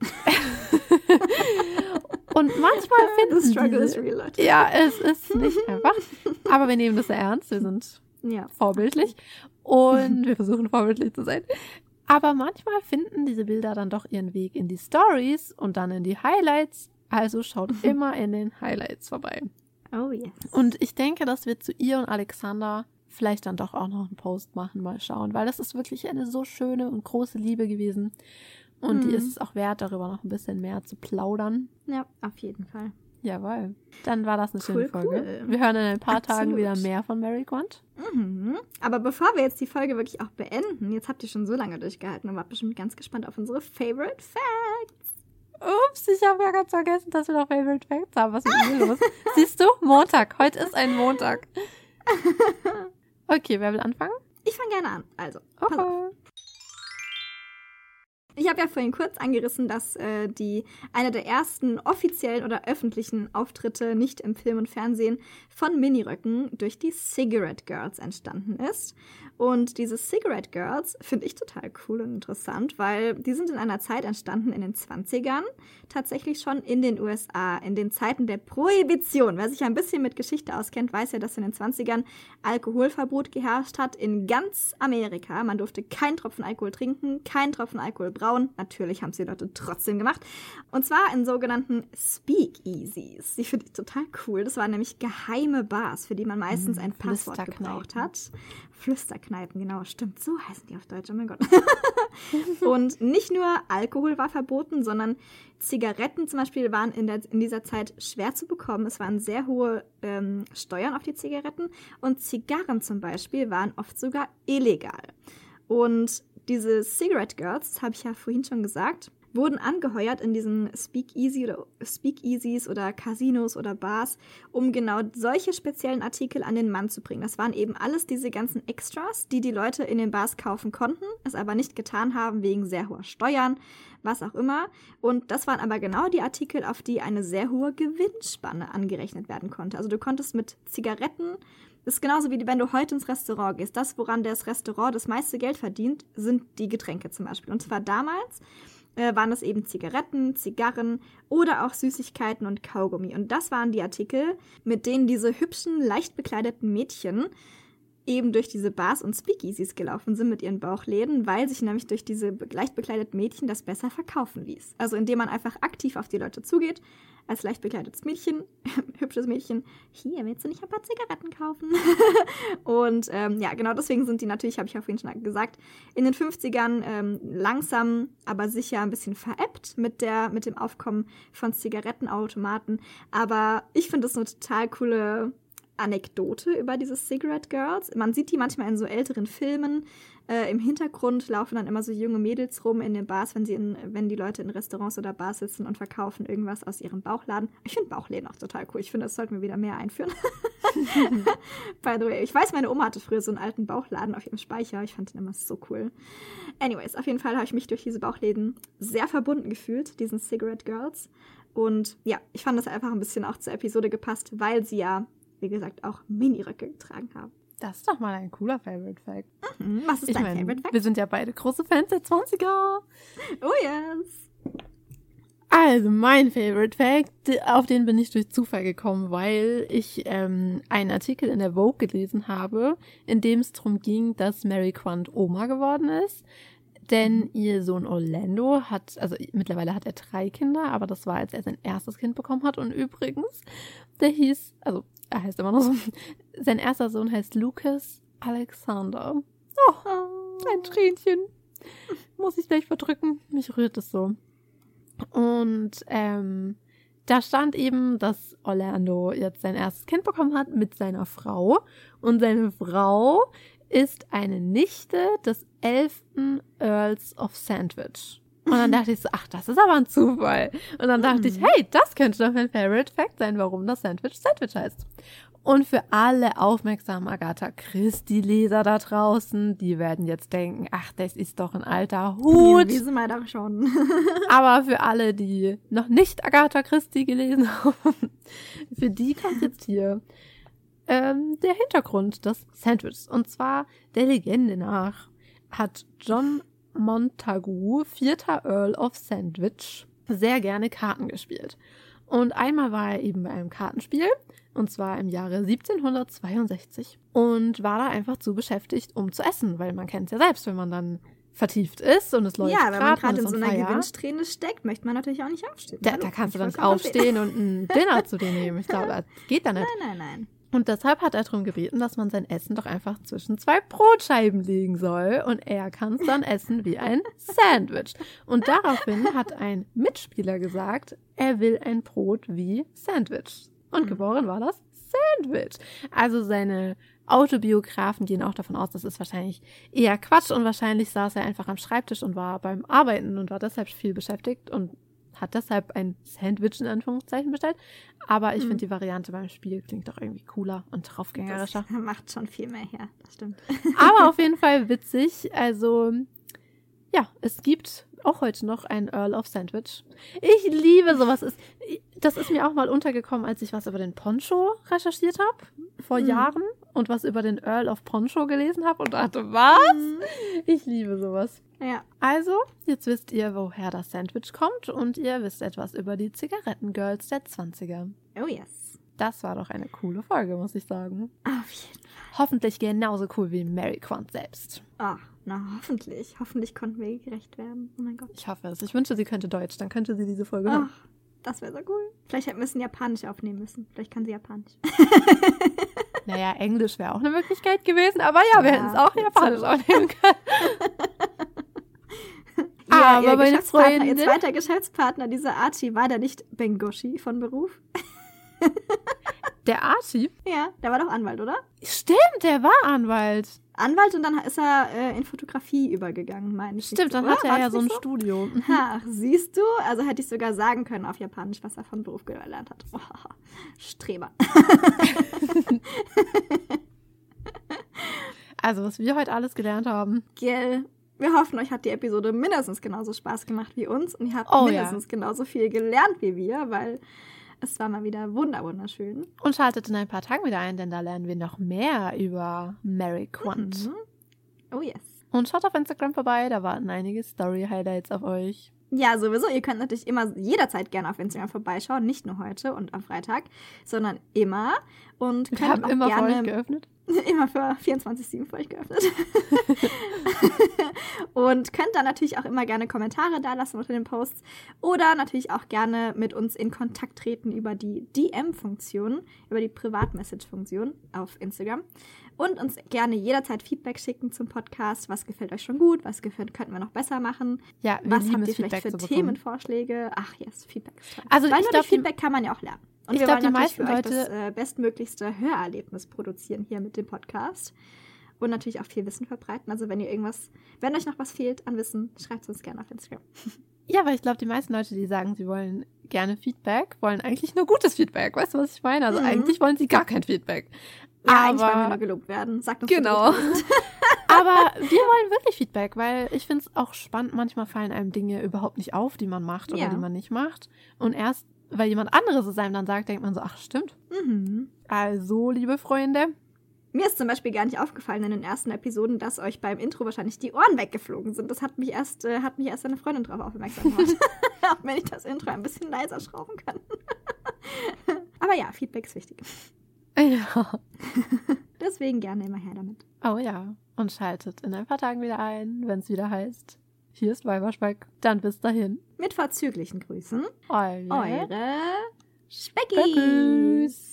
und manchmal finden The struggle diese, is real. Ja, es ist nicht einfach, aber wir nehmen das ernst, wir sind ja. vorbildlich und wir versuchen vorbildlich zu sein. Aber manchmal finden diese Bilder dann doch ihren Weg in die Stories und dann in die Highlights. Also schaut immer in den Highlights vorbei. Oh yes. Und ich denke, dass wir zu ihr und Alexander vielleicht dann doch auch noch einen Post machen, mal schauen, weil das ist wirklich eine so schöne und große Liebe gewesen. Und mhm. die ist es auch wert, darüber noch ein bisschen mehr zu plaudern. Ja, auf jeden Fall. Jawohl. Dann war das eine cool, schöne Folge. Cool. Wir hören in ein paar Absolut. Tagen wieder mehr von Mary Quant. Mhm. Aber bevor wir jetzt die Folge wirklich auch beenden, jetzt habt ihr schon so lange durchgehalten und wart bestimmt ganz gespannt auf unsere Favorite Facts. Ups, ich habe ja ganz vergessen, dass wir noch Favorite Facts haben. Was ist denn hier los? Siehst du? Montag. Heute ist ein Montag. Okay, wer will anfangen? Ich fange gerne an. Also, pass okay. auf. Ich habe ja vorhin kurz angerissen, dass äh, die eine der ersten offiziellen oder öffentlichen Auftritte nicht im Film und Fernsehen von Miniröcken durch die Cigarette Girls entstanden ist. Und diese Cigarette Girls finde ich total cool und interessant, weil die sind in einer Zeit entstanden in den 20ern, tatsächlich schon in den USA, in den Zeiten der Prohibition. Wer sich ein bisschen mit Geschichte auskennt, weiß ja, dass in den 20ern Alkoholverbot geherrscht hat in ganz Amerika. Man durfte keinen Tropfen Alkohol trinken, keinen Tropfen Alkohol brauen. Natürlich haben es die Leute trotzdem gemacht. Und zwar in sogenannten Speakeasies. Die finde ich total cool. Das waren nämlich geheime Bars, für die man meistens hm, ein Passwort gebraucht hat. Flüsterkneipen, genau, stimmt, so heißen die auf Deutsch, oh mein Gott. und nicht nur Alkohol war verboten, sondern Zigaretten zum Beispiel waren in, der, in dieser Zeit schwer zu bekommen. Es waren sehr hohe ähm, Steuern auf die Zigaretten und Zigarren zum Beispiel waren oft sogar illegal. Und diese Cigarette Girls, habe ich ja vorhin schon gesagt, wurden angeheuert in diesen Speakeasy oder Speakeasies oder Casinos oder Bars, um genau solche speziellen Artikel an den Mann zu bringen. Das waren eben alles diese ganzen Extras, die die Leute in den Bars kaufen konnten, es aber nicht getan haben wegen sehr hoher Steuern, was auch immer. Und das waren aber genau die Artikel, auf die eine sehr hohe Gewinnspanne angerechnet werden konnte. Also du konntest mit Zigaretten das ist genauso wie wenn du heute ins Restaurant gehst. Das, woran das Restaurant das meiste Geld verdient, sind die Getränke zum Beispiel. Und zwar damals äh, waren es eben Zigaretten, Zigarren oder auch Süßigkeiten und Kaugummi. Und das waren die Artikel, mit denen diese hübschen, leicht bekleideten Mädchen eben durch diese Bars und Speakeasies gelaufen sind mit ihren Bauchläden, weil sich nämlich durch diese leicht bekleideten Mädchen das besser verkaufen ließ. Also indem man einfach aktiv auf die Leute zugeht, als leicht bekleidetes Mädchen, hübsches Mädchen, hier willst du nicht ein paar Zigaretten kaufen? und ähm, ja, genau deswegen sind die natürlich, habe ich auch vorhin schon gesagt, in den 50ern ähm, langsam, aber sicher ein bisschen veräppt mit, der, mit dem Aufkommen von Zigarettenautomaten. Aber ich finde das eine total coole Anekdote über diese Cigarette Girls. Man sieht die manchmal in so älteren Filmen. Äh, Im Hintergrund laufen dann immer so junge Mädels rum in den Bars, wenn, sie in, wenn die Leute in Restaurants oder Bars sitzen und verkaufen irgendwas aus ihrem Bauchladen. Ich finde Bauchläden auch total cool. Ich finde, das sollten wir wieder mehr einführen. By the way, ich weiß, meine Oma hatte früher so einen alten Bauchladen auf ihrem Speicher. Ich fand den immer so cool. Anyways, auf jeden Fall habe ich mich durch diese Bauchläden sehr verbunden gefühlt, diesen Cigarette Girls. Und ja, ich fand das einfach ein bisschen auch zur Episode gepasst, weil sie ja wie gesagt, auch Miniröcke getragen haben. Das ist doch mal ein cooler Favorite Fact. Mhm. Was ist ich dein mein, Favorite Fact? Wir sind ja beide große Fans der 20er. Oh yes. Also, mein Favorite Fact, auf den bin ich durch Zufall gekommen, weil ich ähm, einen Artikel in der Vogue gelesen habe, in dem es darum ging, dass Mary Quant Oma geworden ist. Denn ihr Sohn Orlando hat, also mittlerweile hat er drei Kinder, aber das war, als er sein erstes Kind bekommen hat. Und übrigens, der hieß, also er heißt immer noch so, sein erster Sohn heißt Lucas Alexander. Oh, ein Tränchen. Muss ich gleich verdrücken. Mich rührt es so. Und ähm, da stand eben, dass Orlando jetzt sein erstes Kind bekommen hat mit seiner Frau. Und seine Frau ist eine Nichte des elften Earls of Sandwich. Und dann dachte ich so, ach, das ist aber ein Zufall. Und dann dachte ich, hey, das könnte doch mein Favorite Fact sein, warum das Sandwich Sandwich heißt. Und für alle aufmerksamen Agatha Christie-Leser da draußen, die werden jetzt denken, ach, das ist doch ein alter Hut. Sind mal doch schon. Aber für alle, die noch nicht Agatha Christie gelesen haben, für die kommt jetzt hier ähm, der Hintergrund des Sandwichs. Und zwar der Legende nach hat John Montagu, vierter Earl of Sandwich, sehr gerne Karten gespielt. Und einmal war er eben bei einem Kartenspiel, und zwar im Jahre 1762, und war da einfach zu beschäftigt, um zu essen, weil man kennt es ja selbst, wenn man dann vertieft ist und es läuft Ja, wenn man gerade in so einer fire. Gewinnsträne steckt, möchte man natürlich auch nicht aufstehen. Da, da kannst du dann aufstehen und ein Dinner zu dir nehmen. Ich glaube, das geht da nicht. Nein, nein, nein. Und deshalb hat er darum gebeten, dass man sein Essen doch einfach zwischen zwei Brotscheiben legen soll. Und er kann es dann essen wie ein Sandwich. Und daraufhin hat ein Mitspieler gesagt, er will ein Brot wie Sandwich. Und Mhm. geboren war das Sandwich. Also seine Autobiografen gehen auch davon aus, das ist wahrscheinlich eher Quatsch und wahrscheinlich saß er einfach am Schreibtisch und war beim Arbeiten und war deshalb viel beschäftigt und hat deshalb ein Sandwich in Anführungszeichen bestellt. Aber ich Mhm. finde die Variante beim Spiel klingt doch irgendwie cooler und draufgängerischer. Das macht schon viel mehr her, das stimmt. Aber auf jeden Fall witzig. Also, ja, es gibt auch heute noch einen Earl of Sandwich. Ich liebe sowas. Das ist mir auch mal untergekommen, als ich was über den Poncho recherchiert habe, vor Mhm. Jahren, und was über den Earl of Poncho gelesen habe und dachte, was? Mhm. Ich liebe sowas. Ja. Also, jetzt wisst ihr, woher das Sandwich kommt und ihr wisst etwas über die Zigarettengirls der 20er. Oh yes. Das war doch eine coole Folge, muss ich sagen. Auf jeden Fall. Hoffentlich genauso cool wie Mary Quant selbst. Ah, na, hoffentlich. Hoffentlich konnten wir ihr gerecht werden. Oh mein Gott. Ich hoffe es. Ich wünsche, sie könnte Deutsch. Dann könnte sie diese Folge hören. Ach, das wäre so cool. Vielleicht hätten wir es in Japanisch aufnehmen müssen. Vielleicht kann sie Japanisch. Naja, Englisch wäre auch eine Möglichkeit gewesen. Aber ja, wir Ja, hätten es auch Japanisch so. aufnehmen können. Ihr, Aber ihr Geschäftspartner, ihr Freundin- zweiter Geschäftspartner, dieser Archie, war der nicht Bengoshi von Beruf? Der Archie? Ja, der war doch Anwalt, oder? Stimmt, der war Anwalt. Anwalt und dann ist er äh, in Fotografie übergegangen, meine ich. Stimmt, dann hatte er ja so ein nicht Studio. Mhm. Ach, siehst du? Also hätte ich sogar sagen können auf Japanisch, was er von Beruf gelernt hat. Oh, Streber. Also, was wir heute alles gelernt haben. Gell. Wir hoffen, euch hat die Episode mindestens genauso Spaß gemacht wie uns und ihr habt Oh, ja. mindestens genauso viel gelernt wie wir, weil es war mal wieder wunder wunderschön. Und schaltet in ein paar Tagen wieder ein, denn da lernen wir noch mehr über Mary Quant. Mhm. Oh yes. Und schaut auf Instagram vorbei, da warten einige Story-Highlights auf euch. Ja, sowieso. Ihr könnt natürlich immer jederzeit gerne auf Instagram vorbeischauen. Nicht nur heute und am Freitag, sondern immer. Und Wir könnt haben immer für euch gerne geöffnet. immer für 24-7 für euch geöffnet. und könnt dann natürlich auch immer gerne Kommentare da lassen unter den Posts oder natürlich auch gerne mit uns in Kontakt treten über die DM-Funktion, über die Privat-Message-Funktion auf Instagram. Und uns gerne jederzeit Feedback schicken zum Podcast. Was gefällt euch schon gut? Was gefällt, könnten wir noch besser machen? Ja, wir Was habt ihr vielleicht Feedback für. Themenvorschläge? Ach, yes, Feedback ist toll. Also Weil ich nur glaub, Feedback kann man ja auch lernen. Und Ich wir glaub, wollen die natürlich für meisten euch das Leute- äh, bestmöglichste Hörerlebnis produzieren hier mit dem Podcast. Und natürlich auch viel Wissen verbreiten. Also wenn ihr irgendwas, wenn euch noch was fehlt an Wissen, schreibt es uns gerne auf Instagram. Ja, weil ich glaube, die meisten Leute, die sagen, sie wollen gerne Feedback, wollen eigentlich nur gutes Feedback. Weißt du, was ich meine? Also Mhm. eigentlich wollen sie gar kein Feedback. Ja, eigentlich wollen wir Aber- nur gelobt werden. Sagt uns Genau. Aber wir wollen wirklich Feedback, weil ich finde es auch spannend. Manchmal fallen einem Dinge überhaupt nicht auf, die man macht oder Ja. die man nicht macht. Und erst, weil jemand anderes es einem dann sagt, denkt man so, ach stimmt. Mhm. Also, liebe Freunde, Mir ist zum Beispiel gar nicht aufgefallen in den ersten Episoden, dass euch beim Intro wahrscheinlich die Ohren weggeflogen sind. Das hat mich erst, äh, hat mich erst eine Freundin drauf aufmerksam gemacht. Auch wenn ich das Intro ein bisschen leiser schrauben kann. Aber ja, Feedback ist wichtig. ja. Deswegen gerne immer her damit. Oh ja. Und schaltet in ein paar Tagen wieder ein, wenn es wieder heißt, hier ist Weiberspeck. Dann bis dahin. Mit vorzüglichen Grüßen, Eure eure Speckis. Speckis.